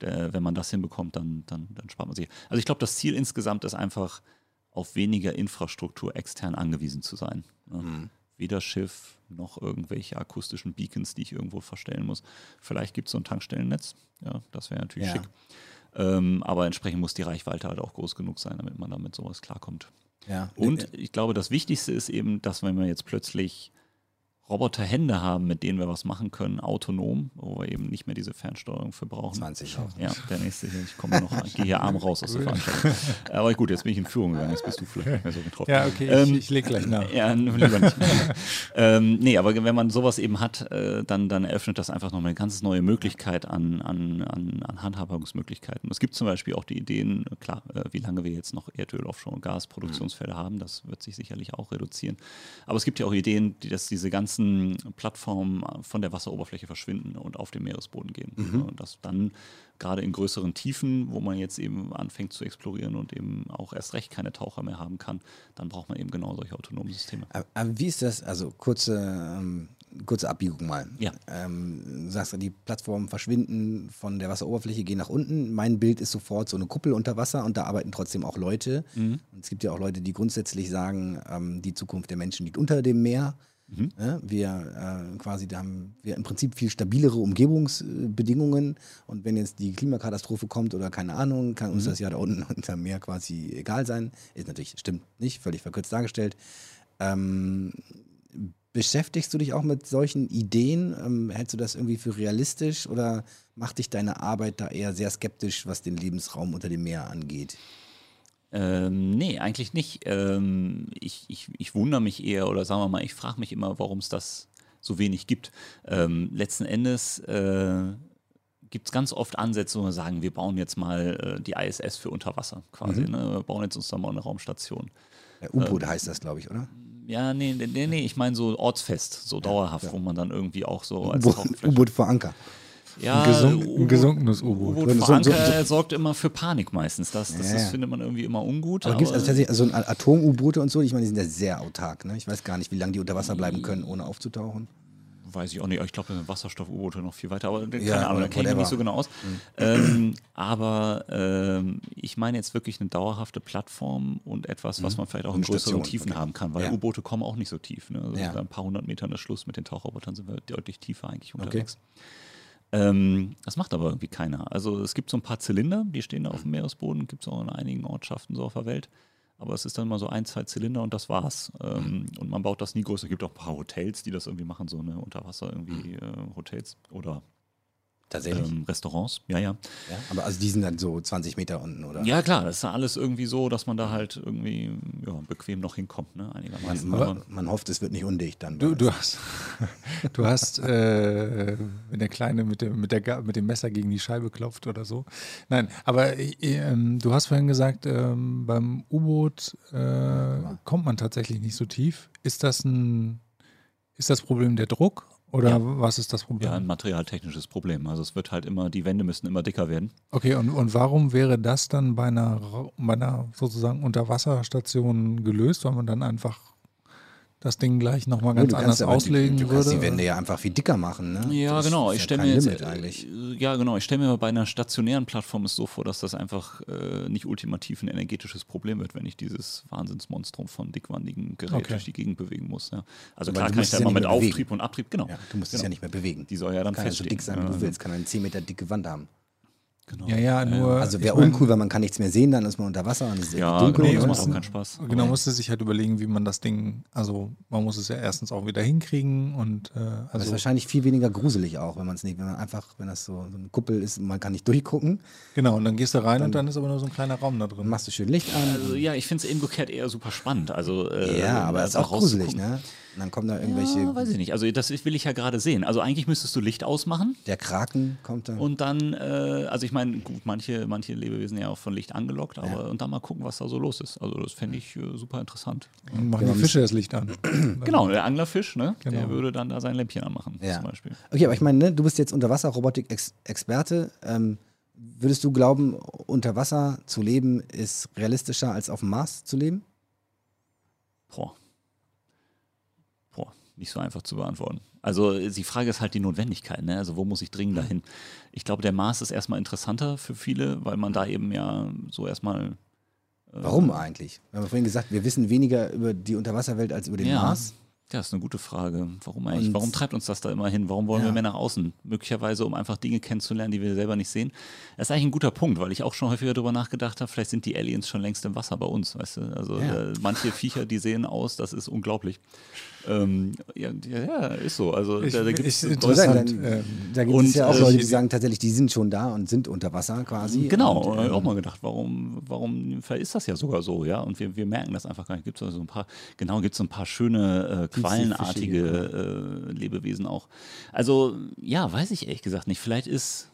wenn man das hinbekommt, dann, dann, dann spart man sich. Also ich glaube, das Ziel insgesamt ist einfach, auf weniger Infrastruktur extern angewiesen zu sein. Ne? Mhm weder Schiff noch irgendwelche akustischen Beacons, die ich irgendwo verstellen muss. Vielleicht gibt es so ein Tankstellennetz, ja, das wäre natürlich ja. schick. Ähm, aber entsprechend muss die Reichweite halt auch groß genug sein, damit man damit sowas klarkommt. Ja. Und ich glaube, das Wichtigste ist eben, dass wenn man jetzt plötzlich Roboterhände haben, mit denen wir was machen können, autonom, wo wir eben nicht mehr diese Fernsteuerung für brauchen. 20 auch. Ja, der nächste hier. Ich komme noch, gehe hier arm raus aus der Veranstaltung. Aber gut, jetzt bin ich in Führung gegangen, jetzt bist du vielleicht nicht mehr so getroffen. Ja, okay, ähm, ich, ich lege gleich nach. Ja, lieber nicht. [LAUGHS] ähm, nee, aber wenn man sowas eben hat, äh, dann, dann eröffnet das einfach nochmal eine ganz neue Möglichkeit an, an, an, an Handhabungsmöglichkeiten. Es gibt zum Beispiel auch die Ideen, klar, äh, wie lange wir jetzt noch Erdöl, Offshore und Gasproduktionsfelder mhm. haben, das wird sich sicherlich auch reduzieren. Aber es gibt ja auch Ideen, die, dass diese ganzen ganzen Plattformen von der Wasseroberfläche verschwinden und auf den Meeresboden gehen. Mhm. Und das dann gerade in größeren Tiefen, wo man jetzt eben anfängt zu explorieren und eben auch erst recht keine Taucher mehr haben kann, dann braucht man eben genau solche autonomen Systeme. Aber wie ist das, also kurze, ähm, kurze Abbiegung mal. Ja. Ähm, du sagst, die Plattformen verschwinden von der Wasseroberfläche, gehen nach unten. Mein Bild ist sofort so eine Kuppel unter Wasser und da arbeiten trotzdem auch Leute. Mhm. Und es gibt ja auch Leute, die grundsätzlich sagen, ähm, die Zukunft der Menschen liegt unter dem Meer. Mhm. Ja, wir äh, quasi, haben wir im Prinzip viel stabilere Umgebungsbedingungen und wenn jetzt die Klimakatastrophe kommt oder keine Ahnung, kann uns mhm. das ja da unten [LAUGHS] unter Meer quasi egal sein. Ist natürlich, stimmt nicht, völlig verkürzt dargestellt. Ähm, beschäftigst du dich auch mit solchen Ideen? Ähm, hältst du das irgendwie für realistisch oder macht dich deine Arbeit da eher sehr skeptisch, was den Lebensraum unter dem Meer angeht? Ähm, nee, eigentlich nicht. Ähm, ich, ich, ich wundere mich eher oder sagen wir mal, ich frage mich immer, warum es das so wenig gibt. Ähm, letzten Endes äh, gibt es ganz oft Ansätze, wo wir sagen, wir bauen jetzt mal äh, die ISS für Unterwasser quasi. Mhm. Ne? Wir bauen jetzt uns da mal eine Raumstation. Ja, U-Boot ähm, heißt das, glaube ich, oder? Ja, nee, nee, nee, ich meine so ortsfest, so dauerhaft, ja, ja. wo man dann irgendwie auch so [LAUGHS] als U-Boot vor Anker. Ja, ein, gesunk, ein gesunkenes U-Boot. U-Boot so, so, so, sorgt immer für Panik meistens. Das, das, ja. das findet man irgendwie immer ungut. Aber, aber gibt es also tatsächlich also Atom-U-Boote und so, ich meine, die sind ja sehr autark. Ne? Ich weiß gar nicht, wie lange die unter Wasser bleiben können, ohne aufzutauchen weiß ich auch nicht. Ich glaube, da sind Wasserstoff-U-Boote noch viel weiter, aber keine ja, Ahnung, da kenne ich mich nicht so genau aus. Mhm. Ähm, aber ähm, ich meine jetzt wirklich eine dauerhafte Plattform und etwas, was mhm. man vielleicht auch in größeren Tiefen okay. haben kann, weil ja. U-Boote kommen auch nicht so tief. Ne? Also ja. ein paar hundert Metern ist Schluss mit den Tauchrobotern sind wir deutlich tiefer eigentlich unterwegs. Okay. Ähm, das macht aber irgendwie keiner. Also es gibt so ein paar Zylinder, die stehen da auf dem Meeresboden, gibt es auch in einigen Ortschaften so auf der Welt. Aber es ist dann mal so ein, zwei Zylinder und das war's. Ähm, und man baut das nie größer. Es gibt auch ein paar Hotels, die das irgendwie machen, so eine Unterwasser irgendwie äh, Hotels oder Tatsächlich. Ähm, Restaurants, ja, ja, ja. Aber also die sind dann so 20 Meter unten, oder? Ja, klar, das ist alles irgendwie so, dass man da halt irgendwie ja, bequem noch hinkommt, ne? Einigermaßen. Man, man, man, hofft, es wird nicht undicht dann. Du, du hast, [LAUGHS] du hast äh, wenn der Kleine mit dem, mit, der, mit dem Messer gegen die Scheibe klopft oder so. Nein, aber äh, du hast vorhin gesagt, äh, beim U-Boot äh, kommt man tatsächlich nicht so tief. Ist das ein, ist das Problem der Druck oder ja. was ist das Problem? Ja, ein materialtechnisches Problem. Also es wird halt immer, die Wände müssen immer dicker werden. Okay, und, und warum wäre das dann bei einer, bei einer sozusagen Unterwasserstation gelöst, weil man dann einfach das Ding gleich nochmal ganz anders auslegen die, du würde. die Wände ja einfach viel dicker machen, ne? Ja, das genau. Ich stelle mir jetzt, eigentlich. ja, genau. Ich stelle mir bei einer stationären Plattform es so vor, dass das einfach äh, nicht ultimativ ein energetisches Problem wird, wenn ich dieses Wahnsinnsmonstrum von dickwandigen Geräten okay. durch die Gegend bewegen muss. Ja. Also Aber klar kann ich da ja mal mit Auftrieb bewegen. und Abtrieb, genau. Ja, du musst genau. es ja nicht mehr bewegen. Die soll ja dann kann feststehen. so dick sein, wie du willst. Kann eine 10 Meter dicke Wand haben. Genau. Ja, ja, nur. Also wäre uncool, weil man kann nichts mehr sehen, dann ist man unter Wasser und es ist ja, dunkel. Nee, das macht auch keinen Spaß. Genau, man musste sich halt überlegen, wie man das Ding, also man muss es ja erstens auch wieder hinkriegen und äh, also. Das ist wahrscheinlich viel weniger gruselig auch, wenn man es nicht, wenn man einfach, wenn das so, so eine Kuppel ist, man kann nicht durchgucken. Genau, und dann gehst du rein dann, und dann ist aber nur so ein kleiner Raum da drin. Machst du schön Licht an. Also ja, ich finde es eben umgekehrt eher super spannend. Also, äh, ja, aber es ist auch gruselig, ne? Und dann kommen da irgendwelche. Ja, weiß ich nicht. Also das will ich ja gerade sehen. Also eigentlich müsstest du Licht ausmachen Der Kraken kommt da. und dann, äh, also ich meine, gut, manche, manche Lebewesen ja auch von Licht angelockt, aber Ja. und dann mal gucken, was da so los ist. Also das fände ich äh, super interessant. Und machen Genau, die Fische das Licht an. [CLEARS THROAT] Genau, der Anglerfisch, ne? Der Genau. würde dann da sein Lämpchen anmachen, Ja. zum Beispiel. Okay, aber ich meine, ne, du bist jetzt Unterwasser-Robotik-Experte. Ähm, würdest du glauben, unter Wasser zu leben ist realistischer als auf dem Mars zu leben? Boah. Nicht so einfach zu beantworten. Also die Frage ist halt die Notwendigkeit, ne? Also wo muss ich dringend dahin? Ich glaube, der Mars ist erstmal interessanter für viele, weil man da eben ja so erstmal Warum eigentlich? Wir haben vorhin gesagt, wir wissen weniger über die Unterwasserwelt als über den Ja. Mars. Ja, ist eine gute Frage. Warum eigentlich? Und- Warum treibt uns das da immer hin? Warum wollen Ja. wir mehr nach außen? Möglicherweise, um einfach Dinge kennenzulernen, die wir selber nicht sehen. Das ist eigentlich ein guter Punkt, weil ich auch schon häufiger darüber nachgedacht habe, vielleicht sind die Aliens schon längst im Wasser bei uns, weißt du? Also Ja. äh, manche Viecher, die sehen aus, das ist unglaublich. Ähm, ja, ja, ist so. Also Ich- da, da ich- Soll sein, Interessant, dann, ähm, da gibt es ja auch äh, Leute, die sagen tatsächlich, die sind schon da und sind unter Wasser quasi. Genau, Und, äh, ähm, auch mal gedacht, warum, warum ist das ja sogar so, ja? Und wir, wir merken das einfach gar nicht. Gibt es also ein paar, genau, gibt es ein paar schöne äh, quallenartige äh, Lebewesen auch. Also, ja, weiß ich ehrlich gesagt nicht. Vielleicht ist,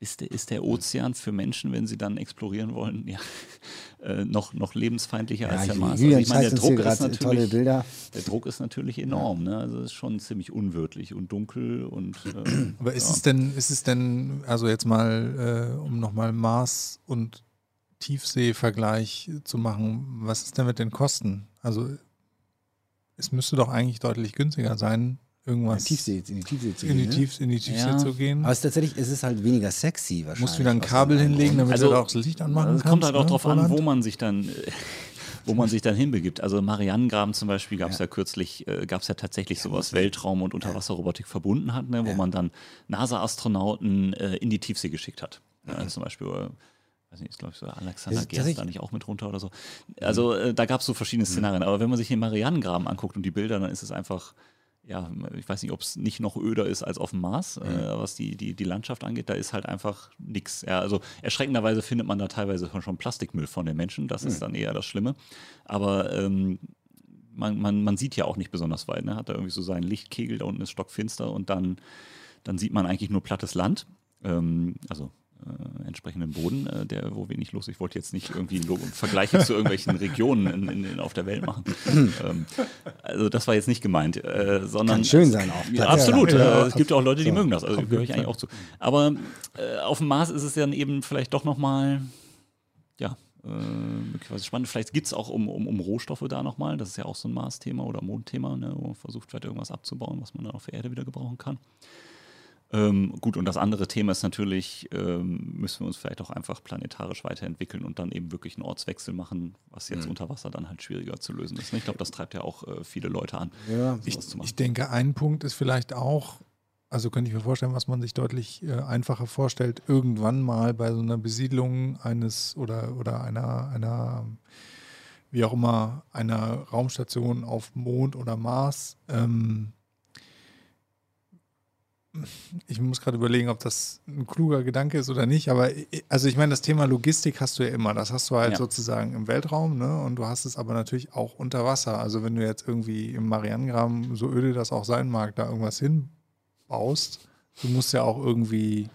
ist, der, ist der Ozean für Menschen, wenn sie dann explorieren wollen, ja, [LAUGHS] äh, noch, noch lebensfeindlicher ja, als der ich- Mars. Also ich meine, der Druck ist natürlich. Bilder. Der Druck ist natürlich enorm, ne? Also es ist schon ziemlich unwirtlich und dunkel und äh, [CLEARS THROAT] Aber ist ja. es denn, ist es denn, also jetzt mal, äh, um nochmal Mars und Tiefsee-Vergleich zu machen, was ist denn mit den Kosten? Also es müsste doch eigentlich deutlich günstiger sein, In irgendwas die Tiefsee, in die Tiefsee zu in die, gehen. ne? Tiefs, in die Tiefsee Ja. zu gehen. Aber es ist tatsächlich, es ist halt weniger sexy wahrscheinlich. Musst wieder ein Kabel hinlegen, damit Also, du da auch das Licht anmachen Es kannst. kommt halt auch ne, drauf an, wo man sich dann, [LAUGHS] wo man sich dann hinbegibt. Also Marianengraben zum Beispiel gab es ja. kürzlich, äh, gab es ja tatsächlich sowas Weltraum- und Unterwasserrobotik verbunden hat, ne, wo Ja. man dann NASA-Astronauten äh, in die Tiefsee geschickt hat. Ja, zum Beispiel, weiß nicht, ist glaube ich so Alexander Gerst da nicht auch mit runter oder so. Also äh, da gab es so verschiedene Szenarien. Aber wenn man sich den Marianengraben anguckt und die Bilder, dann ist es einfach ja, ich weiß nicht, ob es nicht noch öder ist als auf dem Mars, äh, was die, die, die Landschaft angeht. Da ist halt einfach nichts. Ja, also erschreckenderweise findet man da teilweise schon, Plastikmüll von den Menschen. Das ist dann eher das Schlimme. Aber ähm, man, man, man sieht ja auch nicht besonders weit. Ne? Hat da irgendwie so seinen Lichtkegel, da unten ist stockfinster und dann, dann sieht man eigentlich nur plattes Land. Ähm, also äh, entsprechenden Boden, äh, der, wo wenig los ist. Ich wollte jetzt nicht irgendwie Vergleiche zu irgendwelchen Regionen in, in, in, auf der Welt machen. [CLEARS THROAT] ähm, also das war jetzt nicht gemeint, äh, sondern Kann schön sein auch. ja, absolut. Ja, äh, es gibt auch Leute, die so. mögen das. Also gehöre ich eigentlich auch zu. Aber äh, auf dem Mars ist es dann eben vielleicht doch nochmal, ja, äh, möglicherweise spannend. Vielleicht geht es auch um, um, um Rohstoffe da nochmal. Das ist ja auch so ein Mars-Thema oder Mondthema, ne, wo man versucht, vielleicht irgendwas abzubauen, was man dann auf der Erde wieder gebrauchen kann. Ähm, gut, und das andere Thema ist natürlich, ähm, müssen wir uns vielleicht auch einfach planetarisch weiterentwickeln und dann eben wirklich einen Ortswechsel machen, was Mhm. jetzt unter Wasser dann halt schwieriger zu lösen ist. ne? Ich glaube, das treibt ja auch äh, viele Leute an. Ja, Ich, sowas zu machen. ich denke, ein Punkt ist vielleicht auch, also könnte ich mir vorstellen, was man sich deutlich äh, einfacher vorstellt, irgendwann mal bei so einer Besiedlung eines oder, oder einer, einer, wie auch immer, einer Raumstation auf Mond oder Mars. Ähm, ich muss gerade überlegen, ob das ein kluger Gedanke ist oder nicht, aber also ich meine, das Thema Logistik hast du ja immer. Das hast du halt Ja. sozusagen im Weltraum, ne? Und du hast es aber natürlich auch unter Wasser. Also wenn du jetzt irgendwie im Marianengraben, so öde das auch sein mag, da irgendwas hinbaust, du musst ja auch irgendwie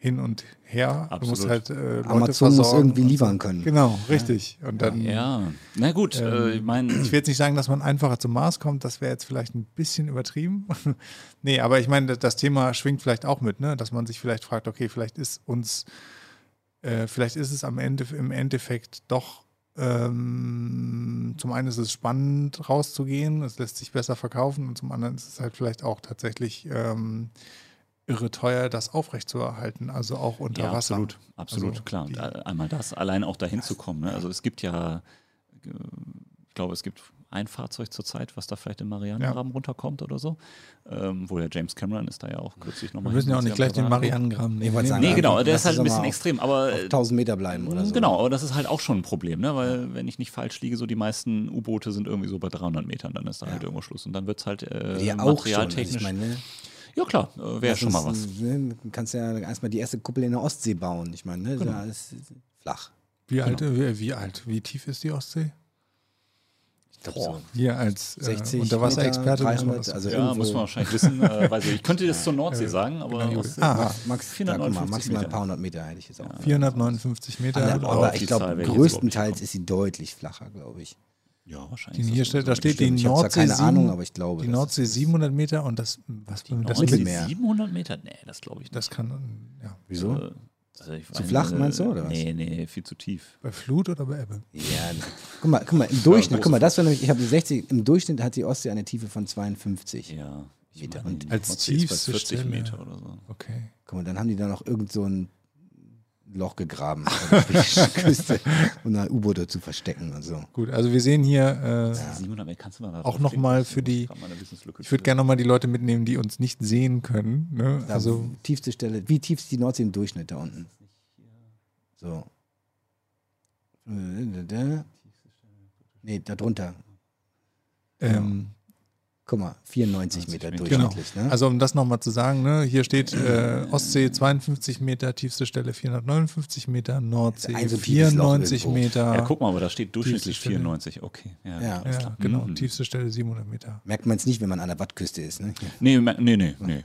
hin und her. Du musst Absolut. halt äh, Leute Amazon muss irgendwie liefern können. Genau, richtig. Und dann Ja, na gut, äh, ich ähm, meine, ich will jetzt nicht sagen, dass man einfacher zum Mars kommt, das wäre jetzt vielleicht ein bisschen übertrieben. [LAUGHS] nee, aber ich meine, das- das Thema schwingt vielleicht auch mit, ne? dass man sich vielleicht fragt, okay, vielleicht ist uns, äh, vielleicht ist es am Ende im Endeffekt doch, ähm, zum einen ist es spannend rauszugehen, es lässt sich besser verkaufen und zum anderen ist es halt vielleicht auch tatsächlich ähm, irre teuer, das aufrechtzuerhalten, also auch unter ja, Wasser. absolut, absolut, Also klar. Und, Einmal das, allein auch dahin zu kommen. Ne? Also es gibt ja, äh, ich glaube, es gibt ein Fahrzeug zurzeit, was da vielleicht im Marianengraben runterkommt oder so. Ähm, wo ja James Cameron ist da ja auch kürzlich nochmal. Wir müssen ja auch nicht gleich den Marianengraben nehmen. sagen, Nee, genau, Einfach, der ist halt ein bisschen extrem, aber Auf äh, 1000 Meter bleiben oder so. Genau, aber das ist halt auch schon ein Problem, ne? weil wenn ich nicht falsch liege, so die meisten U-Boote sind irgendwie so bei 300 Metern, dann ist da halt irgendwo Schluss und dann wird es halt äh, Ja, auch schon. Also materialtechnisch. ich meine, ne? Ja klar, äh, wäre schon mal was. Du kannst ja erstmal die erste Kuppel in der Ostsee bauen. Ich meine, ne? Genau. Ja, ist flach. Wie alt, wie, wie alt, wie tief ist die Ostsee? Ich glaube so. Hier als äh, 60 Unterwasserexperte 300, das also Ja, irgendwo- muss man wahrscheinlich wissen. Äh, weiß ich. ich könnte das zur Nordsee sagen, aber aus, Ah, Max, Max, da, guck mal, 459 maximal ein Meter. paar hundert Meter hätte ich jetzt auch. 459 Meter. Aber, aber ich glaube, jetzt größtenteils ist sie deutlich flacher, glaube ich. Ja, wahrscheinlich. Die, hier so- steht, da steht die bestimmt. Ich hab zwar Nordsee. keine sieben- Ahnung, aber ich glaube, Die Nordsee ist- 700 Meter und das, was Die das, Nordsee Mittelmeer. 700 Meter? Nee, das glaube ich nicht. das kann, ja. Wieso? Also ich Zu meine, flach, meinst du, oder was? Nee, nee, viel zu tief. Bei Flut oder bei Ebbe? Ja, guck mal, guck mal, im Durchschnitt, guck mal, das war nämlich, ich habe 60, im Durchschnitt hat die Ostsee eine Tiefe von 52. Ja. Meter. Und die als Nordsee tiefste 40 Stelle- Meter oder so. Okay. Guck mal, dann haben die da noch irgend so ein Loch gegraben an der [LAUGHS] Küste, um da U-Boote zu verstecken und so. Gut, also wir sehen hier, äh, 700 Meter, kannst du mal da Auch drauf noch klicken? mal Ich für die- ich würde gerne nochmal die Leute mitnehmen, die uns nicht sehen können. Ne? Da, Also, tiefste Stelle, wie tief ist die Nordsee im Durchschnitt da unten? So. Nee, da drunter. ähm, Guck mal, 94 90 Meter Meter. durchschnittlich. Ne? also um das nochmal zu sagen, ne? hier steht äh, Ostsee 52 Meter, tiefste Stelle 459 Meter, Nordsee Ein so tiefes Loch 94 irgendwo. Meter. Ja, guck mal, aber da steht durchschnittlich Tiefste Stelle. 94. Okay. Ja, Ja. Ja, genau, Mhm. tiefste Stelle 700 Meter. Merkt man es nicht, wenn man an der Wattküste ist. Ne? Nee, me- nee, nee, nee.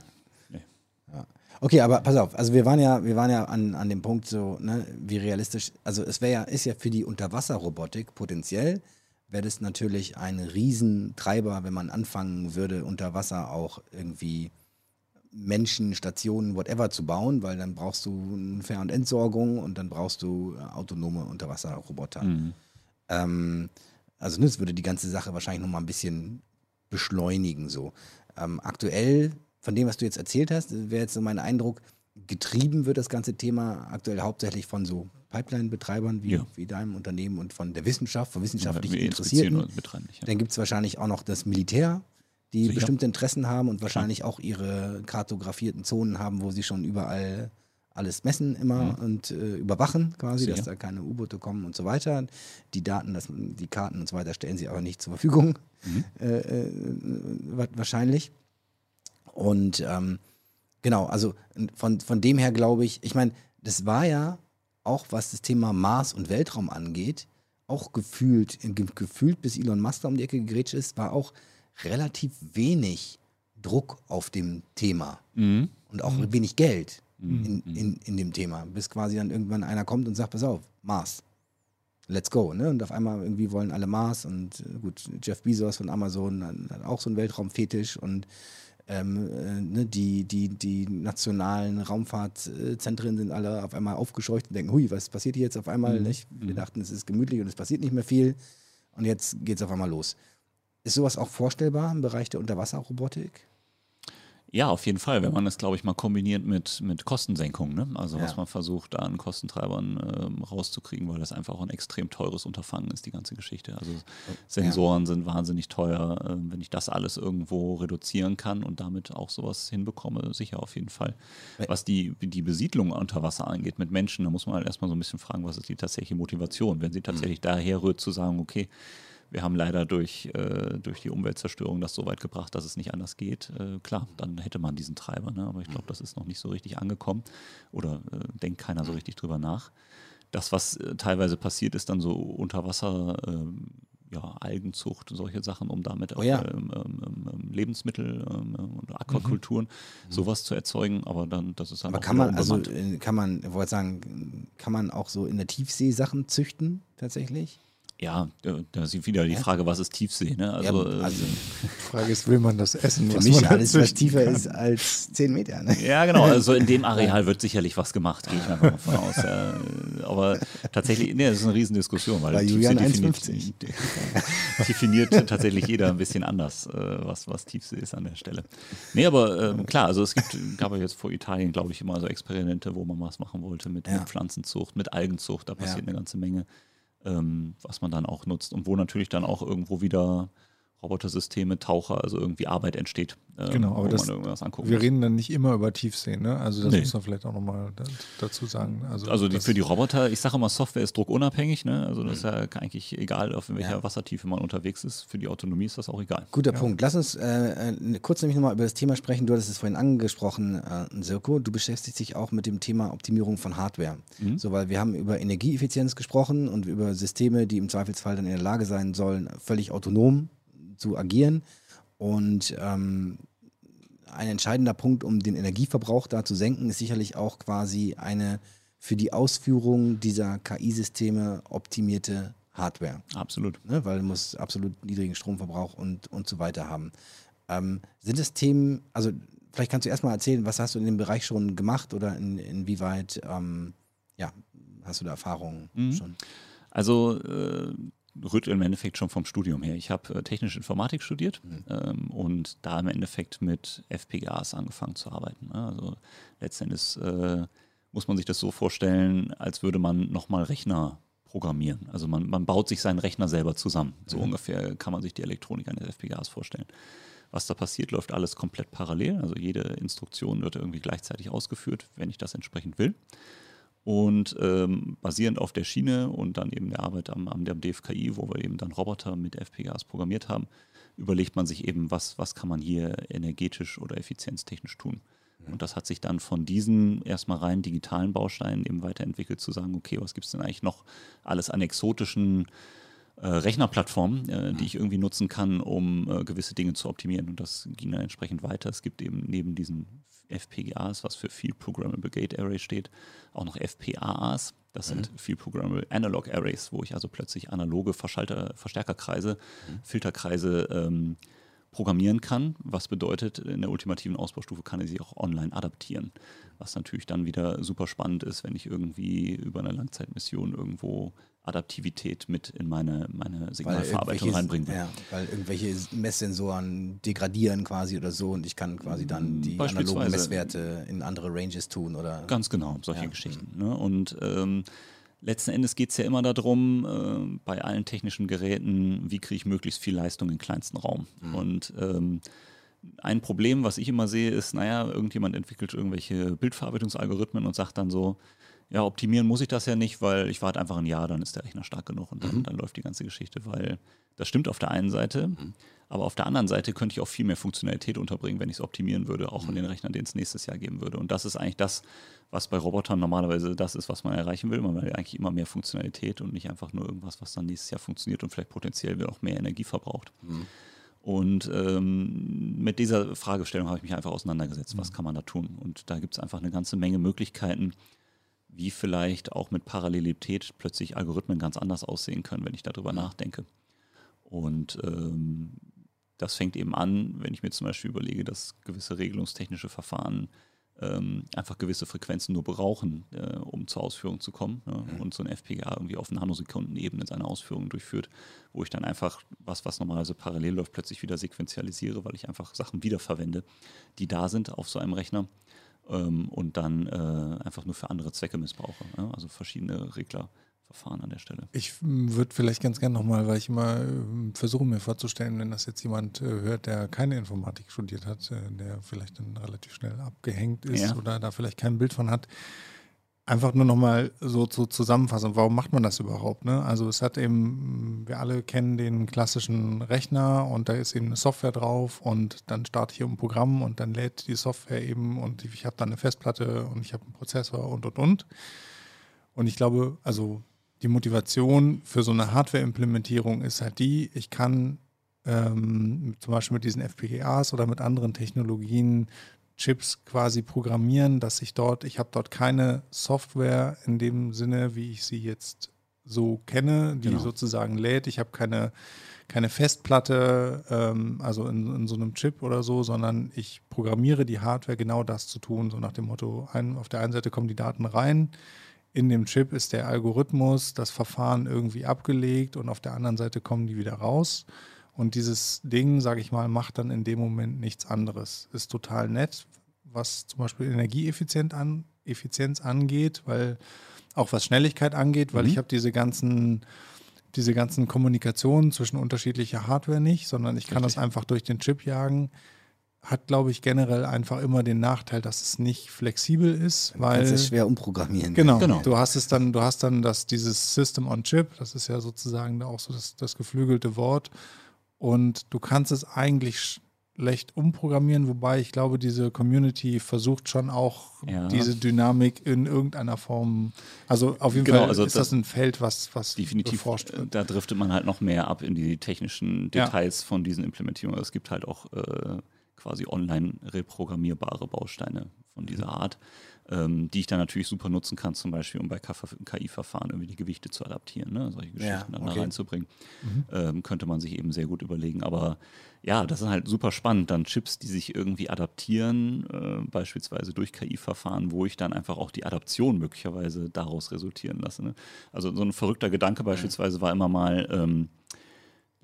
Okay, aber pass auf, also wir waren ja, wir waren ja an, an dem Punkt so, ne, wie realistisch, also es wäre ja, ist ja für die Unterwasserrobotik potenziell, wäre das natürlich ein Riesentreiber, wenn man anfangen würde, unter Wasser auch irgendwie Menschen, Stationen, whatever zu bauen, weil dann brauchst du eine Fähr- und Entsorgung und dann brauchst du äh, autonome Unterwasserroboter. Mhm. Ähm, also das würde die ganze Sache wahrscheinlich nochmal ein bisschen beschleunigen. So. Ähm, aktuell, von dem, was du jetzt erzählt hast, wäre jetzt so mein Eindruck, getrieben wird das ganze Thema aktuell hauptsächlich von so Pipeline-Betreibern wie, Ja. wie deinem Unternehmen und von der Wissenschaft, von wissenschaftlich Wir Interessierten. Ja. Dann gibt es wahrscheinlich auch noch das Militär, die Sicher. bestimmte Interessen haben und wahrscheinlich auch ihre kartografierten Zonen haben, wo sie schon überall alles messen immer und äh, überwachen quasi, dass Sicher. da keine U-Boote kommen und so weiter. Die Daten, das, die Karten und so weiter stellen sie aber nicht zur Verfügung, äh, äh, wa- wahrscheinlich. Und ähm, genau, also von, von dem her glaube ich, ich meine, das war ja auch, was das Thema Mars und Weltraum angeht, auch gefühlt, ge gefühlt bis Elon Musk da um die Ecke gegrätscht ist, war auch relativ wenig Druck auf dem Thema Mhm. und auch wenig Geld in, in, in dem Thema, bis quasi dann irgendwann einer kommt und sagt, pass auf, Mars, let's go. Ne? Und auf einmal irgendwie wollen alle Mars und äh, gut, Jeff Bezos von Amazon hat auch so einen Weltraumfetisch und ähm, äh, ne, die, die, die nationalen Raumfahrtzentren sind alle auf einmal aufgescheucht und denken, hui, was passiert hier jetzt auf einmal? Nicht? Wir dachten, es ist gemütlich und es passiert nicht mehr viel und jetzt geht es auf einmal los. Ist sowas auch vorstellbar im Bereich der Unterwasserrobotik? Ja, auf jeden Fall, wenn man das, glaube ich, mal kombiniert mit, mit Kostensenkung. Ne? Also was Ja. man versucht, da an Kostentreibern ähm, rauszukriegen, weil das einfach auch ein extrem teures Unterfangen ist, die ganze Geschichte. Also Sensoren sind wahnsinnig teuer. Ähm, wenn ich das alles irgendwo reduzieren kann und damit auch sowas hinbekomme, sicher auf jeden Fall. Was die, die Besiedlung unter Wasser angeht mit Menschen, da muss man halt erstmal so ein bisschen fragen, was ist die tatsächliche Motivation? Wenn sie tatsächlich daher rührt zu sagen, okay, wir haben leider durch, äh, durch die Umweltzerstörung das so weit gebracht, dass es nicht anders geht. Äh, klar, dann hätte man diesen Treiber. Ne? Aber ich glaube, das ist noch nicht so richtig angekommen oder äh, denkt keiner so richtig drüber nach. Das, was äh, teilweise passiert, ist dann so Unterwasser, ähm, ja, Algenzucht, solche Sachen, um damit auch Oh ja. ähm, ähm, ähm, Lebensmittel ähm, und Aquakulturen, sowas zu erzeugen. Aber dann, das ist dann Aber auch kann man, also äh, kann man, wollte sagen, kann man auch so in der Tiefsee Sachen züchten tatsächlich? Ja, da, ist wieder die Frage, was ist Tiefsee? Ne? Also, ja, äh, also Die Frage ist, will man das essen? für was mich man alles, was tiefer kann? ist als 10 Meter. Ne? Ja, genau. Also in dem [LAUGHS] Areal wird sicherlich was gemacht, gehe ich einfach mal von aus. Ja. Aber tatsächlich, nee, das ist eine Riesendiskussion, weil Bei Tiefsee Julian definiert, 1,50. [LAUGHS] definiert tatsächlich jeder ein bisschen anders, äh, was, was Tiefsee ist an der Stelle. Nee, aber ähm, klar, also es gibt, gab ja jetzt vor Italien, glaube ich, immer so Experimente, wo man was machen wollte mit, Ja. mit Pflanzenzucht, mit Algenzucht, da passiert Ja. eine ganze Menge, ähm, was man dann auch nutzt und wo natürlich dann auch irgendwo wieder Robotersysteme, Taucher, also irgendwie Arbeit entsteht, ähm, genau, aber das, Wir reden dann nicht immer über Tiefsee, ne? Also das nee. muss man vielleicht auch nochmal dazu sagen. Also, also die, für die Roboter, ich sage immer, Software ist druckunabhängig, ne? Also das ist ja eigentlich egal, auf welcher ja. Wassertiefe man unterwegs ist. Für die Autonomie ist das auch egal. Guter ja. Punkt. Lass uns äh, äh kurz nämlich nochmal über das Thema sprechen. Du hattest es vorhin angesprochen, äh, Sirko. Du beschäftigst dich auch mit dem Thema Optimierung von Hardware. Mhm. So, weil wir haben über Energieeffizienz gesprochen und über Systeme, die im Zweifelsfall dann in der Lage sein sollen, völlig autonom zu agieren. Und ähm, ein entscheidender Punkt, um den Energieverbrauch da zu senken, ist sicherlich auch quasi eine für die Ausführung dieser KI-Systeme optimierte Hardware. Absolut. Ne, weil du musst absolut niedrigen Stromverbrauch und, und so weiter haben. Ähm, sind es Themen, also vielleicht kannst du erstmal erzählen, was hast du in dem Bereich schon gemacht oder in, inwieweit ähm, ja, hast du da Erfahrungen mhm. schon? Also äh, rührt im Endeffekt schon vom Studium her. Ich habe äh, technische Informatik studiert mhm. ähm, und da im Endeffekt mit FPGAs angefangen zu arbeiten. Ne? Also letztendlich äh, muss man sich das so vorstellen, als würde man nochmal Rechner programmieren. Also man, man baut sich seinen Rechner selber zusammen. So mhm. ungefähr kann man sich die Elektronik eines FPGAs vorstellen. Was da passiert, läuft alles komplett parallel. Also jede Instruktion wird irgendwie gleichzeitig ausgeführt, wenn ich das entsprechend will. Und ähm, basierend auf der Schiene und dann eben der Arbeit am, am, am DFKI, wo wir eben dann Roboter mit FPGAs programmiert haben, überlegt man sich eben, was, was kann man hier energetisch oder effizienztechnisch tun. Mhm. Und das hat sich dann von diesen erstmal rein digitalen Bausteinen eben weiterentwickelt, zu sagen, okay, was gibt es denn eigentlich noch alles an exotischen äh, Rechnerplattformen, äh, die mhm. ich irgendwie nutzen kann, um äh, gewisse Dinge zu optimieren. Und das ging dann entsprechend weiter. Es gibt eben neben diesen FPGAs, was für Field Programmable Gate Array steht, auch noch FPAAs. Das mhm. sind Field Programmable Analog Arrays, wo ich also plötzlich analoge Verschalter, Verstärkerkreise, mhm. Filterkreise ähm, programmieren kann, was bedeutet, in der ultimativen Ausbaustufe kann ich sie auch online adaptieren. Was natürlich dann wieder super spannend ist, wenn ich irgendwie über eine Langzeitmission irgendwo Adaptivität mit in meine, meine Signalverarbeitung reinbringen will. Ja, weil irgendwelche Messsensoren degradieren quasi oder so und ich kann quasi dann die analogen Messwerte in andere Ranges tun oder. Ganz genau, solche ja. Geschichten. Ne? Und ähm, letzten Endes geht es ja immer darum, äh, bei allen technischen Geräten, wie kriege ich möglichst viel Leistung in kleinsten Raum. Mhm. Und ähm, ein Problem, was ich immer sehe, ist, naja, irgendjemand entwickelt irgendwelche Bildverarbeitungsalgorithmen und sagt dann so, ja, optimieren muss ich das ja nicht, weil ich warte einfach ein Jahr, dann ist der Rechner stark genug und dann, mhm. dann läuft die ganze Geschichte, weil das stimmt auf der einen Seite, mhm. Aber auf der anderen Seite könnte ich auch viel mehr Funktionalität unterbringen, wenn ich es optimieren würde, auch mhm. in den Rechnern, den es nächstes Jahr geben würde. Und das ist eigentlich das, was bei Robotern normalerweise das ist, was man erreichen will. Man will eigentlich immer mehr Funktionalität und nicht einfach nur irgendwas, was dann nächstes Jahr funktioniert und vielleicht potenziell auch mehr Energie verbraucht. Mhm. Und ähm, mit dieser Fragestellung habe ich mich einfach auseinandergesetzt. Was mhm. kann man da tun? Und da gibt es einfach eine ganze Menge Möglichkeiten, wie vielleicht auch mit Parallelität plötzlich Algorithmen ganz anders aussehen können, wenn ich darüber mhm. nachdenke. Und ähm, das fängt eben an, wenn ich mir zum Beispiel überlege, dass gewisse regelungstechnische Verfahren ähm, einfach gewisse Frequenzen nur brauchen, äh, um zur Ausführung zu kommen. Ne? Mhm. Und so ein FPGA irgendwie auf Nanosekundenebene seine Ausführungen durchführt, wo ich dann einfach was, was normalerweise parallel läuft, plötzlich wieder sequenzialisiere, weil ich einfach Sachen wiederverwende, die da sind auf so einem Rechner ähm, und dann äh, einfach nur für andere Zwecke missbrauche. Ja? Also verschiedene Reglerverfahren an der Stelle. Ich würde vielleicht ganz gerne nochmal, weil ich immer äh, versuche mir vorzustellen, wenn das jetzt jemand äh, hört, der keine Informatik studiert hat, äh, der vielleicht dann relativ schnell abgehängt ist ja. oder da vielleicht kein Bild von hat, Einfach nur nochmal so zu zusammenfassen, warum macht man das überhaupt? Ne? Also es hat eben, wir alle kennen den klassischen Rechner und da ist eben eine Software drauf und dann starte ich ein Programm und dann lädt die Software eben und ich habe dann eine Festplatte und ich habe einen Prozessor und und und. Und ich glaube, also die Motivation für so eine Hardware-Implementierung ist halt die, ich kann ähm, zum Beispiel mit diesen FPGAs oder mit anderen Technologien Chips quasi programmieren, dass ich dort, ich habe dort keine Software in dem Sinne, wie ich sie jetzt so kenne, die genau. sozusagen lädt. Ich habe keine, keine Festplatte, ähm, also in, in, so einem Chip oder so, sondern ich programmiere die Hardware genau das zu tun, so nach dem Motto, ein, auf der einen Seite kommen die Daten rein, in dem Chip ist der Algorithmus, das Verfahren irgendwie abgelegt und auf der anderen Seite kommen die wieder raus. Und dieses Ding, sage ich mal, macht dann in dem Moment nichts anderes. Ist total nett, was zum Beispiel Energieeffizienz an, angeht, weil auch was Schnelligkeit angeht, weil mhm. ich habe diese ganzen diese ganzen Kommunikationen zwischen unterschiedlicher Hardware nicht, sondern ich kann Richtig. das einfach durch den Chip jagen. Hat, glaube ich, generell einfach immer den Nachteil, dass es nicht flexibel ist, weil Kannst es schwer umprogrammieren. Genau. Genau. Du hast es dann, du hast dann das, dieses System on Chip, das ist ja sozusagen auch so das, das geflügelte Wort. Und du kannst es eigentlich schlecht umprogrammieren, wobei ich glaube, diese Community versucht schon auch Ja. diese Dynamik in irgendeiner Form. Also auf jeden Genau, Fall also ist das- das ein Feld, was, was Definitiv, beforscht wird. da driftet man halt noch mehr ab in die technischen Ja. Details von diesen Implementierungen. Es gibt halt auch äh, quasi online reprogrammierbare Bausteine von dieser Art, ähm, die ich dann natürlich super nutzen kann, zum Beispiel, um bei KI-Verfahren irgendwie die Gewichte zu adaptieren, ne? solche Geschichten Ja, dann okay. da reinzubringen. Mhm. Ähm, könnte man sich eben sehr gut überlegen. Aber ja, das ist halt super spannend. Dann Chips, die sich irgendwie adaptieren, äh, beispielsweise durch KI-Verfahren, wo ich dann einfach auch die Adaption möglicherweise daraus resultieren lasse. Ne? Also so ein verrückter Gedanke beispielsweise war immer mal, ähm,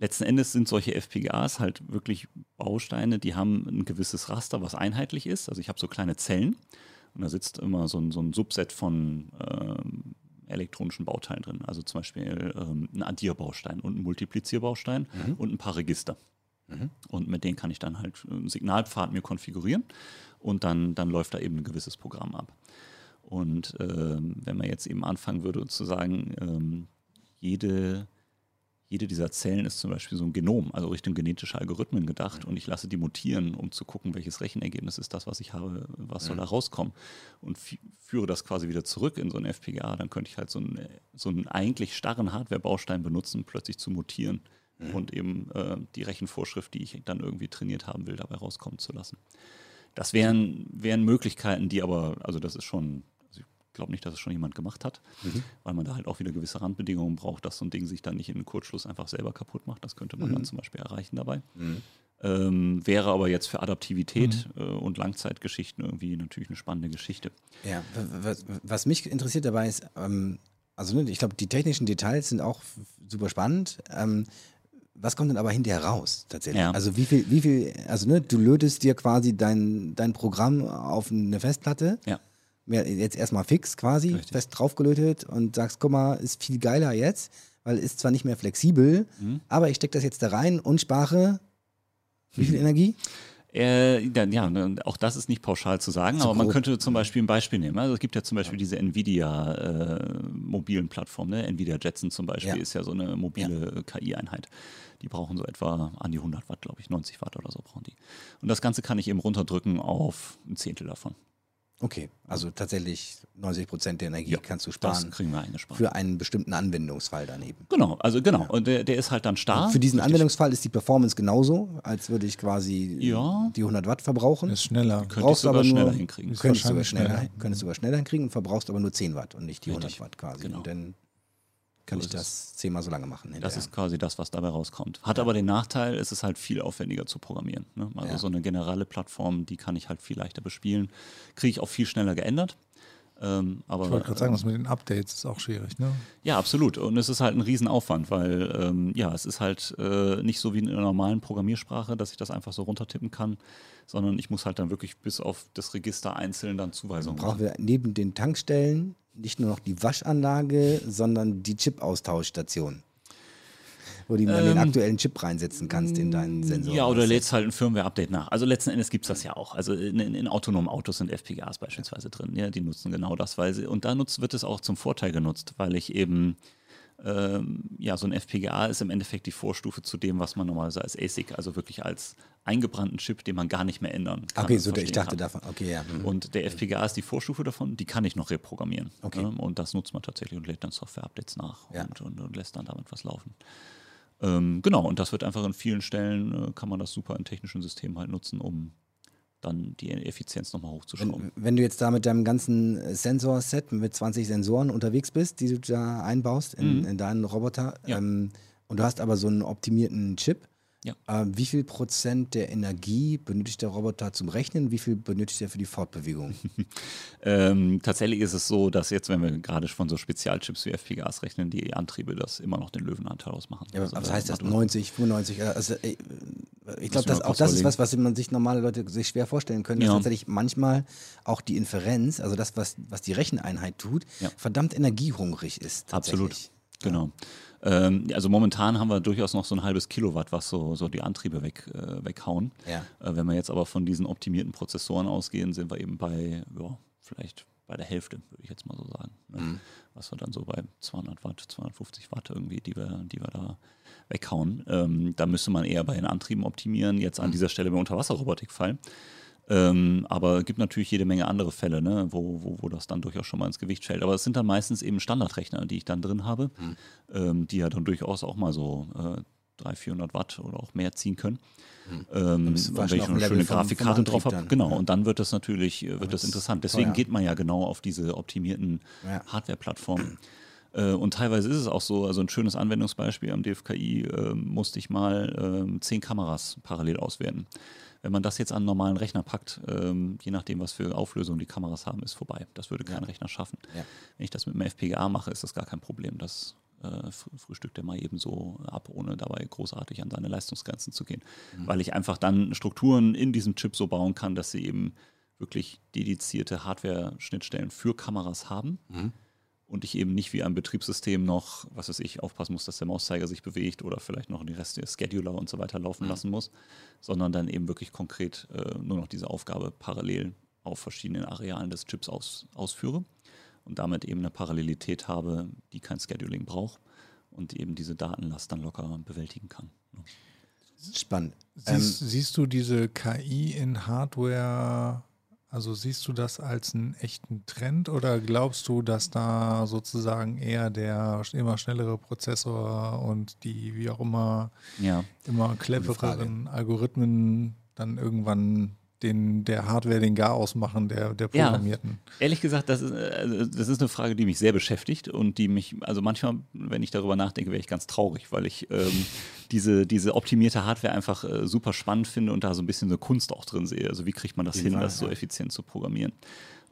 letzten Endes sind solche FPGAs halt wirklich Bausteine, die haben ein gewisses Raster, was einheitlich ist. Also ich habe so kleine Zellen und da sitzt immer so ein, so ein Subset von ähm, elektronischen Bauteilen drin. Also zum Beispiel ähm, ein Addierbaustein und ein Multiplizierbaustein und ein paar Register. Und mit denen kann ich dann halt einen Signalpfad mir konfigurieren und dann, dann läuft da eben ein gewisses Programm ab. Und ähm, wenn man jetzt eben anfangen würde zu sagen, ähm, jede, jede dieser Zellen ist zum Beispiel so ein Genom, also Richtung genetische Algorithmen gedacht und ich lasse die mutieren, um zu gucken, welches Rechenergebnis ist das, was ich habe, was soll da rauskommen. Und fü- führe das quasi wieder zurück in so ein FPGA, dann könnte ich halt so einen, so einen eigentlich starren Hardware-Baustein benutzen, plötzlich zu mutieren und eben äh, die Rechenvorschrift, die ich dann irgendwie trainiert haben will, dabei rauskommen zu lassen. Das wären, wären Möglichkeiten, die aber, also das ist schon, glaube nicht, dass es schon jemand gemacht hat, weil man da halt auch wieder gewisse Randbedingungen braucht, dass so ein Ding sich dann nicht in einem Kurzschluss einfach selber kaputt macht. Das könnte man dann zum Beispiel erreichen dabei. Ähm, wäre aber jetzt für Adaptivität äh, und Langzeitgeschichten irgendwie natürlich eine spannende Geschichte. Ja, was, was mich interessiert dabei ist, ähm, also ne, ich glaube, die technischen Details sind auch super spannend. Ähm, was kommt denn aber hinterher raus tatsächlich? Ja. Also wie viel, wie viel, also ne, du lötest dir quasi dein, dein Programm auf eine Festplatte, Ja. Jetzt erstmal fix quasi, Richtig. fest draufgelötet und sagst, guck mal, ist viel geiler jetzt, weil ist zwar nicht mehr flexibel, Mhm. aber ich stecke das jetzt da rein und spare wie viel Energie? Äh, dann, ja, ne, auch das ist nicht pauschal zu sagen, Zu aber man grob. könnte zum Beispiel ein Beispiel nehmen. Also es gibt ja zum Beispiel diese Nvidia äh, mobilen Plattform, ne? Nvidia Jetson zum Beispiel Ja. ist ja so eine mobile KI-Einheit. Die brauchen so etwa an die 100 Watt, glaube ich, 90 Watt oder so brauchen die. Und das Ganze kann ich eben runterdrücken auf ein Zehntel davon. Okay, also tatsächlich 90 Prozent der Energie Ja, kannst du Das sparen kriegen wir eingespart. für einen bestimmten Anwendungsfall daneben. genau, also genau. Und der, der ist halt dann starr. Für diesen Richtig. Anwendungsfall ist die Performance genauso, als würde ich quasi Ja. die 100 Watt verbrauchen. Ist schneller. Könnte ich brauchst sogar aber nur- schneller hinkriegen. Ist Könntest du sogar schneller, schneller. könntest du sogar schneller hinkriegen und verbrauchst aber nur 10 Watt und nicht die 100 Richtig, Watt quasi. genau. Und dann kann So ich das zehnmal so lange machen. Das hinterher. ist quasi das, was dabei rauskommt. Hat aber den Nachteil, es ist halt viel aufwendiger zu programmieren. Ne? Also Ja. so eine generelle Plattform, die kann ich halt viel leichter bespielen. Kriege ich auch viel schneller geändert. Ähm, aber Ich wollte gerade sagen, das mit den Updates ist auch schwierig, ne? ja, absolut. Und es ist halt ein Riesenaufwand, weil ähm, ja, es ist halt äh, nicht so wie in einer normalen Programmiersprache, dass ich das einfach so runtertippen kann, sondern ich muss halt dann wirklich bis auf das Register einzeln dann Zuweisungen Brauchen machen. wir neben den Tankstellen nicht nur noch die Waschanlage, sondern die Chip-Austauschstation. Wo du mal den aktuellen Chip reinsetzen kannst in deinen Sensor. Ähm, Ja, oder lädst halt ein Firmware-Update nach. Also letzten Endes gibt es das ja auch. Also in, in, in autonomen Autos sind FPGAs beispielsweise drin. Ja, die nutzen genau das, weil sie, und da nutzt, wird es auch zum Vorteil genutzt, weil ich eben, ähm, ja, so ein FPGA ist im Endeffekt die Vorstufe zu dem, was man normalerweise als ASIC, also wirklich als eingebrannten Chip, den man gar nicht mehr ändern kann. Okay, so, ich dachte kann. davon. Okay, ja. hm. Und der FPGA ist die Vorstufe davon, die kann ich noch reprogrammieren. Okay. Ne? Und das nutzt man tatsächlich und lädt dann Software-Updates nach Ja. und, und, und lässt dann damit was laufen. Ähm, genau, und das wird einfach in vielen Stellen, äh, kann man das super in technischen Systemen halt nutzen, um dann die Effizienz nochmal hochzuschrauben. Wenn, wenn du jetzt da mit deinem ganzen äh, Sensorset mit 20 Sensoren unterwegs bist, die du da einbaust in, Mhm. in deinen Roboter, Ja. ähm, und du hast aber so einen optimierten Chip, Ja. äh, wie viel Prozent der Energie benötigt der Roboter zum Rechnen, wie viel benötigt er für die Fortbewegung? [LAUGHS] Ähm, tatsächlich ist es so, dass jetzt, wenn wir gerade von so Spezialchips wie FPGAs rechnen, die Antriebe das immer noch den Löwenanteil ausmachen. Ja, Also, was heißt das? Mathematik- 90, 95? äh, Also, äh, ich wir glaube, das, auch das ist überlegen. was, was man sich normale Leute sich schwer vorstellen können, dass Ja. tatsächlich manchmal auch die Inferenz, also das, was, was die Recheneinheit tut, Ja. verdammt energiehungrig ist. Absolut. Genau. Ähm, also momentan haben wir durchaus noch so ein halbes Kilowatt, was so, so die Antriebe weg, äh, weghauen. Ja. Äh, wenn wir jetzt aber von diesen optimierten Prozessoren ausgehen, sind wir eben bei, ja, vielleicht bei der Hälfte, würde ich jetzt mal so sagen. Ne? Mhm. Was wir dann so bei 200 Watt, 250 Watt irgendwie, die wir, die wir da weghauen. Ähm, da müsste man eher bei den Antrieben optimieren. Jetzt an Mhm. dieser Stelle beim Unterwasserrobotikfall. Ähm, aber es gibt natürlich jede Menge andere Fälle, ne, wo, wo, wo das dann durchaus schon mal ins Gewicht fällt. Aber es sind dann meistens eben Standardrechner, die ich dann drin habe, Mhm. ähm, die ja dann durchaus auch mal so äh, 300, 400 Watt oder auch mehr ziehen können. Mhm. Ähm, wenn ich noch eine schöne Grafikkarte drauf habe, genau, ja. und dann wird das natürlich äh, wird das interessant. Deswegen teuer. geht man ja genau auf diese optimierten Ja. Hardware-Plattformen. Äh, Und teilweise ist es auch so, also ein schönes Anwendungsbeispiel am DFKI äh, musste ich mal ähm, zehn Kameras parallel auswerten. Wenn man das jetzt an einen normalen Rechner packt, ähm, je nachdem, was für Auflösung die Kameras haben, ist vorbei. Das würde kein Ja. Rechner schaffen. Ja. Wenn ich das mit einem FPGA mache, ist das gar kein Problem. Das äh, fr- frühstückt er mal eben so ab, ohne dabei großartig an seine Leistungsgrenzen zu gehen. Weil ich einfach dann Strukturen in diesem Chip so bauen kann, dass sie eben wirklich dedizierte Hardware-Schnittstellen für Kameras haben Mhm. Und ich eben nicht wie ein Betriebssystem noch, was weiß ich, aufpassen muss, dass der Mauszeiger sich bewegt oder vielleicht noch die Reste Scheduler und so weiter laufen lassen muss, sondern dann eben wirklich konkret äh, nur noch diese Aufgabe parallel auf verschiedenen Arealen des Chips aus, ausführe und damit eben eine Parallelität habe, die kein Scheduling braucht und eben diese Datenlast dann locker bewältigen kann. Spannend. Ähm, Siehst, siehst du diese KI in Hardware, also siehst du das als einen echten Trend oder glaubst du, dass da sozusagen eher der immer schnellere Prozessor und die wie auch immer Ja, immer clevereren Algorithmen dann irgendwann den, der Hardware den Garaus machen, der, der Ja. Programmierten? Ehrlich gesagt, das ist, äh, das ist eine Frage, die mich sehr beschäftigt und die mich, also manchmal, wenn ich darüber nachdenke, wäre ich ganz traurig, weil ich ähm, diese, diese optimierte Hardware einfach äh, super spannend finde und da so ein bisschen eine Kunst auch drin sehe. Also wie kriegt man das hin, Fall, das so ja. effizient zu programmieren?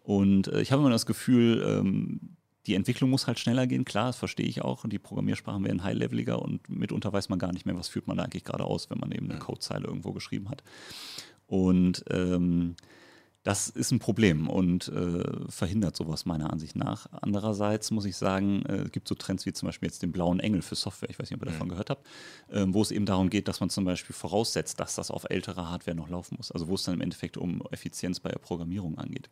Und äh, ich habe immer das Gefühl, ähm, die Entwicklung muss halt schneller gehen, klar, das verstehe ich auch. Und die Programmiersprachen werden high-leveliger und mitunter weiß man gar nicht mehr, was führt man da eigentlich gerade aus, wenn man eben eine Codezeile irgendwo geschrieben hat. Und ähm, das ist ein Problem und äh, verhindert sowas meiner Ansicht nach. Andererseits muss ich sagen, äh, es gibt so Trends wie zum Beispiel jetzt den blauen Engel für Software, ich weiß nicht, ob ihr davon gehört habt, ähm, wo es eben darum geht, dass man zum Beispiel voraussetzt, dass das auf älterer Hardware noch laufen muss. Also wo es dann im Endeffekt um Effizienz bei der Programmierung angeht.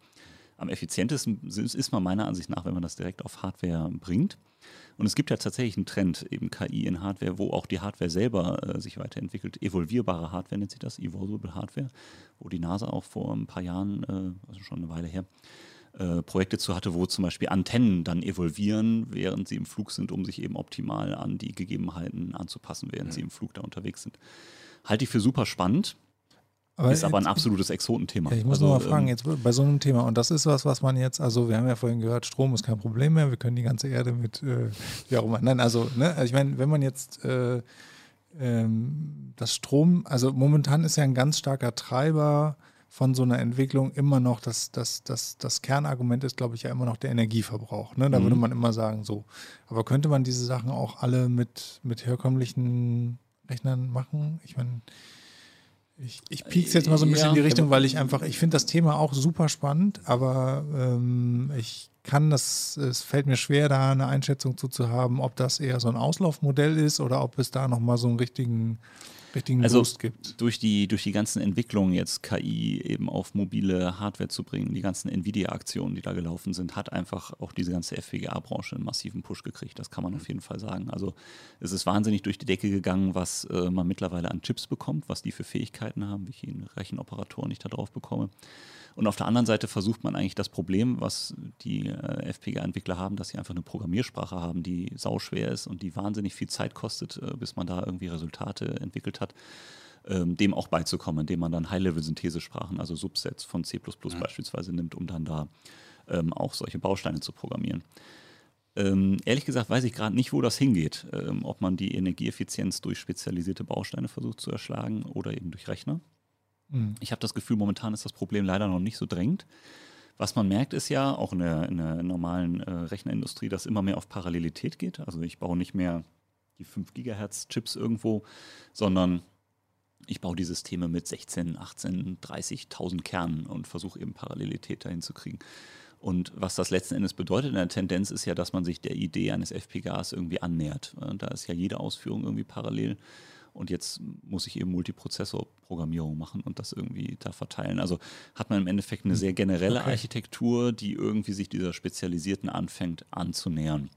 Am effizientesten ist man meiner Ansicht nach, wenn man das direkt auf Hardware bringt. Und es gibt ja tatsächlich einen Trend, eben KI in Hardware, wo auch die Hardware selber äh, sich weiterentwickelt. Evolvierbare Hardware nennt sich das, Evolvable Hardware, wo die NASA auch vor ein paar Jahren, äh, also schon eine Weile her, äh, Projekte zu hatte, wo zum Beispiel Antennen dann evolvieren, während sie im Flug sind, um sich eben optimal an die Gegebenheiten anzupassen, während sie im Flug da unterwegs sind. Halte ich für super spannend, ist aber ein absolutes Exotenthema. Ja, ich muss Also, noch mal fragen, ähm, jetzt bei so einem Thema, und das ist was, was man jetzt, also wir haben ja vorhin gehört, Strom ist kein Problem mehr, wir können die ganze Erde mit, äh, wie auch immer, nein, also, ne, also ich meine, wenn man jetzt äh, ähm, das Strom, also momentan ist ja ein ganz starker Treiber von so einer Entwicklung immer noch, das, das, das, das Kernargument ist, glaube ich, ja immer noch der Energieverbrauch. Ne? Da Mhm. würde man immer sagen, so. Aber könnte man diese Sachen auch alle mit, mit herkömmlichen Rechnern machen? Ich meine, ich, ich piek's jetzt mal so ein bisschen Ja. in die Richtung, weil ich einfach, ich finde das Thema auch super spannend, aber ähm, ich kann das, es fällt mir schwer, da eine Einschätzung zu, zu haben, ob das eher so ein Auslaufmodell ist oder ob es da nochmal so einen richtigen, richtigen Also Boost gibt. durch die, durch die ganzen Entwicklungen jetzt KI eben auf mobile Hardware zu bringen, die ganzen Nvidia-Aktionen, die da gelaufen sind, hat einfach auch diese ganze FPGA-Branche einen massiven Push gekriegt. Das kann man auf jeden Fall sagen. Also es ist wahnsinnig durch die Decke gegangen, was äh, man mittlerweile an Chips bekommt, was die für Fähigkeiten haben, welche Rechenoperatoren ich da drauf bekomme. Und auf der anderen Seite versucht man eigentlich das Problem, was die äh, FPGA-Entwickler haben, dass sie einfach eine Programmiersprache haben, die sauschwer ist und die wahnsinnig viel Zeit kostet, äh, bis man da irgendwie Resultate entwickelt hat, ähm, dem auch beizukommen, indem man dann High-Level-Synthesesprachen, also Subsets von C beispielsweise nimmt, um dann da ähm, auch solche Bausteine zu programmieren. Ähm, ehrlich gesagt weiß ich gerade nicht, wo das hingeht. Ähm, ob man die Energieeffizienz durch spezialisierte Bausteine versucht zu erschlagen oder eben durch Rechner. Mhm. Ich habe das Gefühl, momentan ist das Problem leider noch nicht so drängend. Was man merkt, ist ja auch in der, in der normalen äh, Rechnerindustrie, dass immer mehr auf Parallelität geht. Also ich baue nicht mehr die 5 Gigahertz Chips irgendwo, sondern ich baue die Systeme mit 16, 18, 30.000 Kernen und versuche eben Parallelität dahin zu kriegen. Und was das letzten Endes bedeutet in der Tendenz ist ja, dass man sich der Idee eines FPGAs irgendwie annähert. Da ist ja jede Ausführung irgendwie parallel. Und jetzt muss ich eben Multiprozessor-Programmierung machen und das irgendwie da verteilen. Also hat man im Endeffekt eine sehr generelle okay. Architektur, die irgendwie sich dieser spezialisierten anfängt anzunähern.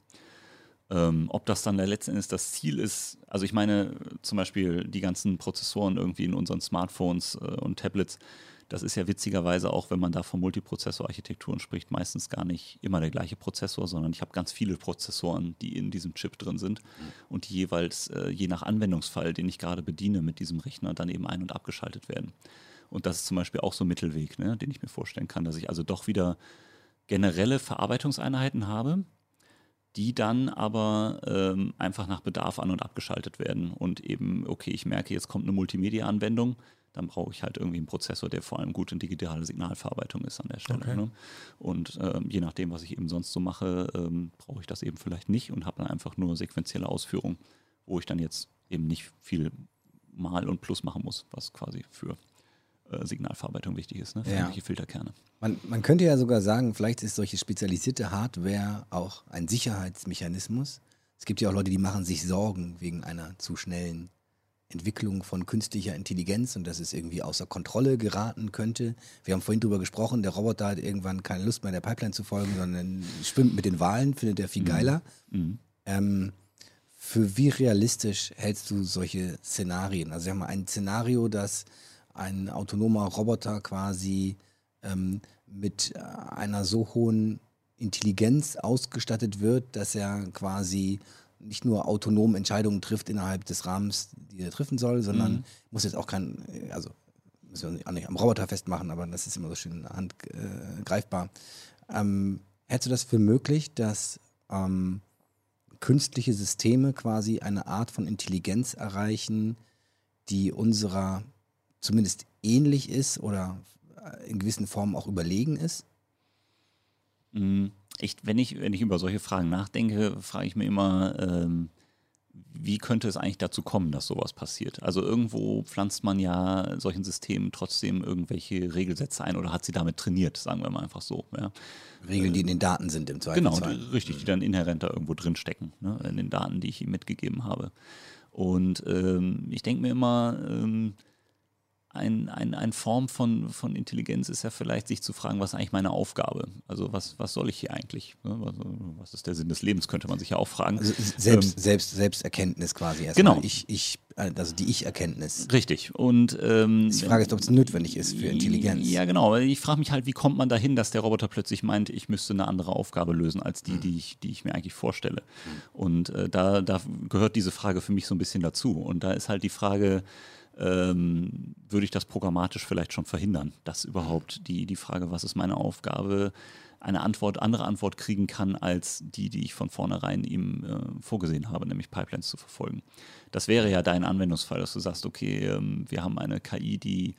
Ähm, ob das dann letzten Endes das Ziel ist, also ich meine zum Beispiel die ganzen Prozessoren irgendwie in unseren Smartphones äh, und Tablets, das ist ja witzigerweise auch, wenn man da von Multiprozessor-Architekturen spricht, meistens gar nicht immer der gleiche Prozessor, sondern ich habe ganz viele Prozessoren, die in diesem Chip drin sind mhm. und die jeweils äh, je nach Anwendungsfall, den ich gerade bediene mit diesem Rechner, dann eben ein- und abgeschaltet werden. Und das ist zum Beispiel auch so ein Mittelweg, ne, den ich mir vorstellen kann, dass ich also doch wieder generelle Verarbeitungseinheiten habe, die dann aber ähm, einfach nach Bedarf an- und abgeschaltet werden. Und eben, okay, ich merke, jetzt kommt eine Multimedia-Anwendung, dann brauche ich halt irgendwie einen Prozessor, der vor allem gut in digitale Signalverarbeitung ist an der Stelle. Okay. Ne? Und ähm, je nachdem, was ich eben sonst so mache, ähm, brauche ich das eben vielleicht nicht und habe dann einfach nur sequentielle Ausführungen, wo ich dann jetzt eben nicht viel Mal und Plus machen muss, was quasi für äh, Signalverarbeitung wichtig ist, ne? für ja. Filterkerne. Man, man könnte ja sogar sagen, vielleicht ist solche spezialisierte Hardware auch ein Sicherheitsmechanismus. Es gibt ja auch Leute, die machen sich Sorgen wegen einer zu schnellen Entwicklung von künstlicher Intelligenz und dass es irgendwie außer Kontrolle geraten könnte. Wir haben vorhin darüber gesprochen, der Roboter hat irgendwann keine Lust mehr der Pipeline zu folgen, sondern schwimmt mit den Wahlen, findet er viel mhm. geiler. Mhm. Ähm, für wie realistisch hältst du solche Szenarien? Also wir haben ein Szenario, dass ein autonomer Roboter quasi ähm, mit einer so hohen Intelligenz ausgestattet wird, dass er quasi nicht nur autonom Entscheidungen trifft innerhalb des Rahmens, die er treffen soll, sondern mhm. muss jetzt auch kein, also müssen wir auch nicht am Roboter festmachen, aber das ist immer so schön handgreifbar. Äh, ähm, hältst du das für möglich, dass ähm, künstliche Systeme quasi eine Art von Intelligenz erreichen, die unserer zumindest ähnlich ist oder in gewissen Formen auch überlegen ist? Mhm ich, wenn, ich, wenn ich über solche Fragen nachdenke, frage ich mir immer, ähm, wie könnte es eigentlich dazu kommen, dass sowas passiert? Also irgendwo pflanzt man ja solchen Systemen trotzdem irgendwelche Regelsätze ein oder hat sie damit trainiert, sagen wir mal einfach so. Ja. Regeln, die in den Daten sind im Zweifel. Genau, die, richtig, die dann inhärent da irgendwo drin stecken, ne, in den Daten, die ich ihm mitgegeben habe. Und ähm, ich denke mir immer, ähm, ein, ein, ein Form von, von Intelligenz ist ja vielleicht, sich zu fragen, was ist eigentlich meine Aufgabe? Also was, was soll ich hier eigentlich? Ne, was, ist der Sinn des Lebens, könnte man sich ja auch fragen. Also selbst, ähm, selbst, Selbsterkenntnis quasi erstmal. Genau. Ich, ich, also die Ich-Erkenntnis. Richtig. Und ähm, die Frage ist, ob es notwendig ist für Intelligenz. Ja, genau. Ich frage mich halt, wie kommt man dahin, dass der Roboter plötzlich meint, ich müsste eine andere Aufgabe lösen als die, mhm. die, ich, die ich mir eigentlich vorstelle. Mhm. Und äh, da, da gehört diese Frage für mich so ein bisschen dazu. Und da ist halt die Frage, ähm, würde ich das programmatisch vielleicht schon verhindern, dass überhaupt die, die Frage, was ist meine Aufgabe, eine Antwort, andere Antwort kriegen kann, als die, die ich von vornherein ihm äh, vorgesehen habe, nämlich Pipelines zu verfolgen. Das wäre ja dein Anwendungsfall, dass du sagst, okay, ähm, wir haben eine KI, die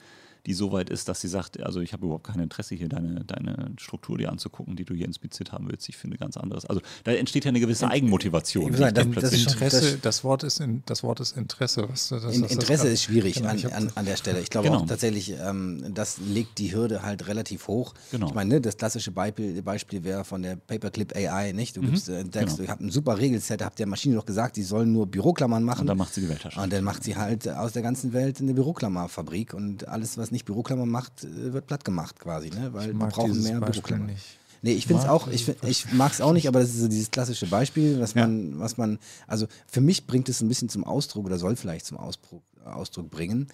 die so weit ist, dass sie sagt, also ich habe überhaupt kein Interesse hier deine, deine Struktur dir anzugucken, die du hier inspiziert haben willst. Ich finde ganz anderes. Also da entsteht ja eine gewisse Eigenmotivation. Sagen, das, das, Interesse, das, das, Wort ist in, das Wort ist Interesse. Was, das, in, Interesse ist schwierig genau, an, an, an, der Stelle. Ich glaube genau. auch tatsächlich, ähm, das legt die Hürde halt relativ hoch. Genau. Ich meine, ne, das klassische Beispiel, Beispiel wäre von der Paperclip AI, nicht? Du mhm. gibst äh, Text, genau. du hast ein super Regelset, habt der Maschine doch gesagt, die sollen nur Büroklammern machen. Und dann macht sie die Weltherrschaft. Und dann macht sie halt aus der ganzen Welt eine Büroklammerfabrik und alles, was nicht Büroklammer macht, äh, wird platt gemacht quasi, ne? weil wir brauchen mehr Büroklammer. Nee, ich finde es auch, ich, ich mag es auch nicht, aber das ist so dieses klassische Beispiel, was ja. man, was man, also für mich bringt es ein bisschen zum Ausdruck oder soll vielleicht zum Ausdruck, Ausdruck bringen,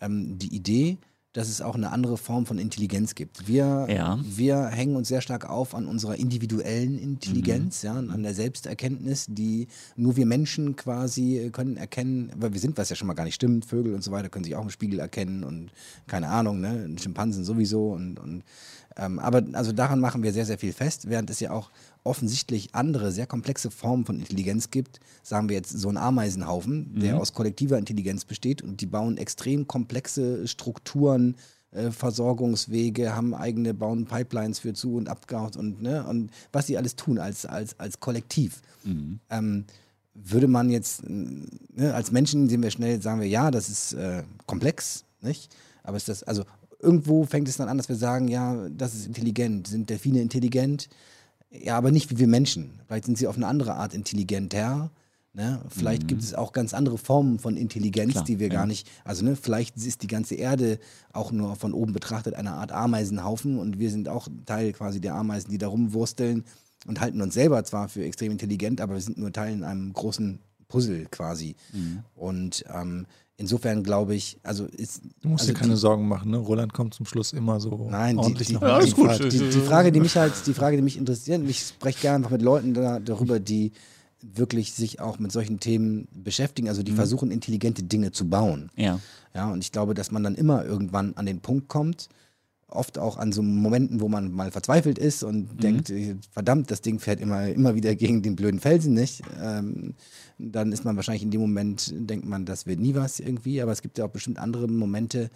ähm, die Idee, dass es auch eine andere Form von Intelligenz gibt. Wir, ja. wir hängen uns sehr stark auf an unserer individuellen Intelligenz, mhm. ja, an der Selbsterkenntnis, die nur wir Menschen quasi können erkennen, weil wir sind, was ja schon mal gar nicht stimmt, Vögel und so weiter können sich auch im Spiegel erkennen und keine Ahnung, ne, Schimpansen sowieso und, und ähm, aber also daran machen wir sehr, sehr viel fest, während es ja auch offensichtlich andere, sehr komplexe Formen von Intelligenz gibt. Sagen wir jetzt so einen Ameisenhaufen, der mhm. aus kollektiver Intelligenz besteht und die bauen extrem komplexe Strukturen, äh, Versorgungswege, haben eigene, bauen Pipelines für zu und abgehaut und, ne, und was sie alles tun als, als, als Kollektiv. Mhm. Ähm, würde man jetzt, ne, als Menschen sehen wir schnell, sagen wir, ja, das ist äh, komplex, nicht? Aber ist das, also irgendwo fängt es dann an, dass wir sagen, ja, das ist intelligent. Sind Delfine intelligent? Ja, aber nicht wie wir Menschen. Vielleicht sind sie auf eine andere Art intelligenter. Ne? Vielleicht mhm. gibt es auch ganz andere Formen von Intelligenz, Klar, die wir ja. gar nicht, also ne, vielleicht ist die ganze Erde auch nur von oben betrachtet eine Art Ameisenhaufen und wir sind auch Teil quasi der Ameisen, die da rumwursteln und halten uns selber zwar für extrem intelligent, aber wir sind nur Teil in einem großen Puzzle quasi. Mhm. Und ähm, insofern glaube ich, also ist. Du musst also dir keine die, Sorgen machen, ne? Roland kommt zum Schluss immer so nein, ordentlich die, die, nach die, gut. Die, die, Frage, die mich halt, die Frage, die mich interessiert, ich spreche gerne einfach mit Leuten da, darüber, die wirklich sich auch mit solchen Themen beschäftigen, also die mhm. versuchen, intelligente Dinge zu bauen. Ja. Ja, und ich glaube, dass man dann immer irgendwann an den Punkt kommt, oft auch an so Momenten, wo man mal verzweifelt ist und mhm. denkt, verdammt, das Ding fährt immer, immer wieder gegen den blöden Felsen, nicht? Ähm, dann ist man wahrscheinlich in dem Moment, denkt man, das wird nie was irgendwie, aber es gibt ja auch bestimmt andere Momente,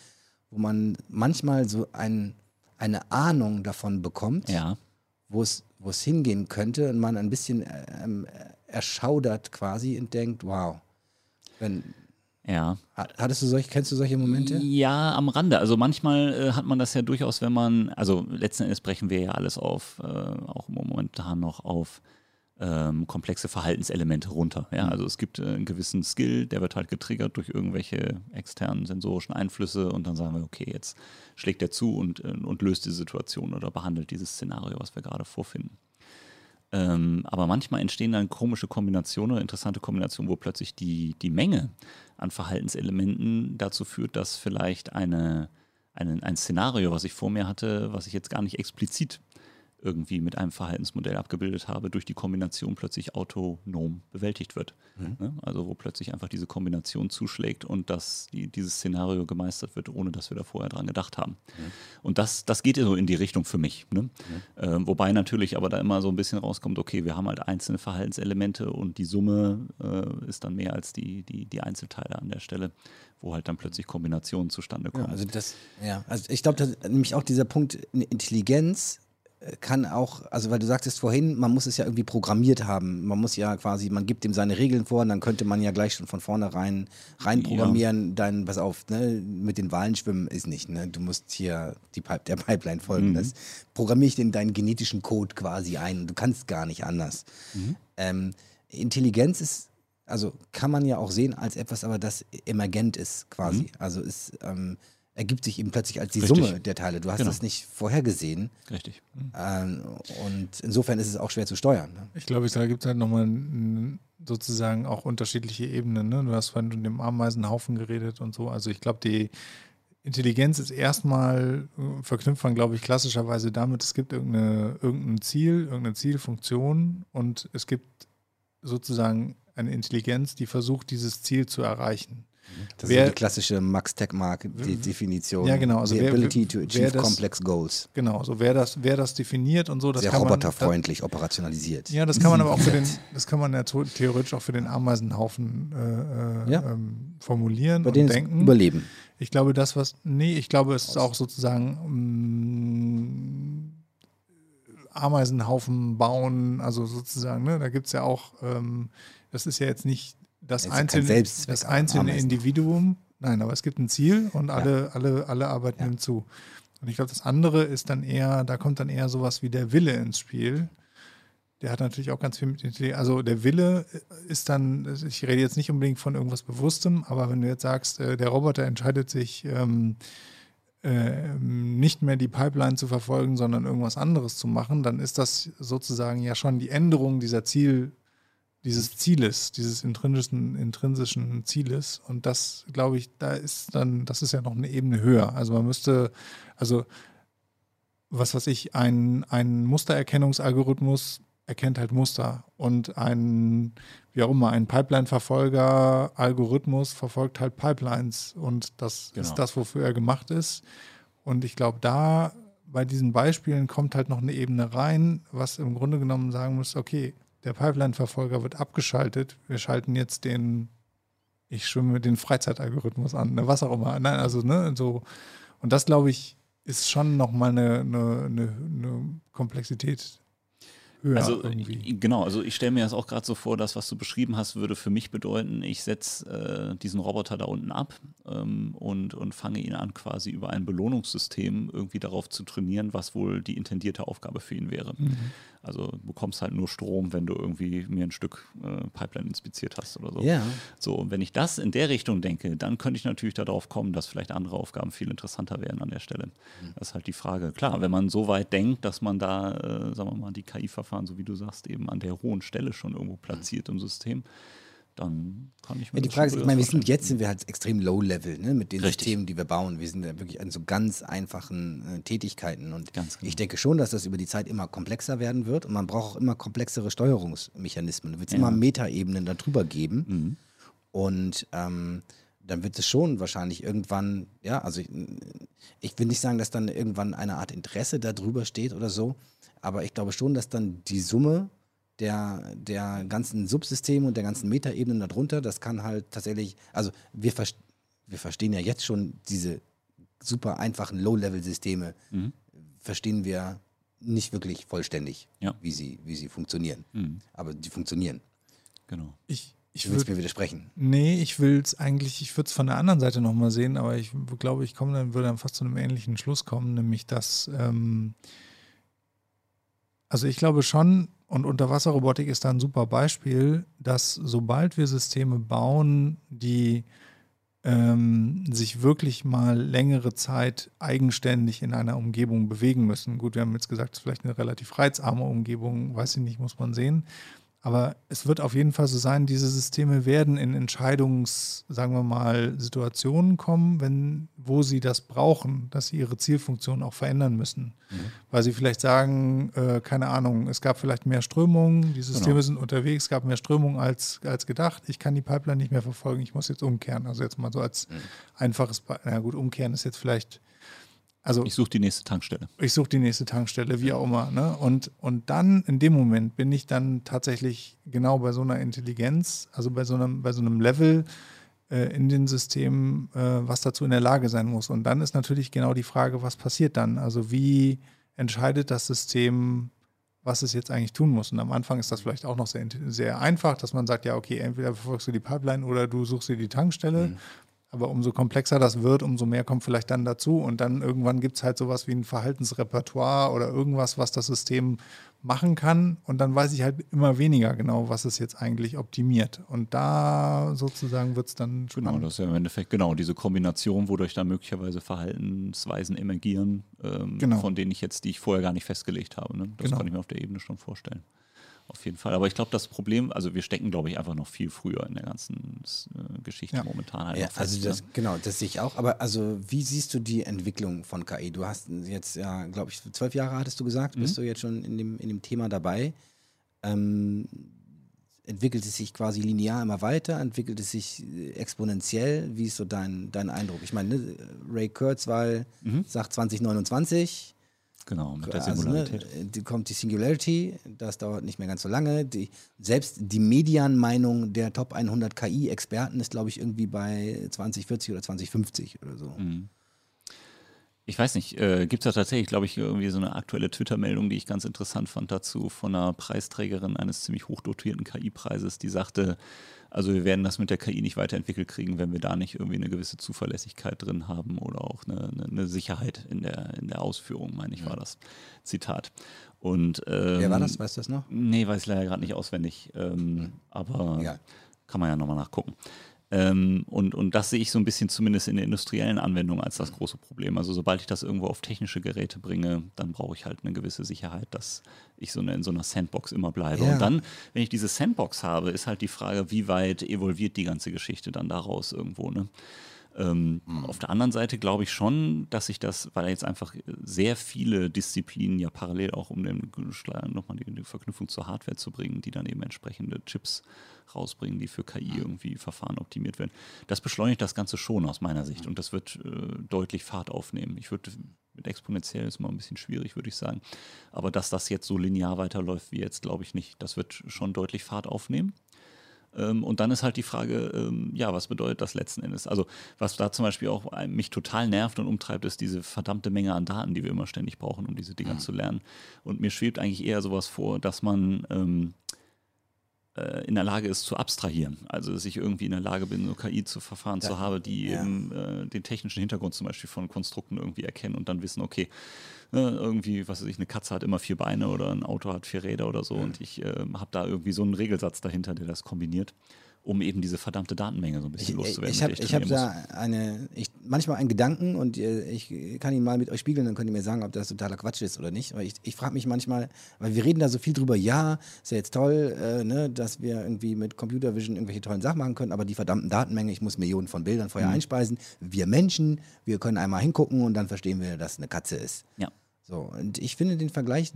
wo man manchmal so ein, eine Ahnung davon bekommt, ja. wo es wo es hingehen könnte und man ein bisschen ähm, erschaudert quasi und denkt, wow, wenn, ja. Hattest du solche, kennst du solche Momente? Ja, am Rande. Also manchmal äh, hat man das ja durchaus, wenn man, also letzten Endes brechen wir ja alles auf, äh, auch momentan noch auf ähm, komplexe Verhaltenselemente runter. Ja, mhm. also es gibt äh, einen gewissen Skill, der wird halt getriggert durch irgendwelche externen sensorischen Einflüsse und dann sagen wir, okay, jetzt schlägt er zu und, äh, und löst die Situation oder behandelt dieses Szenario, was wir gerade vorfinden. Ähm, aber manchmal entstehen dann komische Kombinationen oder interessante Kombinationen, wo plötzlich die, die Menge an Verhaltenselementen dazu führt, dass vielleicht eine, eine, ein Szenario, was ich vor mir hatte, was ich jetzt gar nicht explizit irgendwie mit einem Verhaltensmodell abgebildet habe, durch die Kombination plötzlich autonom bewältigt wird. Mhm. Ne? Also wo plötzlich einfach diese Kombination zuschlägt und dass die, dieses Szenario gemeistert wird, ohne dass wir da vorher dran gedacht haben. Mhm. Und das, das geht so in die Richtung für mich. Ne? Mhm. Ähm, wobei natürlich aber da immer so ein bisschen rauskommt, okay, wir haben halt einzelne Verhaltenselemente und die Summe äh, ist dann mehr als die, die, die Einzelteile an der Stelle, wo halt dann plötzlich Kombinationen zustande kommen. Ja, also das, ja, also ich glaube, nämlich auch dieser Punkt Intelligenz kann auch, also weil du sagtest vorhin, man muss es ja irgendwie programmiert haben. Man muss ja quasi, man gibt ihm seine Regeln vor und dann könnte man ja gleich schon von vornherein reinprogrammieren, ja. dann, pass auf, ne, mit den Wahlen schwimmen ist nicht, ne? Du musst hier die Pipe, der Pipeline folgen. Mhm. Das programmiere ich den deinen genetischen Code quasi ein. Du kannst gar nicht anders. Mhm. Ähm, Intelligenz ist, also kann man ja auch sehen als etwas, aber das emergent ist quasi. Mhm. Also ist ähm, ergibt sich eben plötzlich als die Richtig. Summe der Teile. Du hast genau. das nicht vorhergesehen. Richtig. Ähm, und insofern ist es auch schwer zu steuern. Ne? Ich glaube, da gibt es halt nochmal sozusagen auch unterschiedliche Ebenen. Ne? Du hast von dem Ameisenhaufen geredet und so. Also ich glaube, die Intelligenz ist erstmal, äh, verknüpft man, glaube ich, klassischerweise damit, es gibt irgendeine, irgendein Ziel, irgendeine Zielfunktion und es gibt sozusagen eine Intelligenz, die versucht, dieses Ziel zu erreichen. Das wer, ist die klassische Max Techmark Definition. Ja, genau. Also the wer, ability to achieve das, complex goals. Genau, so wer das, wer das definiert und so, das Sehr kann roboterfreundlich man, operationalisiert. Ja, das kann man aber auch für [LAUGHS] den, das kann man ja theoretisch auch für den Ameisenhaufen äh, äh ja. ähm, formulieren Bei und denken. Überleben. Ich glaube, das, was, nee, ich glaube, es ist auch sozusagen um, Ameisenhaufen bauen, also sozusagen, ne, da gibt es ja auch, ähm, das ist ja jetzt nicht das einzelne, das einzelne Individuum, nein, aber es gibt ein Ziel und alle, ja. alle, alle arbeiten ja. hinzu. Und ich glaube, das andere ist dann eher, da kommt dann eher sowas wie der Wille ins Spiel. Der hat natürlich auch ganz viel mit Intelligenz. Also der Wille ist dann, ich rede jetzt nicht unbedingt von irgendwas Bewusstem, aber wenn du jetzt sagst, äh, der Roboter entscheidet sich, ähm, äh, nicht mehr die Pipeline zu verfolgen, sondern irgendwas anderes zu machen, dann ist das sozusagen ja schon die Änderung dieser Ziel, dieses Zieles, dieses intrinsischen, intrinsischen Zieles. Und das, glaube ich, da ist dann, das ist ja noch eine Ebene höher. Also man müsste, also was weiß ich, ein, ein Mustererkennungsalgorithmus erkennt halt Muster und ein, wie auch immer, ein Pipeline-Verfolger-Algorithmus verfolgt halt Pipelines und das genau. ist das, wofür er gemacht ist. Und ich glaube, da bei diesen Beispielen kommt halt noch eine Ebene rein, was im Grunde genommen sagen muss, okay, der Pipeline-Verfolger wird abgeschaltet. Wir schalten jetzt den, ich schwimme mit den Freizeitalgorithmus an, ne, was auch immer. Nein, also, ne, so. Und das, glaube ich, ist schon nochmal eine, eine, eine, eine Komplexität höher Also irgendwie. genau, also ich stelle mir das auch gerade so vor, das, was du beschrieben hast, würde für mich bedeuten, ich setze äh, diesen Roboter da unten ab ähm, und, und fange ihn an, quasi über ein Belohnungssystem irgendwie darauf zu trainieren, was wohl die intendierte Aufgabe für ihn wäre. Mhm. Also du bekommst halt nur Strom, wenn du irgendwie mir ein Stück äh, Pipeline inspiziert hast oder so. Ja. So, und wenn ich das in der Richtung denke, dann könnte ich natürlich darauf kommen, dass vielleicht andere Aufgaben viel interessanter wären an der Stelle. Mhm. Das ist halt die Frage. Klar, wenn man so weit denkt, dass man da, äh, sagen wir mal, die KI-Verfahren, so wie du sagst, eben an der hohen Stelle schon irgendwo platziert im System, dann kann ich mir Ja, die Frage ist, ich meine, wir sind jetzt sind wir halt extrem low-level ne, mit den Richtig. Systemen, die wir bauen. Wir sind ja wirklich an so ganz einfachen äh, Tätigkeiten und genau. ich denke schon, dass das über die Zeit immer komplexer werden wird und man braucht auch immer komplexere Steuerungsmechanismen. Da wird es Ja. immer Metaebenen darüber geben Mhm. und ähm, dann wird es schon wahrscheinlich irgendwann, ja, also ich, ich will nicht sagen, dass dann irgendwann eine Art Interesse darüber steht oder so, aber ich glaube schon, dass dann die Summe der, der ganzen Subsysteme und der ganzen Metaebenen darunter, das kann halt tatsächlich, also wir, ver wir verstehen ja jetzt schon diese super einfachen Low-Level-Systeme, Mhm. verstehen wir nicht wirklich vollständig, Ja. wie, sie, wie sie funktionieren. Mhm. Aber die funktionieren. Genau. Ich, ich würde mir widersprechen. Nee, ich will es eigentlich, ich würde es von der anderen Seite nochmal sehen, aber ich glaube, ich komme dann, würde dann fast zu einem ähnlichen Schluss kommen, nämlich dass, ähm, also ich glaube schon, und Unterwasserrobotik ist da ein super Beispiel, dass sobald wir Systeme bauen, die ähm, sich wirklich mal längere Zeit eigenständig in einer Umgebung bewegen müssen. Gut, wir haben jetzt gesagt, es ist vielleicht eine relativ reizarme Umgebung, weiß ich nicht, muss man sehen. Aber es wird auf jeden Fall so sein, diese Systeme werden in Entscheidungs, sagen wir mal, Situationen kommen, wenn, wo sie das brauchen, dass sie ihre Zielfunktion auch verändern müssen. Weil sie vielleicht sagen, äh, keine Ahnung, es gab vielleicht mehr Strömungen, die Systeme Genau. sind unterwegs, es gab mehr Strömungen als, als gedacht, ich kann die Pipeline nicht mehr verfolgen, ich muss jetzt umkehren. Also jetzt mal so als einfaches, Be- na gut, umkehren ist jetzt vielleicht, also Ich suche die nächste Tankstelle. ich suche die nächste Tankstelle, wie auch immer. Ne? Und, und dann, in dem Moment, bin ich dann tatsächlich genau bei so einer Intelligenz, also bei so einem, bei so einem Level äh, in den Systemen, äh, was dazu in der Lage sein muss. Und dann ist natürlich genau die Frage, was passiert dann? Also wie entscheidet das System, was es jetzt eigentlich tun muss? Und am Anfang ist das vielleicht auch noch sehr, sehr einfach, dass man sagt, ja, okay, entweder verfolgst du die Pipeline oder du suchst dir die Tankstelle. Aber umso komplexer das wird, umso mehr kommt vielleicht dann dazu. Und dann irgendwann gibt es halt sowas wie ein Verhaltensrepertoire oder irgendwas, was das System machen kann. Und dann weiß ich halt immer weniger genau, was es jetzt eigentlich optimiert. Und da sozusagen wird es dann Genau, spannend. das ist ja im Endeffekt genau diese Kombination, wodurch dann möglicherweise Verhaltensweisen emergieren, ähm, Genau. von denen ich jetzt, die ich vorher gar nicht festgelegt habe. Ne? Das Genau. kann ich mir auf der Ebene schon vorstellen. Auf jeden Fall. Aber ich glaube, das Problem, also wir stecken, glaube ich, einfach noch viel früher in der ganzen äh, Geschichte Ja. momentan halt Ja, noch fest. also das, ne? genau, das sehe ich auch. Aber also, wie siehst du die Entwicklung von KI? Du hast jetzt ja, glaube ich, zwölf Jahre hattest du gesagt, bist du jetzt schon in dem, in dem Thema dabei. Ähm, entwickelt es sich quasi linear immer weiter? Entwickelt es sich äh, exponentiell? Wie ist so dein, dein Eindruck? Ich meine, ne, Ray Kurzweil sagt 2029. Genau, mit der Also, ne, Singularität. die kommt die Singularity, das dauert nicht mehr ganz so lange. Die, selbst die Medianmeinung der Top 100 KI-Experten ist, glaube ich, irgendwie bei 2040 oder 2050 oder so. Mhm. Ich weiß nicht, äh, gibt es da tatsächlich, glaube ich, irgendwie so eine aktuelle Twitter-Meldung, die ich ganz interessant fand dazu, von einer Preisträgerin eines ziemlich hochdotierten KI-Preises, die sagte, also wir werden das mit der KI nicht weiterentwickelt kriegen, wenn wir da nicht irgendwie eine gewisse Zuverlässigkeit drin haben oder auch eine, eine, eine Sicherheit in der, in der Ausführung, meine ich, war das Zitat. Und, ähm, Wer war das? Weißt du das noch? Nee, weiß ich leider gerade nicht auswendig. Ähm, aber Egal. kann man ja nochmal nachgucken. Ähm, und, und das sehe ich so ein bisschen zumindest in der industriellen Anwendung als das große Problem. Also sobald ich das irgendwo auf technische Geräte bringe, dann brauche ich halt eine gewisse Sicherheit, dass ich so eine, in so einer Sandbox immer bleibe. Ja. Und dann, wenn ich diese Sandbox habe, ist halt die Frage, wie weit evolviert die ganze Geschichte dann daraus irgendwo. Ne? Ähm, Auf der anderen Seite glaube ich schon, dass sich das, weil jetzt einfach sehr viele Disziplinen ja parallel auch um den nochmal die, die Verknüpfung zur Hardware zu bringen, die dann eben entsprechende Chips rausbringen, die für KI irgendwie Verfahren optimiert werden. Das beschleunigt das Ganze schon aus meiner Sicht und das wird äh, deutlich Fahrt aufnehmen. Ich würde mit exponentiell ist immer ein bisschen schwierig, würde ich sagen. Aber dass das jetzt so linear weiterläuft wie jetzt, glaube ich nicht. Das wird schon deutlich Fahrt aufnehmen. Ähm, und dann ist halt die Frage, ähm, ja, was bedeutet das letzten Endes? Also, was da zum Beispiel auch mich total nervt und umtreibt, ist diese verdammte Menge an Daten, die wir immer ständig brauchen, um diese Dinger mhm. zu lernen. Und mir schwebt eigentlich eher sowas vor, dass man ähm, äh, in der Lage ist zu abstrahieren. Also dass ich irgendwie in der Lage bin, so KI-Verfahren zu haben, die ja. eben äh, den technischen Hintergrund zum Beispiel von Konstrukten irgendwie erkennen und dann wissen, okay, äh, irgendwie, was weiß ich, eine Katze hat immer vier Beine oder ein Auto hat vier Räder oder so mhm. und ich äh, habe da irgendwie so einen Regelsatz dahinter, der das kombiniert um eben diese verdammte Datenmenge so ein bisschen ich, loszuwerden. Ich habe ich hab da eine, ich, manchmal einen Gedanken und äh, ich kann ihn mal mit euch spiegeln, dann könnt ihr mir sagen, ob das totaler Quatsch ist oder nicht. Aber ich, ich frage mich manchmal, weil wir reden da so viel drüber, ja, ist ja jetzt toll, äh, ne, dass wir irgendwie mit Computer Vision irgendwelche tollen Sachen machen können, aber die verdammten Datenmenge, ich muss Millionen von Bildern vorher mhm. einspeisen. Wir Menschen, wir können einmal hingucken und dann verstehen wir, dass eine Katze ist. Ja. So, und ich finde den Vergleich,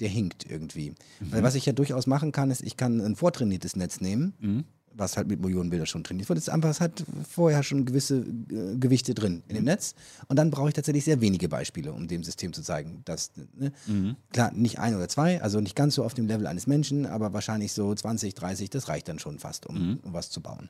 der hinkt irgendwie. Mhm. Weil was ich ja durchaus machen kann, ist, ich kann ein vortrainiertes Netz nehmen. Mhm was halt mit Millionen Bilder schon trainiert wird. Es ist einfach, es hat vorher schon gewisse äh, Gewichte drin in dem mhm. Netz. Und dann brauche ich tatsächlich sehr wenige Beispiele, um dem System zu zeigen, dass, ne? mhm. klar, nicht ein oder zwei, also nicht ganz so auf dem Level eines Menschen, aber wahrscheinlich so 20, 30, das reicht dann schon fast, um, mhm. um was zu bauen.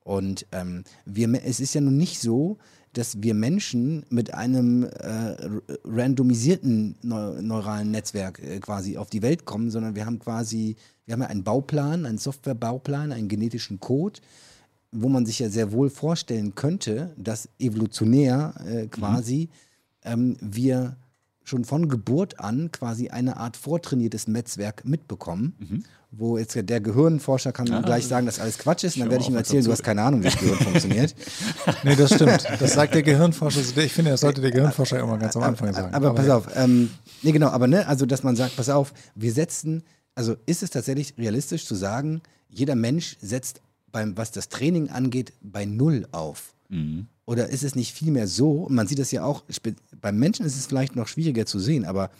Und ähm, wir, es ist ja nun nicht so, dass wir Menschen mit einem äh, randomisierten neu neuralen Netzwerk äh, quasi auf die Welt kommen, sondern wir haben quasi, wir haben ja einen Bauplan, einen Softwarebauplan, einen genetischen Code, wo man sich ja sehr wohl vorstellen könnte, dass evolutionär äh, quasi mhm. ähm, wir schon von Geburt an quasi eine Art vortrainiertes Netzwerk mitbekommen, mhm. wo jetzt der Gehirnforscher kann ah, gleich sagen, dass alles Quatsch ist, und dann werde ich ihm erzählen, du hast keine Ahnung, wie das Gehirn funktioniert. [LAUGHS] Nee, das stimmt. Das sagt der Gehirnforscher. Ich finde, das sollte der Gehirnforscher immer ganz am Anfang sagen. Aber, aber pass auf, ähm, nee, genau, aber ne, also dass man sagt, pass auf, wir setzen, also ist es tatsächlich realistisch zu sagen, jeder Mensch setzt beim, was das Training angeht, bei Null auf. Mhm. Oder ist es nicht vielmehr so, man sieht das ja auch, beim Menschen ist es vielleicht noch schwieriger zu sehen, aber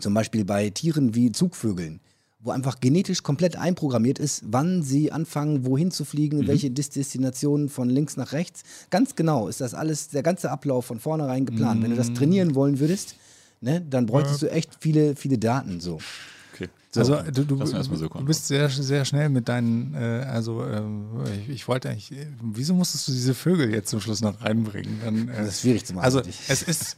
zum Beispiel bei Tieren wie Zugvögeln, wo einfach genetisch komplett einprogrammiert ist, wann sie anfangen, wohin zu fliegen, mhm. welche Destinationen von links nach rechts. Ganz genau ist das alles, der ganze Ablauf von vornherein geplant. Mhm. Wenn du das mhm. trainieren wollen würdest, ne, dann bräuchtest ja. du echt viele, viele Daten so. So, also du, du, so du, bist sehr, sehr schnell mit deinen, äh, also äh, ich, ich, wollte eigentlich, wieso musstest du diese Vögel jetzt zum Schluss noch reinbringen? Dann, äh, das ist schwierig zu machen. Also es ist,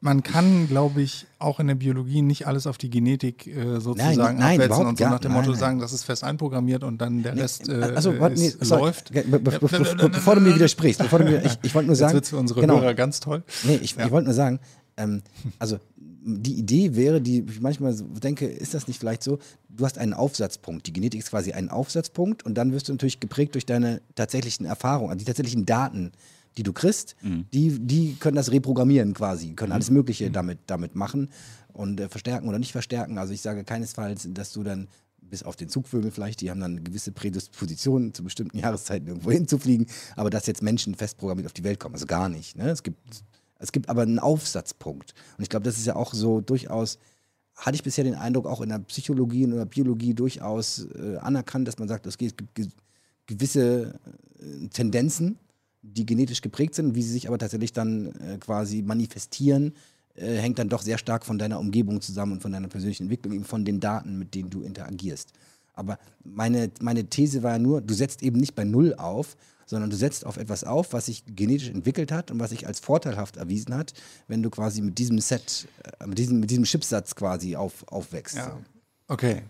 man kann, glaube ich, auch in der Biologie nicht alles auf die Genetik äh, sozusagen nein, nein, abwälzen und so nach dem Motto nein, sagen, das ist fest einprogrammiert und dann der Rest äh, also, nee, läuft. Be be be bevor du mir widersprichst, bevor du mir, ich, ich wollte nur sagen. Jetzt wird für unsere genau, Hörer ganz toll. Nee, ich, ja. ich wollte nur sagen, ähm, also die Idee wäre, die ich manchmal denke, ist das nicht vielleicht so, du hast einen Aufsatzpunkt. Die Genetik ist quasi ein Aufsatzpunkt und dann wirst du natürlich geprägt durch deine tatsächlichen Erfahrungen, also die tatsächlichen Daten, die du kriegst, mhm. die, die können das reprogrammieren quasi, können alles mhm. Mögliche mhm. damit, damit machen und äh, verstärken oder nicht verstärken. Also ich sage keinesfalls, dass du dann bis auf den Zugvögel vielleicht, die haben dann gewisse Prädisposition zu bestimmten [LAUGHS] Jahreszeiten irgendwo hinzufliegen, aber dass jetzt Menschen fest programmiert auf die Welt kommen, also gar nicht. Ne? Es gibt es gibt aber einen Aufsatzpunkt. Und ich glaube, das ist ja auch so durchaus, hatte ich bisher den Eindruck, auch in der Psychologie und in der Biologie durchaus äh, anerkannt, dass man sagt, es gibt gewisse äh, Tendenzen, die genetisch geprägt sind, wie sie sich aber tatsächlich dann äh, quasi manifestieren, äh, hängt dann doch sehr stark von deiner Umgebung zusammen und von deiner persönlichen Entwicklung, eben von den Daten, mit denen du interagierst. Aber meine, meine These war ja nur, du setzt eben nicht bei Null auf, sondern du setzt auf etwas auf, was sich genetisch entwickelt hat und was sich als vorteilhaft erwiesen hat, wenn du quasi mit diesem Set, äh, mit diesem, mit diesem Chipsatz quasi auf, aufwächst. Ja. Okay.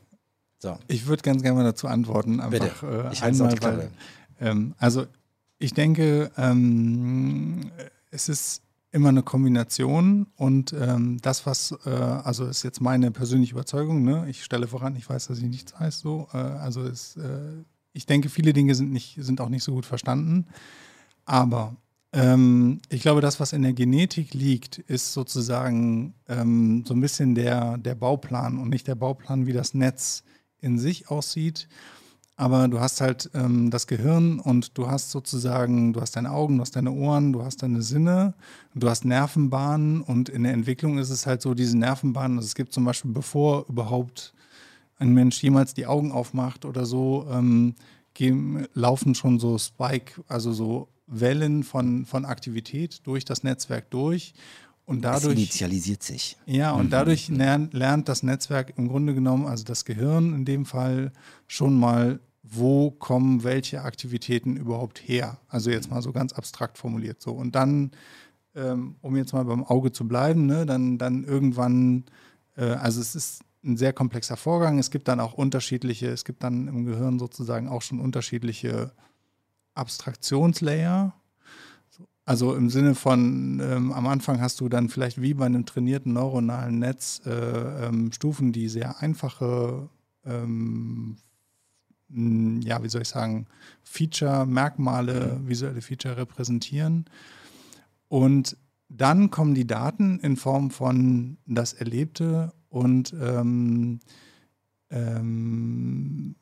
So. Ich würde ganz gerne mal dazu antworten. Einfach, Bitte. Äh, ich einmal, weil, ähm, Also ich denke, ähm, es ist immer eine Kombination und ähm, das, was, äh, also ist jetzt meine persönliche Überzeugung, ne? ich stelle voran, ich weiß, dass ich nichts weiß, so, äh, also ist, äh, ich denke, viele Dinge sind, nicht, sind auch nicht so gut verstanden. Aber ähm, ich glaube, das, was in der Genetik liegt, ist sozusagen ähm, so ein bisschen der, der Bauplan und nicht der Bauplan, wie das Netz in sich aussieht. Aber du hast halt ähm, das Gehirn und du hast sozusagen, du hast deine Augen, du hast deine Ohren, du hast deine Sinne, du hast Nervenbahnen und in der Entwicklung ist es halt so, diese Nervenbahnen, also es gibt zum Beispiel, bevor überhaupt ein Mensch jemals die Augen aufmacht oder so, ähm, gehen, laufen schon so Spike, also so Wellen von, von Aktivität durch das Netzwerk durch. Und dadurch, es initialisiert sich. Ja, und mhm. dadurch lernt, lernt das Netzwerk im Grunde genommen, also das Gehirn in dem Fall, schon mal wo kommen welche Aktivitäten überhaupt her? Also jetzt mal so ganz abstrakt formuliert so. Und dann, ähm, um jetzt mal beim Auge zu bleiben, ne, dann, dann irgendwann, äh, also es ist ein sehr komplexer Vorgang. Es gibt dann auch unterschiedliche, es gibt dann im Gehirn sozusagen auch schon unterschiedliche Abstraktionslayer. Also im Sinne von, ähm, am Anfang hast du dann vielleicht wie bei einem trainierten neuronalen Netz äh, ähm, Stufen, die sehr einfache, ähm, ja, wie soll ich sagen, Feature, Merkmale, visuelle Feature repräsentieren. Und dann kommen die Daten in Form von das Erlebte und ähm, ähm,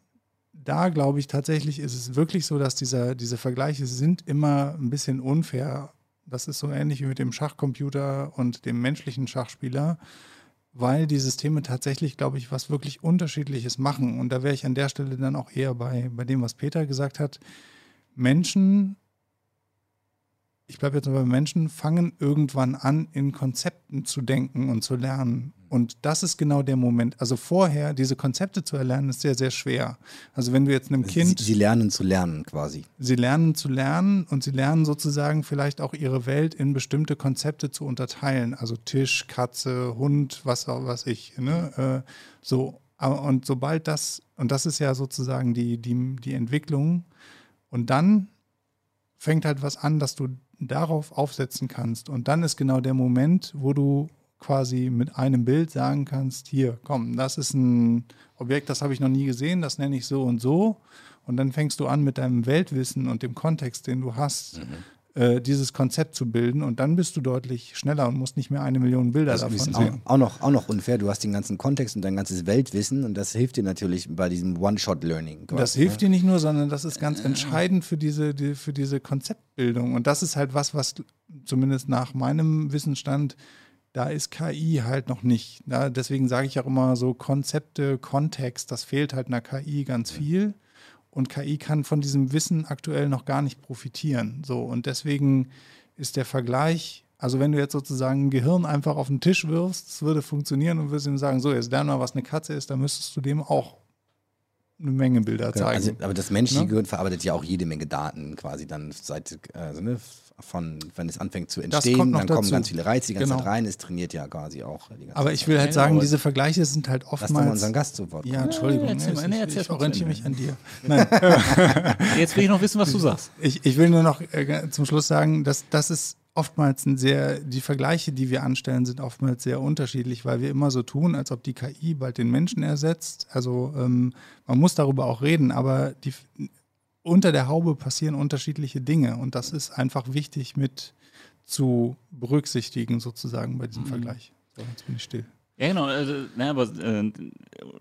da glaube ich tatsächlich, ist es wirklich so, dass dieser, diese Vergleiche sind immer ein bisschen unfair. Das ist so ähnlich wie mit dem Schachcomputer und dem menschlichen Schachspieler, weil die Systeme tatsächlich, glaube ich, was wirklich Unterschiedliches machen. Und da wäre ich an der Stelle dann auch eher bei, bei dem, was Peter gesagt hat. Menschen ich bleibe jetzt mal bei Menschen, fangen irgendwann an, in Konzepten zu denken und zu lernen. Und das ist genau der Moment. Also vorher, diese Konzepte zu erlernen, ist sehr, sehr schwer. Also wenn du jetzt einem Kind. Sie, sie lernen zu lernen quasi. Sie lernen zu lernen und sie lernen sozusagen vielleicht auch ihre Welt in bestimmte Konzepte zu unterteilen. Also Tisch, Katze, Hund, was auch was ich. Ne? Äh, so. Und sobald das, und das ist ja sozusagen die, die, die Entwicklung, und dann fängt halt was an, dass du darauf aufsetzen kannst. Und dann ist genau der Moment, wo du quasi mit einem Bild sagen kannst, hier, komm, das ist ein Objekt, das habe ich noch nie gesehen, das nenne ich so und so. Und dann fängst du an mit deinem Weltwissen und dem Kontext, den du hast, mhm äh, dieses Konzept zu bilden und dann bist du deutlich schneller und musst nicht mehr eine Million Bilder das davon sehen. Auch, auch, noch, auch noch unfair, du hast den ganzen Kontext und dein ganzes Weltwissen und das hilft dir natürlich bei diesem One-Shot-Learning. Das hilft dir nicht nur, sondern das ist ganz entscheidend für diese, die, für diese Konzeptbildung und das ist halt was, was zumindest nach meinem Wissensstand da ist KI halt noch nicht. Ja, deswegen sage ich auch immer so Konzepte, Kontext, das fehlt halt einer KI ganz viel. Und KI kann von diesem Wissen aktuell noch gar nicht profitieren. So, und deswegen ist der Vergleich, also wenn du jetzt sozusagen ein Gehirn einfach auf den Tisch wirfst, es würde funktionieren und würdest ihm sagen, so, jetzt lern mal, was eine Katze ist, dann müsstest du dem auch eine Menge Bilder genau, zeigen. Also, aber das menschliche ne? Gehirn verarbeitet ja auch jede Menge Daten quasi dann seit, also, ne, von, wenn es anfängt zu entstehen, dann kommen ganz viele Reize die ganze genau. Zeit rein, es trainiert ja quasi auch. aber ich will halt sagen, diese Vergleiche sind halt oftmals. Lass mal unseren Gast zu Wort Ja, Entschuldigung. Ja, erzähl, nee, ich, ich, orientiere mich an dir. [LAUGHS] [LAUGHS] Jetzt will ich noch wissen, was du sagst. Ich, ich will nur noch äh, zum Schluss sagen, dass das ist oftmals ein sehr, die Vergleiche, die wir anstellen, sind oftmals sehr unterschiedlich, weil wir immer so tun, als ob die KI bald den Menschen ersetzt. Also ähm, man muss darüber auch reden, aber die, unter der Haube passieren unterschiedliche Dinge und das ist einfach wichtig mit zu berücksichtigen sozusagen bei diesem mhm. Vergleich. So, jetzt bin ich still. Ja, genau. Also, na, aber äh,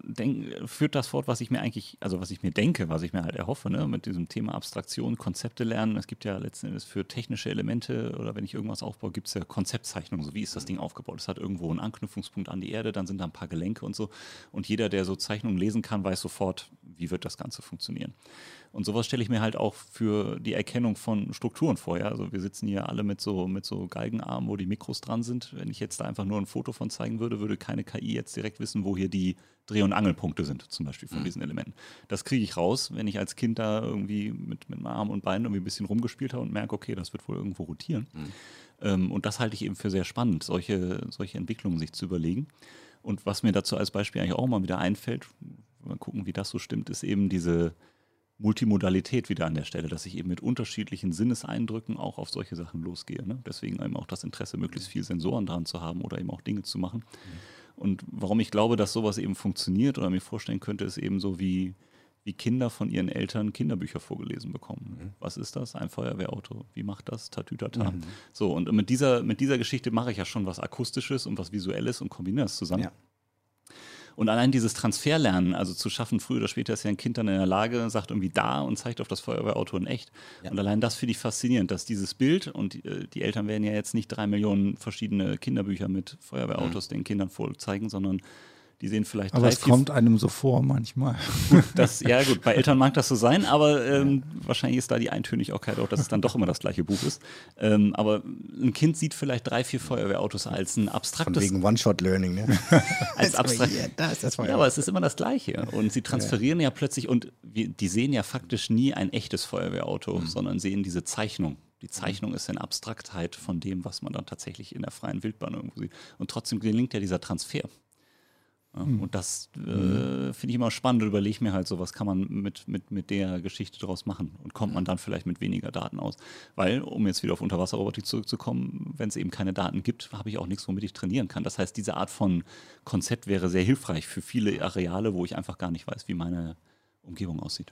denk, führt das fort, was ich mir eigentlich, also was ich mir denke, was ich mir halt erhoffe, ne, mit diesem Thema Abstraktion, Konzepte lernen. Es gibt ja letzten Endes für technische Elemente oder wenn ich irgendwas aufbaue, gibt es ja Konzeptzeichnungen. So wie ist das Ding aufgebaut? Es hat irgendwo einen Anknüpfungspunkt an die Erde, dann sind da ein paar Gelenke und so. Und jeder, der so Zeichnungen lesen kann, weiß sofort, wie wird das Ganze funktionieren. Und sowas stelle ich mir halt auch für die Erkennung von Strukturen vor. Ja? Also wir sitzen hier alle mit so, mit so Galgenarmen, wo die Mikros dran sind. Wenn ich jetzt da einfach nur ein Foto von zeigen würde, würde keine KI jetzt direkt wissen, wo hier die Dreh- und Angelpunkte sind, zum Beispiel von mhm. diesen Elementen. Das kriege ich raus, wenn ich als Kind da irgendwie mit, mit meinem Arm und Beinen irgendwie ein bisschen rumgespielt habe und merke, okay, das wird wohl irgendwo rotieren. Mhm. Ähm, und das halte ich eben für sehr spannend, solche, solche Entwicklungen sich zu überlegen. Und was mir dazu als Beispiel eigentlich auch mal wieder einfällt, mal gucken, wie das so stimmt, ist eben diese Multimodalität wieder an der Stelle, dass ich eben mit unterschiedlichen Sinneseindrücken auch auf solche Sachen losgehe. Ne? Deswegen eben auch das Interesse, möglichst viel Sensoren dran zu haben oder eben auch Dinge zu machen. Mhm. Und warum ich glaube, dass sowas eben funktioniert oder mir vorstellen könnte, ist eben so wie, wie Kinder von ihren Eltern Kinderbücher vorgelesen bekommen. Mhm. Was ist das? Ein Feuerwehrauto. Wie macht das? Tatütata. Mhm. So, und mit dieser, mit dieser Geschichte mache ich ja schon was Akustisches und was Visuelles und kombiniere es zusammen. Ja. Und allein dieses Transferlernen, also zu schaffen, früher oder später ist ja ein Kind dann in der Lage, sagt irgendwie da und zeigt auf das Feuerwehrauto in echt. Ja. Und allein das finde ich faszinierend, dass dieses Bild, und äh, die Eltern werden ja jetzt nicht drei Millionen verschiedene Kinderbücher mit Feuerwehrautos mhm. den Kindern vorzeigen, sondern Die sehen vielleicht Aber drei, es vier, kommt einem so vor manchmal. das, [LAUGHS] ja gut, bei Eltern mag das so sein, aber ähm, wahrscheinlich ist da die Eintönigkeit auch, dass es dann doch immer das gleiche Buch ist. Ähm, aber ein Kind sieht vielleicht drei, vier Feuerwehrautos als ein Von abstraktes wegen One-Shot-Learning, ne? [LAUGHS] als abstrakt. Hier, da ist das. Ja, aber es ist immer das Gleiche. Und sie transferieren ja, plötzlich, und wir, die sehen ja faktisch nie ein echtes Feuerwehrauto, sondern sehen diese Zeichnung. Die Zeichnung ist eine Abstraktheit von dem, was man dann tatsächlich in der freien Wildbahn irgendwo sieht. Und trotzdem gelingt ja dieser Transfer. Ja, Und das äh, finde ich immer spannend und überlege mir halt so, was kann man mit, mit, mit der Geschichte daraus machen und kommt man dann vielleicht mit weniger Daten aus. Weil, um jetzt wieder auf Unterwasserrobotik zurückzukommen, wenn es eben keine Daten gibt, habe ich auch nichts, womit ich trainieren kann. Das heißt, diese Art von Konzept wäre sehr hilfreich für viele Areale, wo ich einfach gar nicht weiß, wie meine Umgebung aussieht.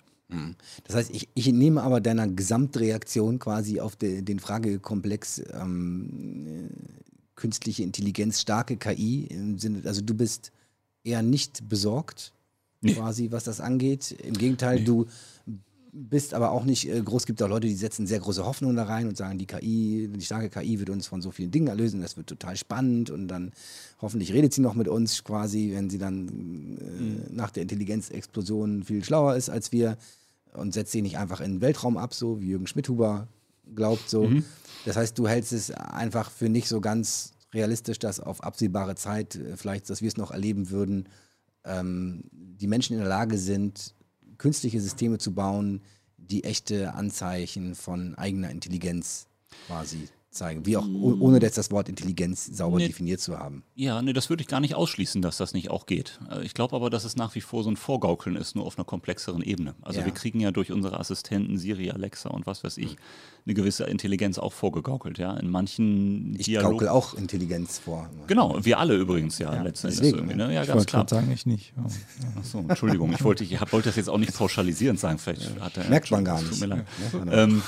Das heißt, ich, ich nehme aber deiner Gesamtreaktion quasi auf de, den Fragekomplex ähm, äh, künstliche Intelligenz, starke KI im Sinne, also du bist eher nicht besorgt, Nee. quasi, was das angeht. Im Gegenteil, du bist aber auch nicht äh, groß. Es gibt auch Leute, die setzen sehr große Hoffnungen da rein und sagen, die KI, die starke KI wird uns von so vielen Dingen erlösen, das wird total spannend und dann hoffentlich redet sie noch mit uns quasi, wenn sie dann äh, nach der Intelligenzexplosion viel schlauer ist als wir und setzt sie nicht einfach in den Weltraum ab, so wie Jürgen Schmidhuber glaubt so. Das heißt, du hältst es einfach für nicht so ganz realistisch, dass auf absehbare Zeit äh, vielleicht, dass wir es noch erleben würden, ähm, die Menschen in der Lage sind, künstliche Systeme zu bauen, die echte Anzeichen von eigener Intelligenz quasi zeigen. Wie auch, oh- ohne jetzt das Wort Intelligenz sauber Nee. definiert zu haben. Ja, nee, das würde ich gar nicht ausschließen, dass das nicht auch geht. Äh, Ich glaube aber, dass es nach wie vor so ein Vorgaukeln ist, nur auf einer komplexeren Ebene. Also Ja. wir kriegen ja durch unsere Assistenten Siri, Alexa und was weiß ich, eine gewisse Intelligenz auch vorgegaukelt. Ja, in manchen Ich Dialogen. gaukel auch Intelligenz vor. Genau, wir alle übrigens ja, letzten Endes deswegen, irgendwie. Ne? Ja, Ich ganz klar. sagen, ich nicht. Ja. Achso, Entschuldigung, ich wollte, ich wollte das jetzt auch nicht pauschalisierend sagen. Vielleicht hat er, Merkt man gar Tut nicht. mir leid. Ja, genau. Ähm,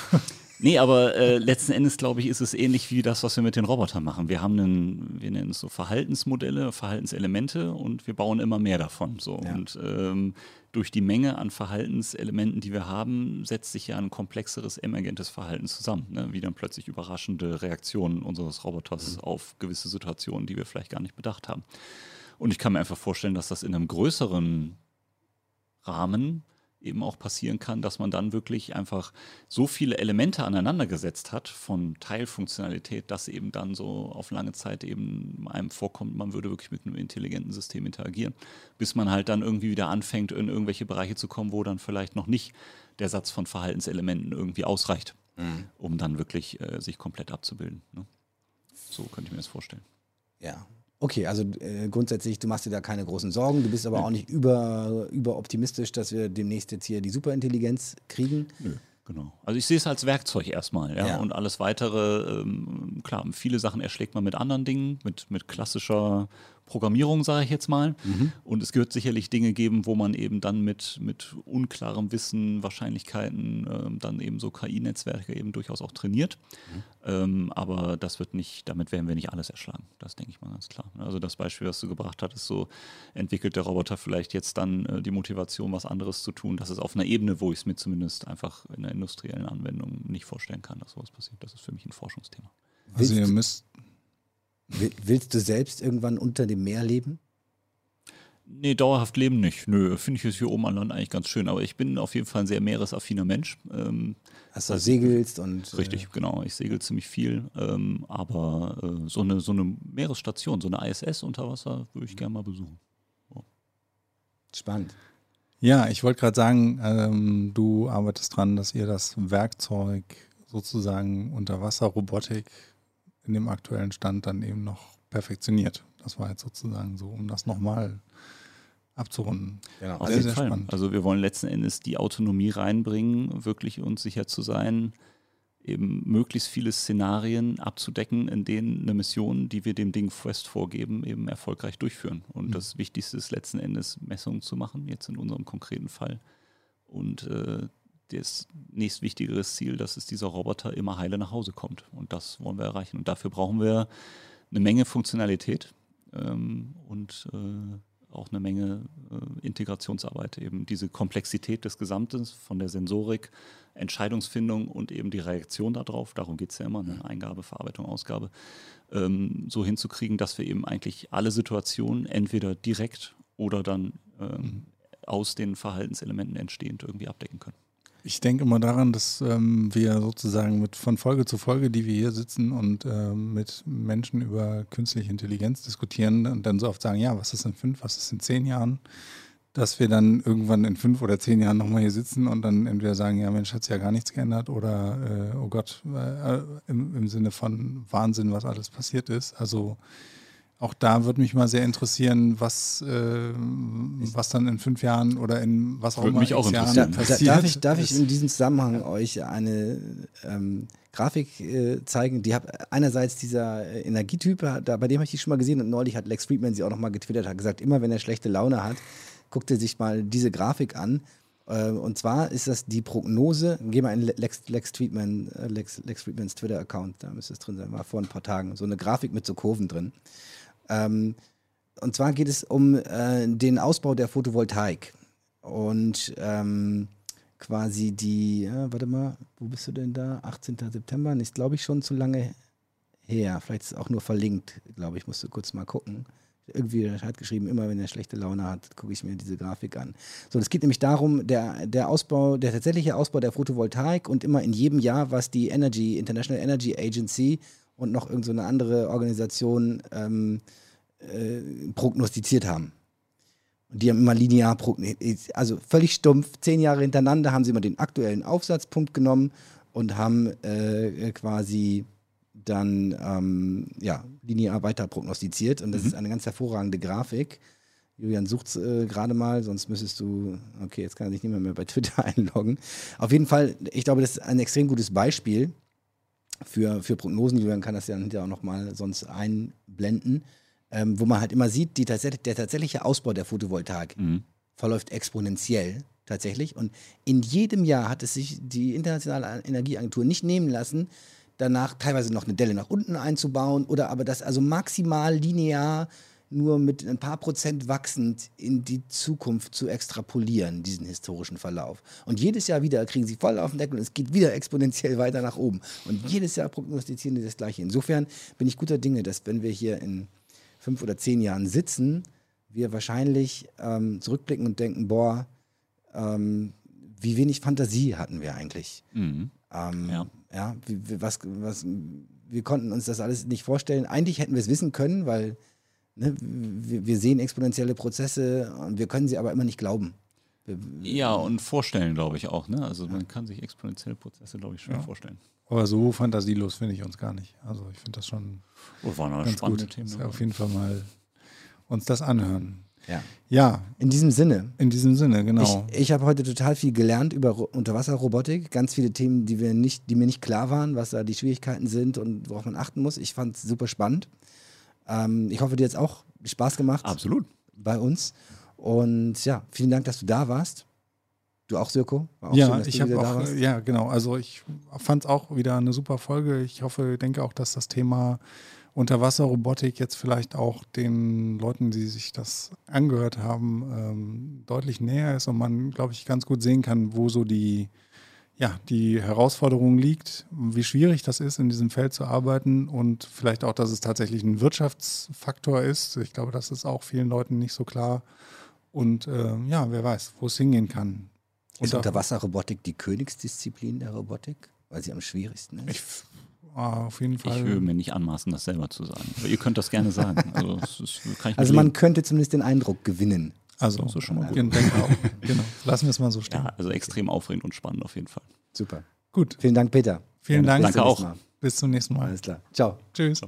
nee, aber äh, letzten Endes, glaube ich, ist es ähnlich wie das, was wir mit den Robotern machen. Wir haben einen, wir nennen es so Verhaltensmodelle, Verhaltenselemente und wir bauen immer mehr davon. So. Ja. Und ähm, durch die Menge an Verhaltenselementen, die wir haben, setzt sich ja ein komplexeres emergentes Verhalten zusammen, ne? wie dann plötzlich überraschende Reaktionen unseres Roboters auf gewisse Situationen, die wir vielleicht gar nicht bedacht haben. Und ich kann mir einfach vorstellen, dass das in einem größeren Rahmen eben auch passieren kann, dass man dann wirklich einfach so viele Elemente aneinander gesetzt hat von Teilfunktionalität, dass eben dann so auf lange Zeit eben einem vorkommt, man würde wirklich mit einem intelligenten System interagieren, bis man halt dann irgendwie wieder anfängt, in irgendwelche Bereiche zu kommen, wo dann vielleicht noch nicht der Satz von Verhaltenselementen irgendwie ausreicht, um dann wirklich äh, sich komplett abzubilden. Ne? So könnte ich mir das vorstellen. Ja. Okay, also äh, grundsätzlich, du machst dir da keine großen Sorgen, du bist aber auch nicht über, überoptimistisch, dass wir demnächst jetzt hier die Superintelligenz kriegen. Genau. Also ich sehe es als Werkzeug erstmal, ja. Ja. Und alles weitere, ähm, klar, viele Sachen erschlägt man mit anderen Dingen, mit, mit klassischer Programmierung, sage ich jetzt mal. Und es wird sicherlich Dinge geben, wo man eben dann mit, mit unklarem Wissen, Wahrscheinlichkeiten, ähm, dann eben so KI-Netzwerke eben durchaus auch trainiert. Ähm, aber das wird nicht, damit werden wir nicht alles erschlagen. Das denke ich mal ganz klar. Also das Beispiel, was du gebracht hattest, so entwickelt der Roboter vielleicht jetzt dann äh, die Motivation, was anderes zu tun. Das ist auf einer Ebene, wo ich es mir zumindest einfach in der industriellen Anwendung nicht vorstellen kann, dass sowas passiert. Das ist für mich ein Forschungsthema. Also ihr müsst, willst du selbst irgendwann unter dem Meer leben? Nee, dauerhaft leben nicht. Nö, finde ich jetzt hier oben an Land eigentlich ganz schön. Aber ich bin auf jeden Fall ein sehr meeresaffiner Mensch. Ähm, Dass du segelst und. äh, Richtig, genau. Ich segel ziemlich viel. Ähm, aber äh, so, eine, so eine Meeresstation, so eine ISS unter Wasser würde ich gerne mal besuchen. Äh, spannend. ja, ich wollte gerade sagen, ähm, du arbeitest dran, dass ihr das Werkzeug sozusagen Unterwasserrobotik in dem aktuellen Stand dann eben noch perfektioniert. Das war jetzt sozusagen so, um das nochmal abzurunden. Genau. Auf Sehr, jeden sehr Fall. spannend. Also wir wollen letzten Endes die Autonomie reinbringen, wirklich uns sicher zu sein, eben möglichst viele Szenarien abzudecken, in denen eine Mission, die wir dem Ding fest vorgeben, eben erfolgreich durchführen. Und das Wichtigste ist letzten Endes Messungen zu machen, jetzt in unserem konkreten Fall. Und äh, das nächstwichtigere Ziel, dass es dieser Roboter immer heile nach Hause kommt. Und das wollen wir erreichen. Und dafür brauchen wir eine Menge Funktionalität ähm, und äh, auch eine Menge äh, Integrationsarbeit, eben diese Komplexität des Gesamten von der Sensorik, Entscheidungsfindung und eben die Reaktion darauf, darum geht es ja immer, eine Eingabe, Verarbeitung, Ausgabe, ähm, so hinzukriegen, dass wir eben eigentlich alle Situationen entweder direkt oder dann ähm, aus den Verhaltenselementen entstehend irgendwie abdecken können. Ich denke immer daran, dass ähm, wir sozusagen mit von Folge zu Folge, die wir hier sitzen und ähm, mit Menschen über künstliche Intelligenz diskutieren und dann so oft sagen, ja, was ist in fünf, was ist in zehn Jahren, dass wir dann irgendwann in fünf oder zehn Jahren nochmal hier sitzen und dann entweder sagen, ja Mensch, hat sich ja gar nichts geändert oder äh, oh Gott, äh, im, im Sinne von Wahnsinn, was alles passiert ist. Also auch da würde mich mal sehr interessieren, was, äh, was dann in fünf Jahren oder in was auch Würde immer mich auch Jahren passiert. darf ich, darf ich in diesem Zusammenhang euch eine ähm, Grafik äh, zeigen? Die hat einerseits dieser äh, Energietyp, hat- da, bei dem habe ich die schon mal gesehen und neulich hat Lex Friedman sie auch noch mal getwittert, hat gesagt, immer wenn er schlechte Laune hat, guckt er sich mal diese Grafik an. Äh, und zwar ist das die Prognose, geh mal in Le- Lex, Lex, Friedman, äh, Lex, Lex Friedmans Twitter-Account, da müsste es drin sein, war vor ein paar Tagen, so eine Grafik mit so Kurven drin. Ähm, und zwar geht es um äh, den Ausbau der Photovoltaik. Und ähm, quasi die, ja, warte mal, wo bist du denn da? 18. September, ist glaube ich schon zu lange her. Vielleicht ist es auch nur verlinkt, glaube ich, musst du kurz mal gucken. Irgendwie hat geschrieben, immer wenn er schlechte Laune hat, gucke ich mir diese Grafik an. So, es geht nämlich darum, der, der Ausbau, der tatsächliche Ausbau der Photovoltaik und immer in jedem Jahr, was die Energy, International Energy Agency und noch irgendeine so eine andere Organisation ähm, äh, prognostiziert haben. Und die haben immer linear prognostiziert. Also völlig stumpf, zehn Jahre hintereinander haben sie immer den aktuellen Aufsatzpunkt genommen und haben äh, quasi dann ähm, ja, linear weiter prognostiziert. Und das ist eine ganz hervorragende Grafik. Julian sucht äh, gerade mal, sonst müsstest du, okay, jetzt kann er sich nicht mehr, mehr bei Twitter [LAUGHS] einloggen. Auf jeden Fall, ich glaube, das ist ein extrem gutes Beispiel für, für Prognosen. Julian kann das ja hinterher auch nochmal sonst einblenden, ähm, wo man halt immer sieht, die der tatsächliche Ausbau der Photovoltaik verläuft exponentiell tatsächlich. Und in jedem Jahr hat es sich die Internationale Energieagentur nicht nehmen lassen, danach teilweise noch eine Delle nach unten einzubauen oder aber das also maximal linear nur mit ein paar Prozent wachsend in die Zukunft zu extrapolieren, diesen historischen Verlauf. Und jedes Jahr wieder kriegen sie voll auf den Deckel und es geht wieder exponentiell weiter nach oben. Und jedes Jahr prognostizieren die das Gleiche. Insofern bin ich guter Dinge, dass wenn wir hier in fünf oder zehn Jahren sitzen, wir wahrscheinlich ähm, zurückblicken und denken, boah, ähm, wie wenig Fantasie hatten wir eigentlich. Mhm. Ähm, Ja. ja. wie, wie, was, was, wir konnten uns das alles nicht vorstellen. Eigentlich hätten wir es wissen können, weil ne, wir, wir sehen exponentielle Prozesse und wir können sie aber immer nicht glauben. Wir, Ja, und vorstellen, glaube ich auch. Ne? Also man kann sich exponentielle Prozesse, glaube ich, schon Ja. vorstellen. Aber so fantasielos finde ich uns gar nicht. Also ich finde das schon Oh, waren aber ganz spannende gut. Themen. Dabei. auf jeden Fall mal uns das anhören. ja. Ja, In diesem Sinne, in diesem Sinne, genau. Ich, ich habe heute total viel gelernt über Ro- Unterwasserrobotik. Ganz viele Themen, die, wir nicht, die mir nicht klar waren, was da die Schwierigkeiten sind und worauf man achten muss. Ich fand es super spannend. Ähm, ich hoffe, dir hat es auch Spaß gemacht Absolut. bei uns. Und ja, vielen Dank, dass du da warst. Du auch, Sirko? War auch ja, schön, ich habe auch, warst. ja, genau. Also ich fand es auch wieder eine super Folge. Ich hoffe, denke auch, dass das Thema Unterwasserrobotik jetzt vielleicht auch den Leuten, die sich das angehört haben, ähm, deutlich näher ist und man, glaube ich, ganz gut sehen kann, wo so die, ja, die Herausforderung liegt, wie schwierig das ist, in diesem Feld zu arbeiten und vielleicht auch, dass es tatsächlich ein Wirtschaftsfaktor ist. Ich glaube, das ist auch vielen Leuten nicht so klar. Und ähm, ja, wer weiß, wo es hingehen kann. Ist Unterwasserrobotik die Königsdisziplin der Robotik? Weil sie am schwierigsten ist. Ich, ah, auf jeden Fall. Ich will mir nicht anmaßen, das selber zu sagen. Aber ihr könnt das gerne sagen. Also, das ist, kann ich Also man könnte zumindest den Eindruck gewinnen. Also, ist schon mal gut. Auch. [LAUGHS] Genau. Lassen wir es mal so stehen. Ja, also extrem aufregend und spannend auf jeden Fall. Super. Gut. Vielen Dank, Peter. Vielen Dank. Bis zum Danke nächsten auch. Mal. Bis zum nächsten Mal. Alles klar. Ciao. Tschüss.